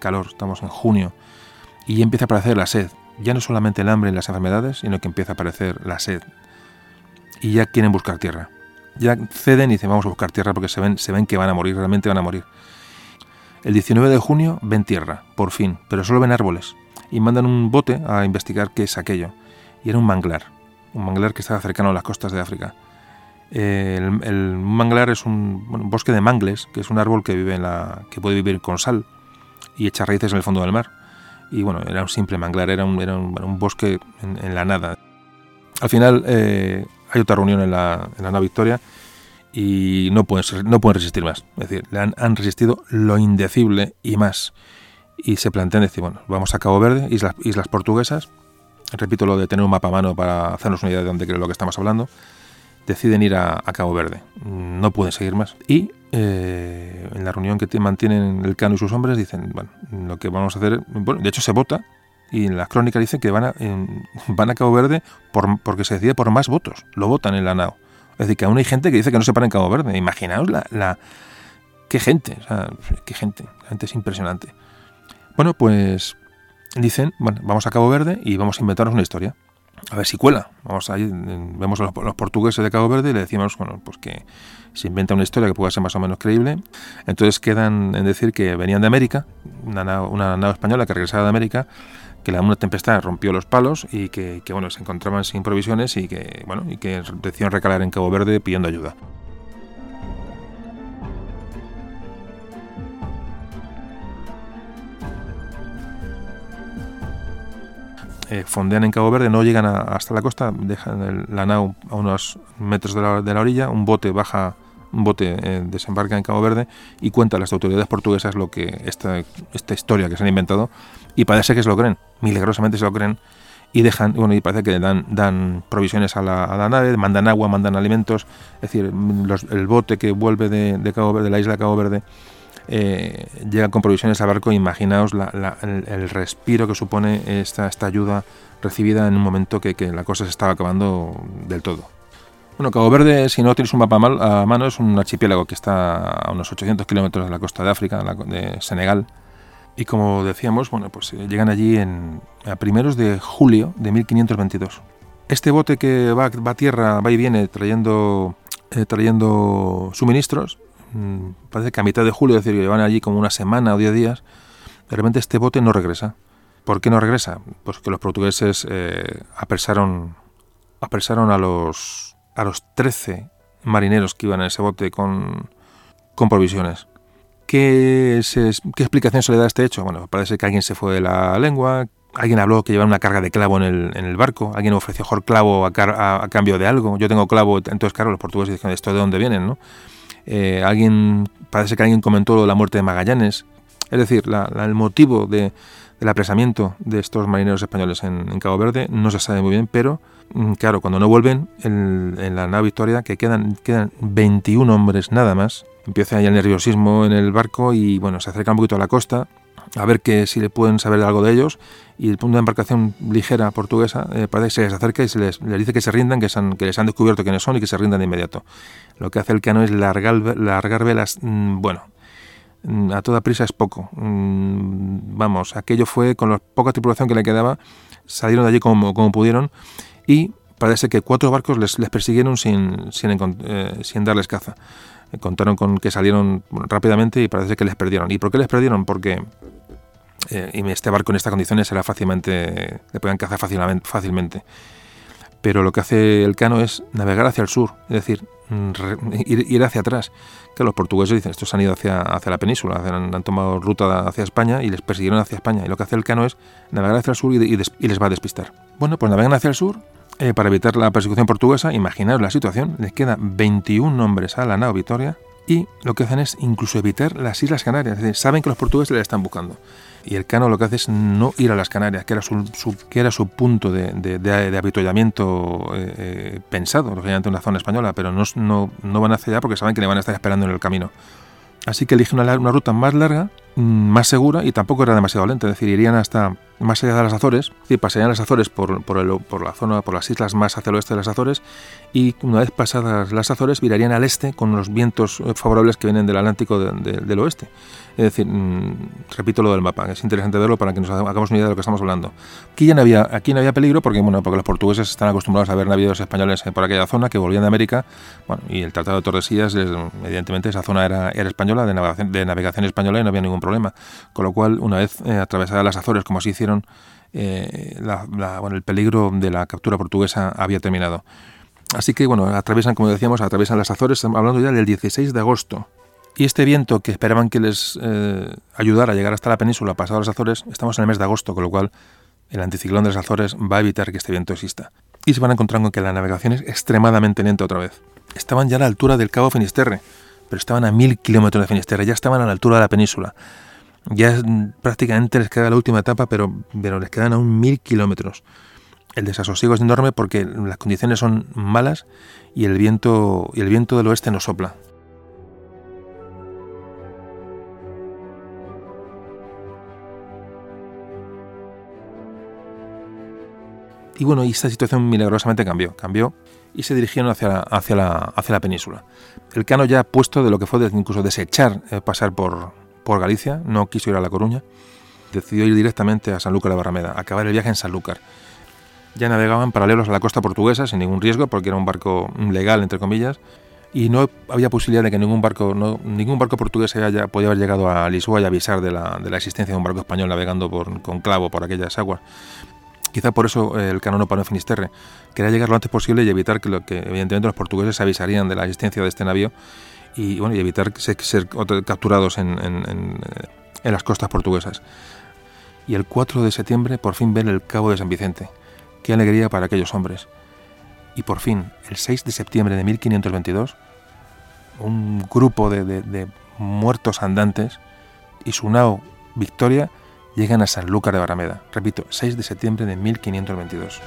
calor, estamos en junio, y empieza a aparecer la sed. Ya no solamente el hambre y las enfermedades, sino que empieza a aparecer la sed, y ya quieren buscar tierra. Ya ceden y dicen vamos a buscar tierra porque se ven, que van a morir, realmente van a morir. El 19 de junio ven tierra, por fin, pero solo ven árboles. Y mandan un bote a investigar qué es aquello. Y era un manglar, un manglar que estaba cercano a las costas de África. El, manglar es un, bosque de mangles, que es un árbol que, vive en la, que puede vivir con sal y echa raíces en el fondo del mar. Y bueno, era un simple manglar, era un, era un, bosque en, la nada. Al final eh, hay otra reunión en la, en la nave Victoria y no pueden, no pueden resistir más. Es decir, le han, han, resistido lo indecible y más. Y se plantean decir, bueno, vamos a Cabo Verde, islas, islas portuguesas. Repito lo de tener un mapa a mano para hacernos una idea de dónde creo lo que estamos hablando. Deciden ir a, Cabo Verde. No pueden seguir más. Y eh, en la reunión que mantienen el Cano y sus hombres dicen, bueno, lo que vamos a hacer, bueno, de hecho se vota y en las crónicas dice que van a, van a Cabo Verde por, porque se decide por más votos. Lo votan en la NAO. Es decir, que aún hay gente que dice que no se para en Cabo Verde. Imaginaos la, la qué gente, o sea, qué gente, la gente es impresionante. Bueno, pues dicen, bueno, vamos a Cabo Verde y vamos a inventarnos una historia. A ver si cuela. Vamos ahí, vemos a los, portugueses de Cabo Verde y le decimos, bueno, pues que se inventa una historia que pueda ser más o menos creíble. Entonces quedan en decir que venían de América, una nave, española que regresaba de América, que la una tempestad rompió los palos y que, bueno, se encontraban sin provisiones y que, bueno, y que decidieron recalar en Cabo Verde pidiendo ayuda. Eh, fondean en Cabo Verde, no llegan hasta la costa, dejan la nao a unos metros de la, orilla, un bote baja, un bote eh, desembarca en Cabo Verde y cuenta a las autoridades portuguesas lo que esta, esta historia que se han inventado y parece que se lo creen, milagrosamente se lo creen y dejan, bueno, y parece que dan, dan provisiones a la, nave, mandan agua, mandan alimentos, es decir, el bote que vuelve de, Cabo Verde, de la isla de Cabo Verde eh, llega con provisiones al barco, imaginaos el, respiro que supone esta, esta ayuda recibida en un momento que, la cosa se estaba acabando del todo. Bueno, Cabo Verde, si no tienes un mapa a mano, es un archipiélago que está a unos 800 kilómetros de la costa de África, de Senegal. Y como decíamos, bueno, pues eh, llegan allí en, a primeros de julio de 1522. Este bote que va, va a tierra, va y viene trayendo, eh, trayendo suministros, parece que a mitad de julio, es decir, llevan allí como una semana o diez días, de repente este bote no regresa. ¿Por qué no regresa? Pues que los portugueses eh, apresaron, apresaron a los a los 13 marineros que iban en ese bote con, con provisiones. ¿Qué, ¿Qué explicación se le da a este hecho? Bueno, parece que alguien se fue de la lengua, alguien habló que llevaba una carga de clavo en el, en el barco, alguien ofreció mejor clavo a, a, cambio de algo, yo tengo clavo, entonces claro, los portugueses dicen, ¿esto de dónde vienen? ¿no? Eh, alguien, parece que alguien comentó la muerte de Magallanes. Es decir, el motivo de, del apresamiento de estos marineros españoles en, Cabo Verde no se sabe muy bien, pero mm, claro, cuando no vuelven en, la nave Victoria, que quedan, quedan 21 hombres nada más, empieza ya el nerviosismo en el barco y bueno, se acerca un poquito a la costa a ver que si le pueden saber algo de ellos y el punto de embarcación ligera portuguesa eh, parece que se les acerca y se les, dice que se rindan, que, que, les han descubierto quiénes son y que se rindan de inmediato. Lo que hace el cano es largar, largar velas, mm, bueno, mm, a toda prisa es poco. Mm, vamos, aquello fue con la poca tripulación que le quedaba, salieron de allí como, como pudieron y parece que cuatro barcos les, les persiguieron sin, sin, eh, sin darles caza contaron con que salieron rápidamente y parece que les perdieron. ¿Y por qué les perdieron? Porque eh, y este barco en estas condiciones era fácilmente, le podían cazar fácilmente. Pero lo que hace el cano es navegar hacia el sur, es decir, ir, hacia atrás. Que los portugueses dicen, estos han ido hacia, hacia la península, han, tomado ruta hacia España y les persiguieron hacia España. Y lo que hace el cano es navegar hacia el sur y, les va a despistar. Bueno, pues navegan hacia el sur, eh, para evitar la persecución portuguesa, imaginaos la situación, les quedan 21 hombres a la nao Vitoria y lo que hacen es incluso evitar las Islas Canarias, saben que los portugueses le están buscando. Y el Cano lo que hace es no ir a las Canarias, que era su, que era su punto de, de, eh, eh, pensado, lógicamente en una zona española, pero no, no, no van hacia allá porque saben que le van a estar esperando en el camino. Así que eligen una, ruta más larga, mm, más segura y tampoco era demasiado lenta, es decir, irían hasta más allá de las Azores, y pasarían las Azores por, por, la zona, por las islas más hacia el oeste de las Azores, y una vez pasadas las Azores virarían al este con los vientos eh, favorables que vienen del Atlántico del oeste. Es decir, mm, repito lo del mapa, es interesante verlo para que nos hagamos una idea de lo que estamos hablando. Aquí ya no había, aquí no había peligro porque, bueno, porque los portugueses están acostumbrados a ver navíos españoles por aquella zona que volvían de América, bueno, y el Tratado de Tordesillas, evidentemente esa zona era, española, de navegación, de navegación española y no había ningún problema. Con lo cual, una vez eh, atravesadas las Azores, como así hicieron, eh, bueno, el peligro de la captura portuguesa había terminado. Así que, bueno, atraviesan, como decíamos, atraviesan las Azores, hablando ya del 16 de agosto Y este viento que esperaban que les eh, ayudara a llegar hasta la península pasado los Azores, estamos en el mes de agosto, con lo cual el anticiclón de los Azores va a evitar que este viento exista. Y se van a encontrar con que la navegación es extremadamente lenta otra vez. Estaban ya a la altura del Cabo Finisterre, pero estaban a mil kilómetros de Finisterre, ya estaban a la altura de la península. Ya prácticamente les queda la última etapa, pero, pero les quedan aún mil kilómetros. El desasosiego es enorme porque las condiciones son malas y el viento, y el viento del oeste no sopla. Y bueno, y esta situación milagrosamente cambió, cambió y se dirigieron hacia la, hacia la, hacia la península. El cano ya puesto de lo que fue incluso desechar eh, pasar por, por Galicia, no quiso ir a La Coruña, decidió ir directamente a Sanlúcar de Barrameda, acabar el viaje en Sanlúcar. Ya navegaban paralelos a la costa portuguesa sin ningún riesgo porque era un barco legal, entre comillas, y no había posibilidad de que ningún barco, ningún barco portugués haya, podía haber llegado a Lisboa y avisar de la, de la existencia de un barco español navegando por, con clavo por aquellas aguas. Quizá por eso eh, el canono paró en Finisterre. Quería llegar lo antes posible y evitar que, evidentemente los portugueses avisarían de la existencia de este navío y, bueno, y evitar ser, capturados en, en, en, las costas portuguesas. Y el 4 de septiembre por fin ven el Cabo de San Vicente. Qué alegría para aquellos hombres. Y por fin, el 6 de septiembre de 1522, un grupo de, de, de muertos andantes y su nao Victoria llegan a Sanlúcar de Barrameda. Repito, 6 de septiembre de 1522.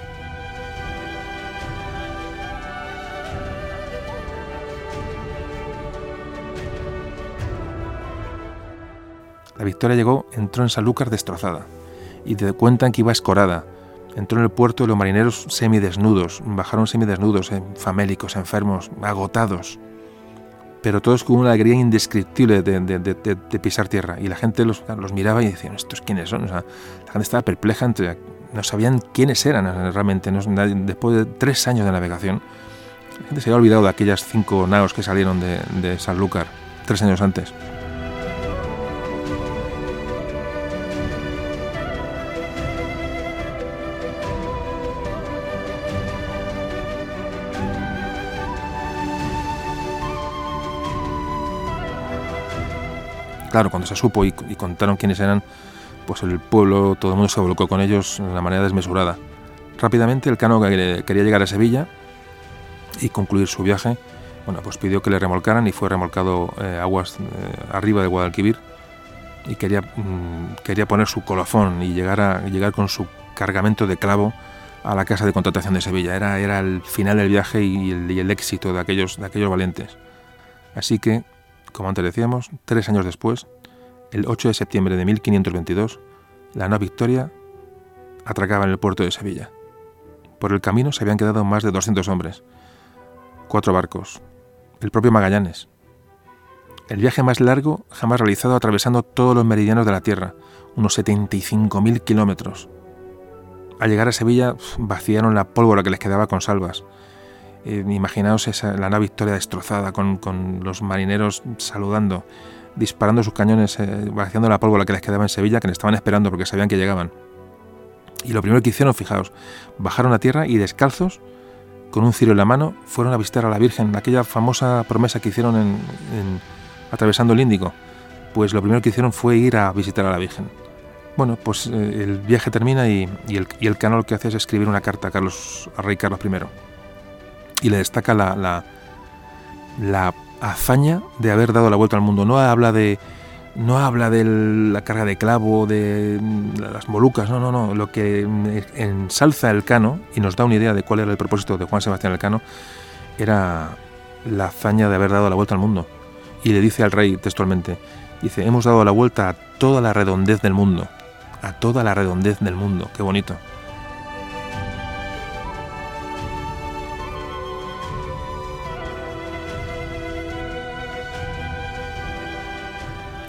La victoria llegó, entró en Sanlúcar destrozada, y te cuentan que iba escorada. Entró en el puerto y los marineros semidesnudos, bajaron semidesnudos, eh, famélicos, enfermos, agotados pero todos con una alegría indescriptible de, pisar tierra. Y la gente los, miraba y decían, ¿estos quiénes son? la gente estaba perpleja, entre, no sabían quiénes eran realmente. después de tres años de navegación, la gente se había olvidado de aquellas cinco naos que salieron de, de Sanlúcar tres años antes. Claro, cuando se supo y, contaron quiénes eran, pues el pueblo, todo el mundo se volcó con ellos de una manera desmesurada. Rápidamente el cano quería llegar a Sevilla y concluir su viaje, bueno, pues pidió que le remolcaran y fue remolcado eh, aguas eh, arriba de Guadalquivir y quería, mm, quería poner su colofón y llegar, a, llegar con su cargamento de clavo a la casa de contratación de Sevilla. Era, era el final del viaje y el, y el éxito de aquellos, de aquellos valientes. Así que como antes decíamos, tres años después, el 8 de septiembre de 1522, la nave Victoria atracaba en el puerto de Sevilla. Por el camino se habían quedado más de 200 hombres, cuatro barcos, el propio Magallanes. El viaje más largo jamás realizado atravesando todos los meridianos de la Tierra, unos 75.000 kilómetros. Al llegar a Sevilla vaciaron la pólvora que les quedaba con salvas, eh, imaginaos esa, la nave Victoria destrozada, con, los marineros saludando, disparando sus cañones, eh, vaciando la pólvora que les quedaba en Sevilla, que le estaban esperando porque sabían que llegaban. Y lo primero que hicieron, fijaos, bajaron a tierra y descalzos, con un ciro en la mano, fueron a visitar a la Virgen, aquella famosa promesa que hicieron en, atravesando el Índico. Pues lo primero que hicieron fue ir a visitar a la Virgen. Bueno, pues eh, el viaje termina y, el, y el que hace es escribir una carta a Carlos, a rey Carlos I y le destaca la, la, hazaña de haber dado la vuelta al mundo. No habla de no habla de la carga de clavo, de las molucas, no, no, no. Lo que ensalza el cano y nos da una idea de cuál era el propósito de Juan Sebastián Elcano era la hazaña de haber dado la vuelta al mundo. Y le dice al rey textualmente, dice, hemos dado la vuelta a toda la redondez del mundo, a toda la redondez del mundo, qué bonito.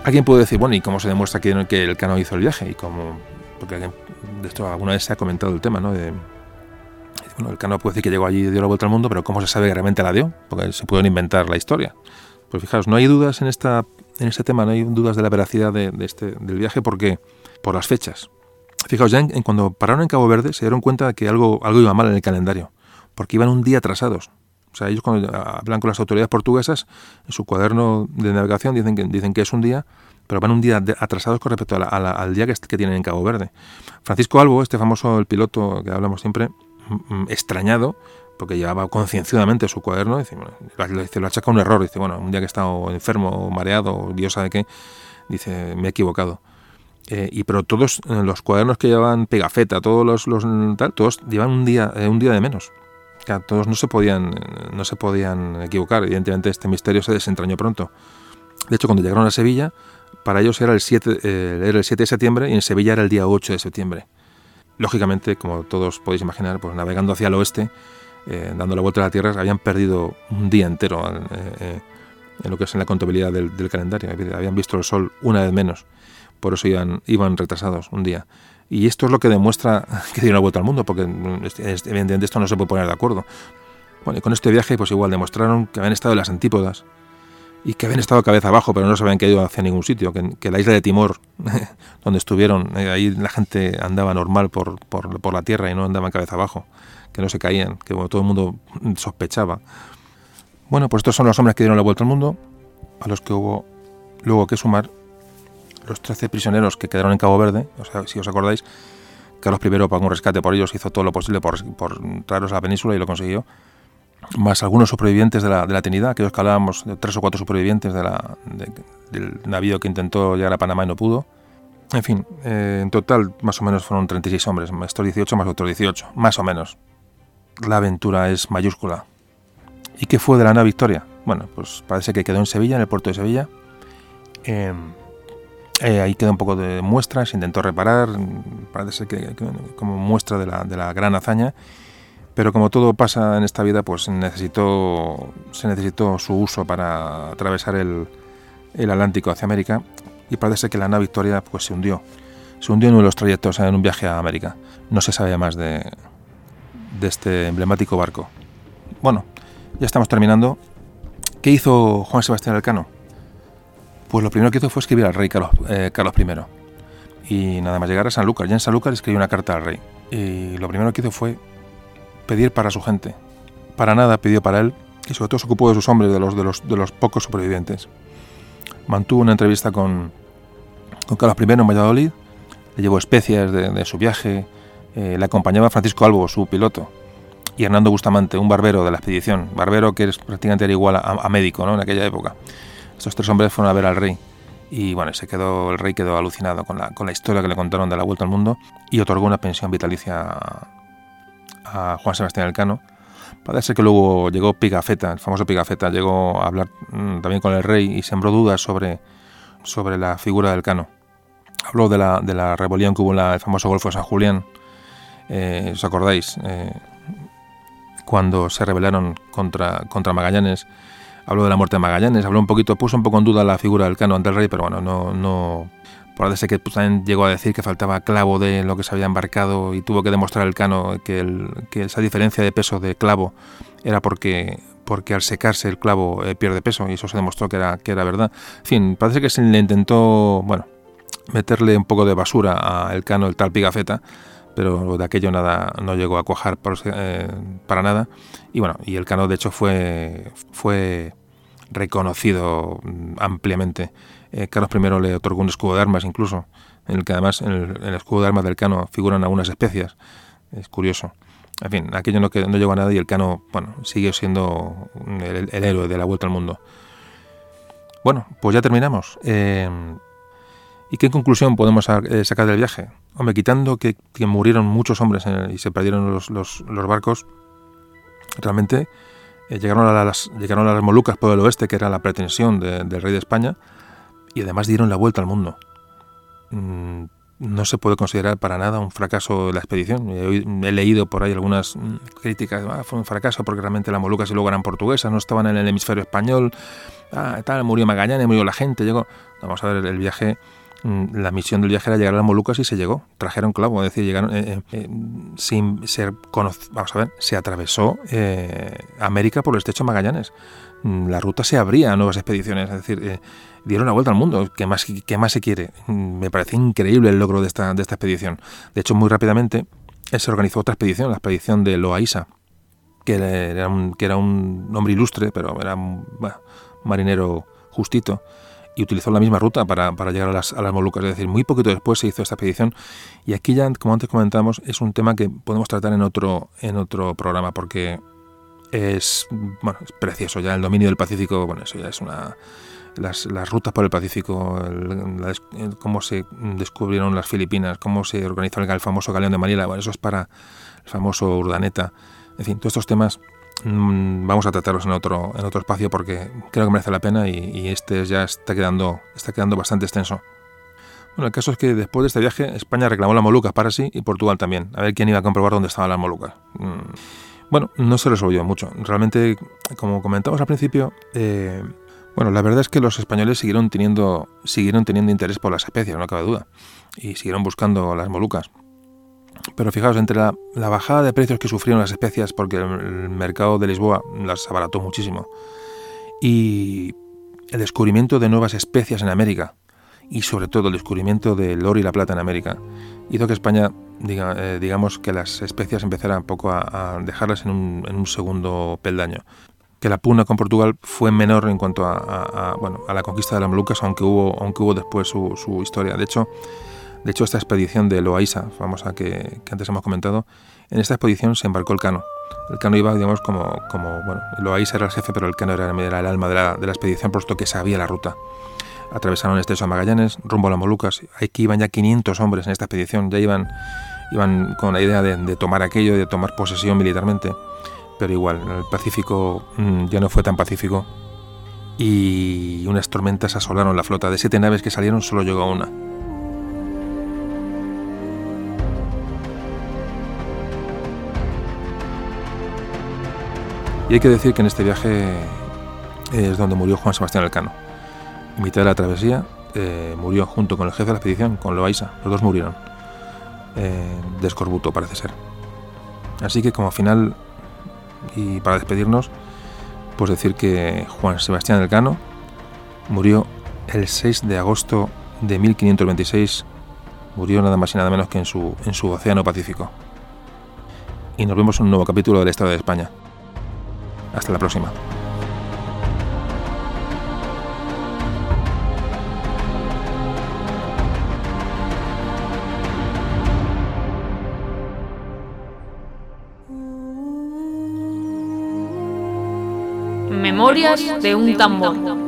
Alguien puede decir, bueno, ¿y cómo se demuestra que, el Cano hizo el viaje? Y cómo, porque de esto alguna vez se ha comentado el tema, ¿no? De, bueno, el Cano puede decir que llegó allí y dio la vuelta al mundo, pero ¿cómo se sabe que realmente la dio? Porque se pueden inventar la historia. Pues fijaos, no hay dudas en, esta, en este tema, no hay dudas de la veracidad de, este, del viaje porque por las fechas. Fijaos, ya en, cuando pararon en Cabo Verde se dieron cuenta de que algo, algo iba mal en el calendario, porque iban un día atrasados. O sea, ellos cuando hablan con las autoridades portuguesas, en su cuaderno de navegación dicen que, dicen que es un día, pero van un día atrasados con respecto al día que, tienen en Cabo Verde. Francisco Albo, este famoso el piloto que hablamos siempre, mm, mm, extrañado, porque llevaba concienciadamente su cuaderno, dice, bueno, lo, lo achaca un error, dice, bueno, un día que he estado enfermo, o mareado, o Dios sabe qué, dice, me he equivocado. Eh, y pero todos eh, los cuadernos que llevaban pegafeta, todos los, los tal, todos llevan un día, eh, un día de menos. Todos no se podían, no se podían equivocar. Evidentemente este misterio se desentrañó pronto. De hecho, cuando llegaron a Sevilla, para ellos era el 7, era el 7 de septiembre y en Sevilla era el día 8 de septiembre. Lógicamente, como todos podéis imaginar, pues navegando hacia el oeste, dando la vuelta a la Tierra, habían perdido un día entero en lo que es en la contabilidad del, del calendario. Habían visto el sol una vez menos por eso iban, iban retrasados un día. Y esto es lo que demuestra que dieron la vuelta al mundo, porque evidentemente esto no se puede poner de acuerdo. Bueno, y con este viaje pues igual demostraron que habían estado en las antípodas y que habían estado cabeza abajo, pero no se habían caído hacia ningún sitio, que, la isla de Timor, donde estuvieron, eh, ahí la gente andaba normal por, por, la tierra y no andaban cabeza abajo, que no se caían, que todo el mundo sospechaba. Bueno, pues estos son los hombres que dieron la vuelta al mundo, a los que hubo luego que sumar los 13 prisioneros que quedaron en Cabo Verde, o sea, si os acordáis, Carlos I pagó un rescate por ellos, hizo todo lo posible por, por traerlos a la península y lo consiguió. Más algunos supervivientes de la, de la Trinidad, que hablábamos de tres o cuatro supervivientes de la, del navío que intentó llegar a Panamá y no pudo. En fin, eh, en total más o menos fueron 36 hombres, estos 18 más otros 18, más o menos. La aventura es mayúscula. ¿Y qué fue de la nave Victoria? Bueno, pues parece que quedó en Sevilla, en el puerto de Sevilla. Eh, eh, ahí queda un poco de muestra, se intentó reparar, parece que, como muestra de la, gran hazaña, pero como todo pasa en esta vida, pues se necesitó su uso para atravesar el, Atlántico hacia América y parece que la nave Victoria pues, se hundió. Se hundió en uno de los trayectos en un viaje a América. No se sabe más de este emblemático barco. Bueno, ya estamos terminando. ¿Qué hizo Juan Sebastián Elcano? Pues lo primero que hizo fue escribir al rey Carlos, eh, Carlos I. Y nada más llegar a San Lucas, ya en San Lucas escribió una carta al rey. Y lo primero que hizo fue pedir para su gente. Para nada pidió para él y sobre todo se ocupó de sus hombres, de los, de los, de los pocos supervivientes. Mantuvo una entrevista con, con Carlos I en Valladolid, le llevó especias de, su viaje, eh, le acompañaba Francisco Albo, su piloto, y Hernando Bustamante, un barbero de la expedición, barbero que es, prácticamente era igual a, a médico ¿no? en aquella época. Estos tres hombres fueron a ver al rey y bueno, se quedó, el rey quedó alucinado con la, con la historia que le contaron de la vuelta al mundo y otorgó una pensión vitalicia a, Juan Sebastián Elcano. Parece que luego llegó Pigafetta, el famoso Pigafetta, llegó a hablar mm, también con el rey y sembró dudas sobre, sobre la figura del Cano. Habló de la, de la rebelión que hubo en el famoso Golfo de San Julián, eh, ¿os acordáis? Eh, cuando se rebelaron contra, contra Magallanes habló de la muerte de Magallanes, habló un poquito, puso un poco en duda la figura del cano ante el rey, pero bueno, no, no, parece que pues, también llegó a decir que faltaba clavo de lo que se había embarcado y tuvo que demostrar el cano que, el, que esa diferencia de peso de clavo era porque, porque al secarse el clavo eh, pierde peso y eso se demostró que era, que era verdad. En fin, parece que se le intentó, bueno, meterle un poco de basura al cano, el tal Pigafetta, pero de aquello nada no llegó a cuajar eh, para nada. Y bueno, y el cano de hecho fue, fue reconocido mm, ampliamente. Eh, Carlos I le otorgó un escudo de armas incluso, en el que además en el, escudo de armas del cano figuran algunas especias. Es curioso. En fin, aquello no, no llegó a nada y el cano, bueno, sigue siendo el, héroe de la vuelta al mundo. Bueno, pues ya terminamos. Eh, ¿Y qué conclusión podemos eh, sacar del viaje? Hombre, quitando que, murieron muchos hombres y se perdieron los, barcos, realmente eh, llegaron, a las, Molucas por el oeste, que era la pretensión del rey de España, y además dieron la vuelta al mundo. Mm, no se puede considerar para nada un fracaso de la expedición. He, leído por ahí algunas mm, críticas, ah, fue un fracaso porque realmente las Molucas y luego eran portuguesas, no estaban en el hemisferio español, ah, tal, murió Magallanes, murió la gente, llegó... Vamos a ver, el viaje la misión del viaje era llegar a las Molucas y se llegó. Trajeron clavo, es decir, llegaron eh, eh, eh, sin Vamos a ver, se atravesó América por el estrecho Magallanes. Mm, la ruta se abría a nuevas expediciones, es decir, dieron la vuelta al mundo. ¿Qué más, qué más se quiere? Mm, me parece increíble el logro de esta, de esta expedición. De hecho, muy rápidamente se organizó otra expedición, la expedición de Loaiza, que era un, que era un hombre ilustre, pero era un marinero justito, y utilizó la misma ruta para, llegar a las, a las, Molucas. Es decir, muy poquito después se hizo esta expedición. Y aquí ya, como antes comentamos, es un tema que podemos tratar en otro, en otro programa, porque es, bueno, es precioso. Ya el dominio del Pacífico, bueno, eso ya es una... Las, las rutas por el Pacífico, cómo se descubrieron las Filipinas, cómo se organizó el, el famoso galeón de Manila, bueno, eso es para el famoso Urdaneta. En fin, todos estos temas vamos a tratarlos en otro, en otro espacio porque creo que merece la pena y, este ya está quedando, está quedando bastante extenso. Bueno, el caso es que después de este viaje España reclamó las Molucas para sí y Portugal también. A ver quién iba a comprobar dónde estaban las Molucas. Mm, bueno, no se resolvió mucho. Realmente, como comentamos al principio, eh, bueno, la verdad es que los españoles siguieron teniendo, siguieron teniendo interés por las especies, no cabe duda, y siguieron buscando las Molucas. Pero fijaos, entre la, bajada de precios que sufrieron las especias, porque el, mercado de Lisboa las abarató muchísimo, y el descubrimiento de nuevas especias en América, y sobre todo el descubrimiento del oro y la plata en América, hizo que España, diga, eh, digamos, que las especias empezaran un poco a, dejarlas en un, segundo peldaño. Que la puna con Portugal fue menor en cuanto a, bueno, a la conquista de las Molucas, aunque hubo, aunque hubo después su, su historia. De hecho, de hecho, esta expedición de Loaiza, famosa que, antes hemos comentado, en esta expedición se embarcó el Cano. El Cano iba, digamos, como, como bueno, Loaiza era el jefe, pero el Cano era, el alma de la, de la expedición, puesto que sabía la ruta. Atravesaron el estrecho a Magallanes, rumbo a las Molucas. Aquí iban ya 500 hombres en esta expedición, ya iban, iban con la idea de, tomar aquello, de tomar posesión militarmente. Pero igual, el Pacífico mm, ya no fue tan pacífico y unas tormentas asolaron la flota. De siete naves que salieron, solo llegó una. Y hay que decir que en este viaje es donde murió Juan Sebastián Elcano. En mitad de la travesía eh, murió junto con el jefe de la expedición, con Loaiza. Los dos murieron. Eh, de escorbuto, parece ser. Así que como final, y para despedirnos, pues decir que Juan Sebastián Elcano murió el 6 de agosto de 1526. Murió nada más y nada menos que en su, en su Océano Pacífico. Y nos vemos en un nuevo capítulo del Estado de España. Hasta la próxima. Memorias de un tambor.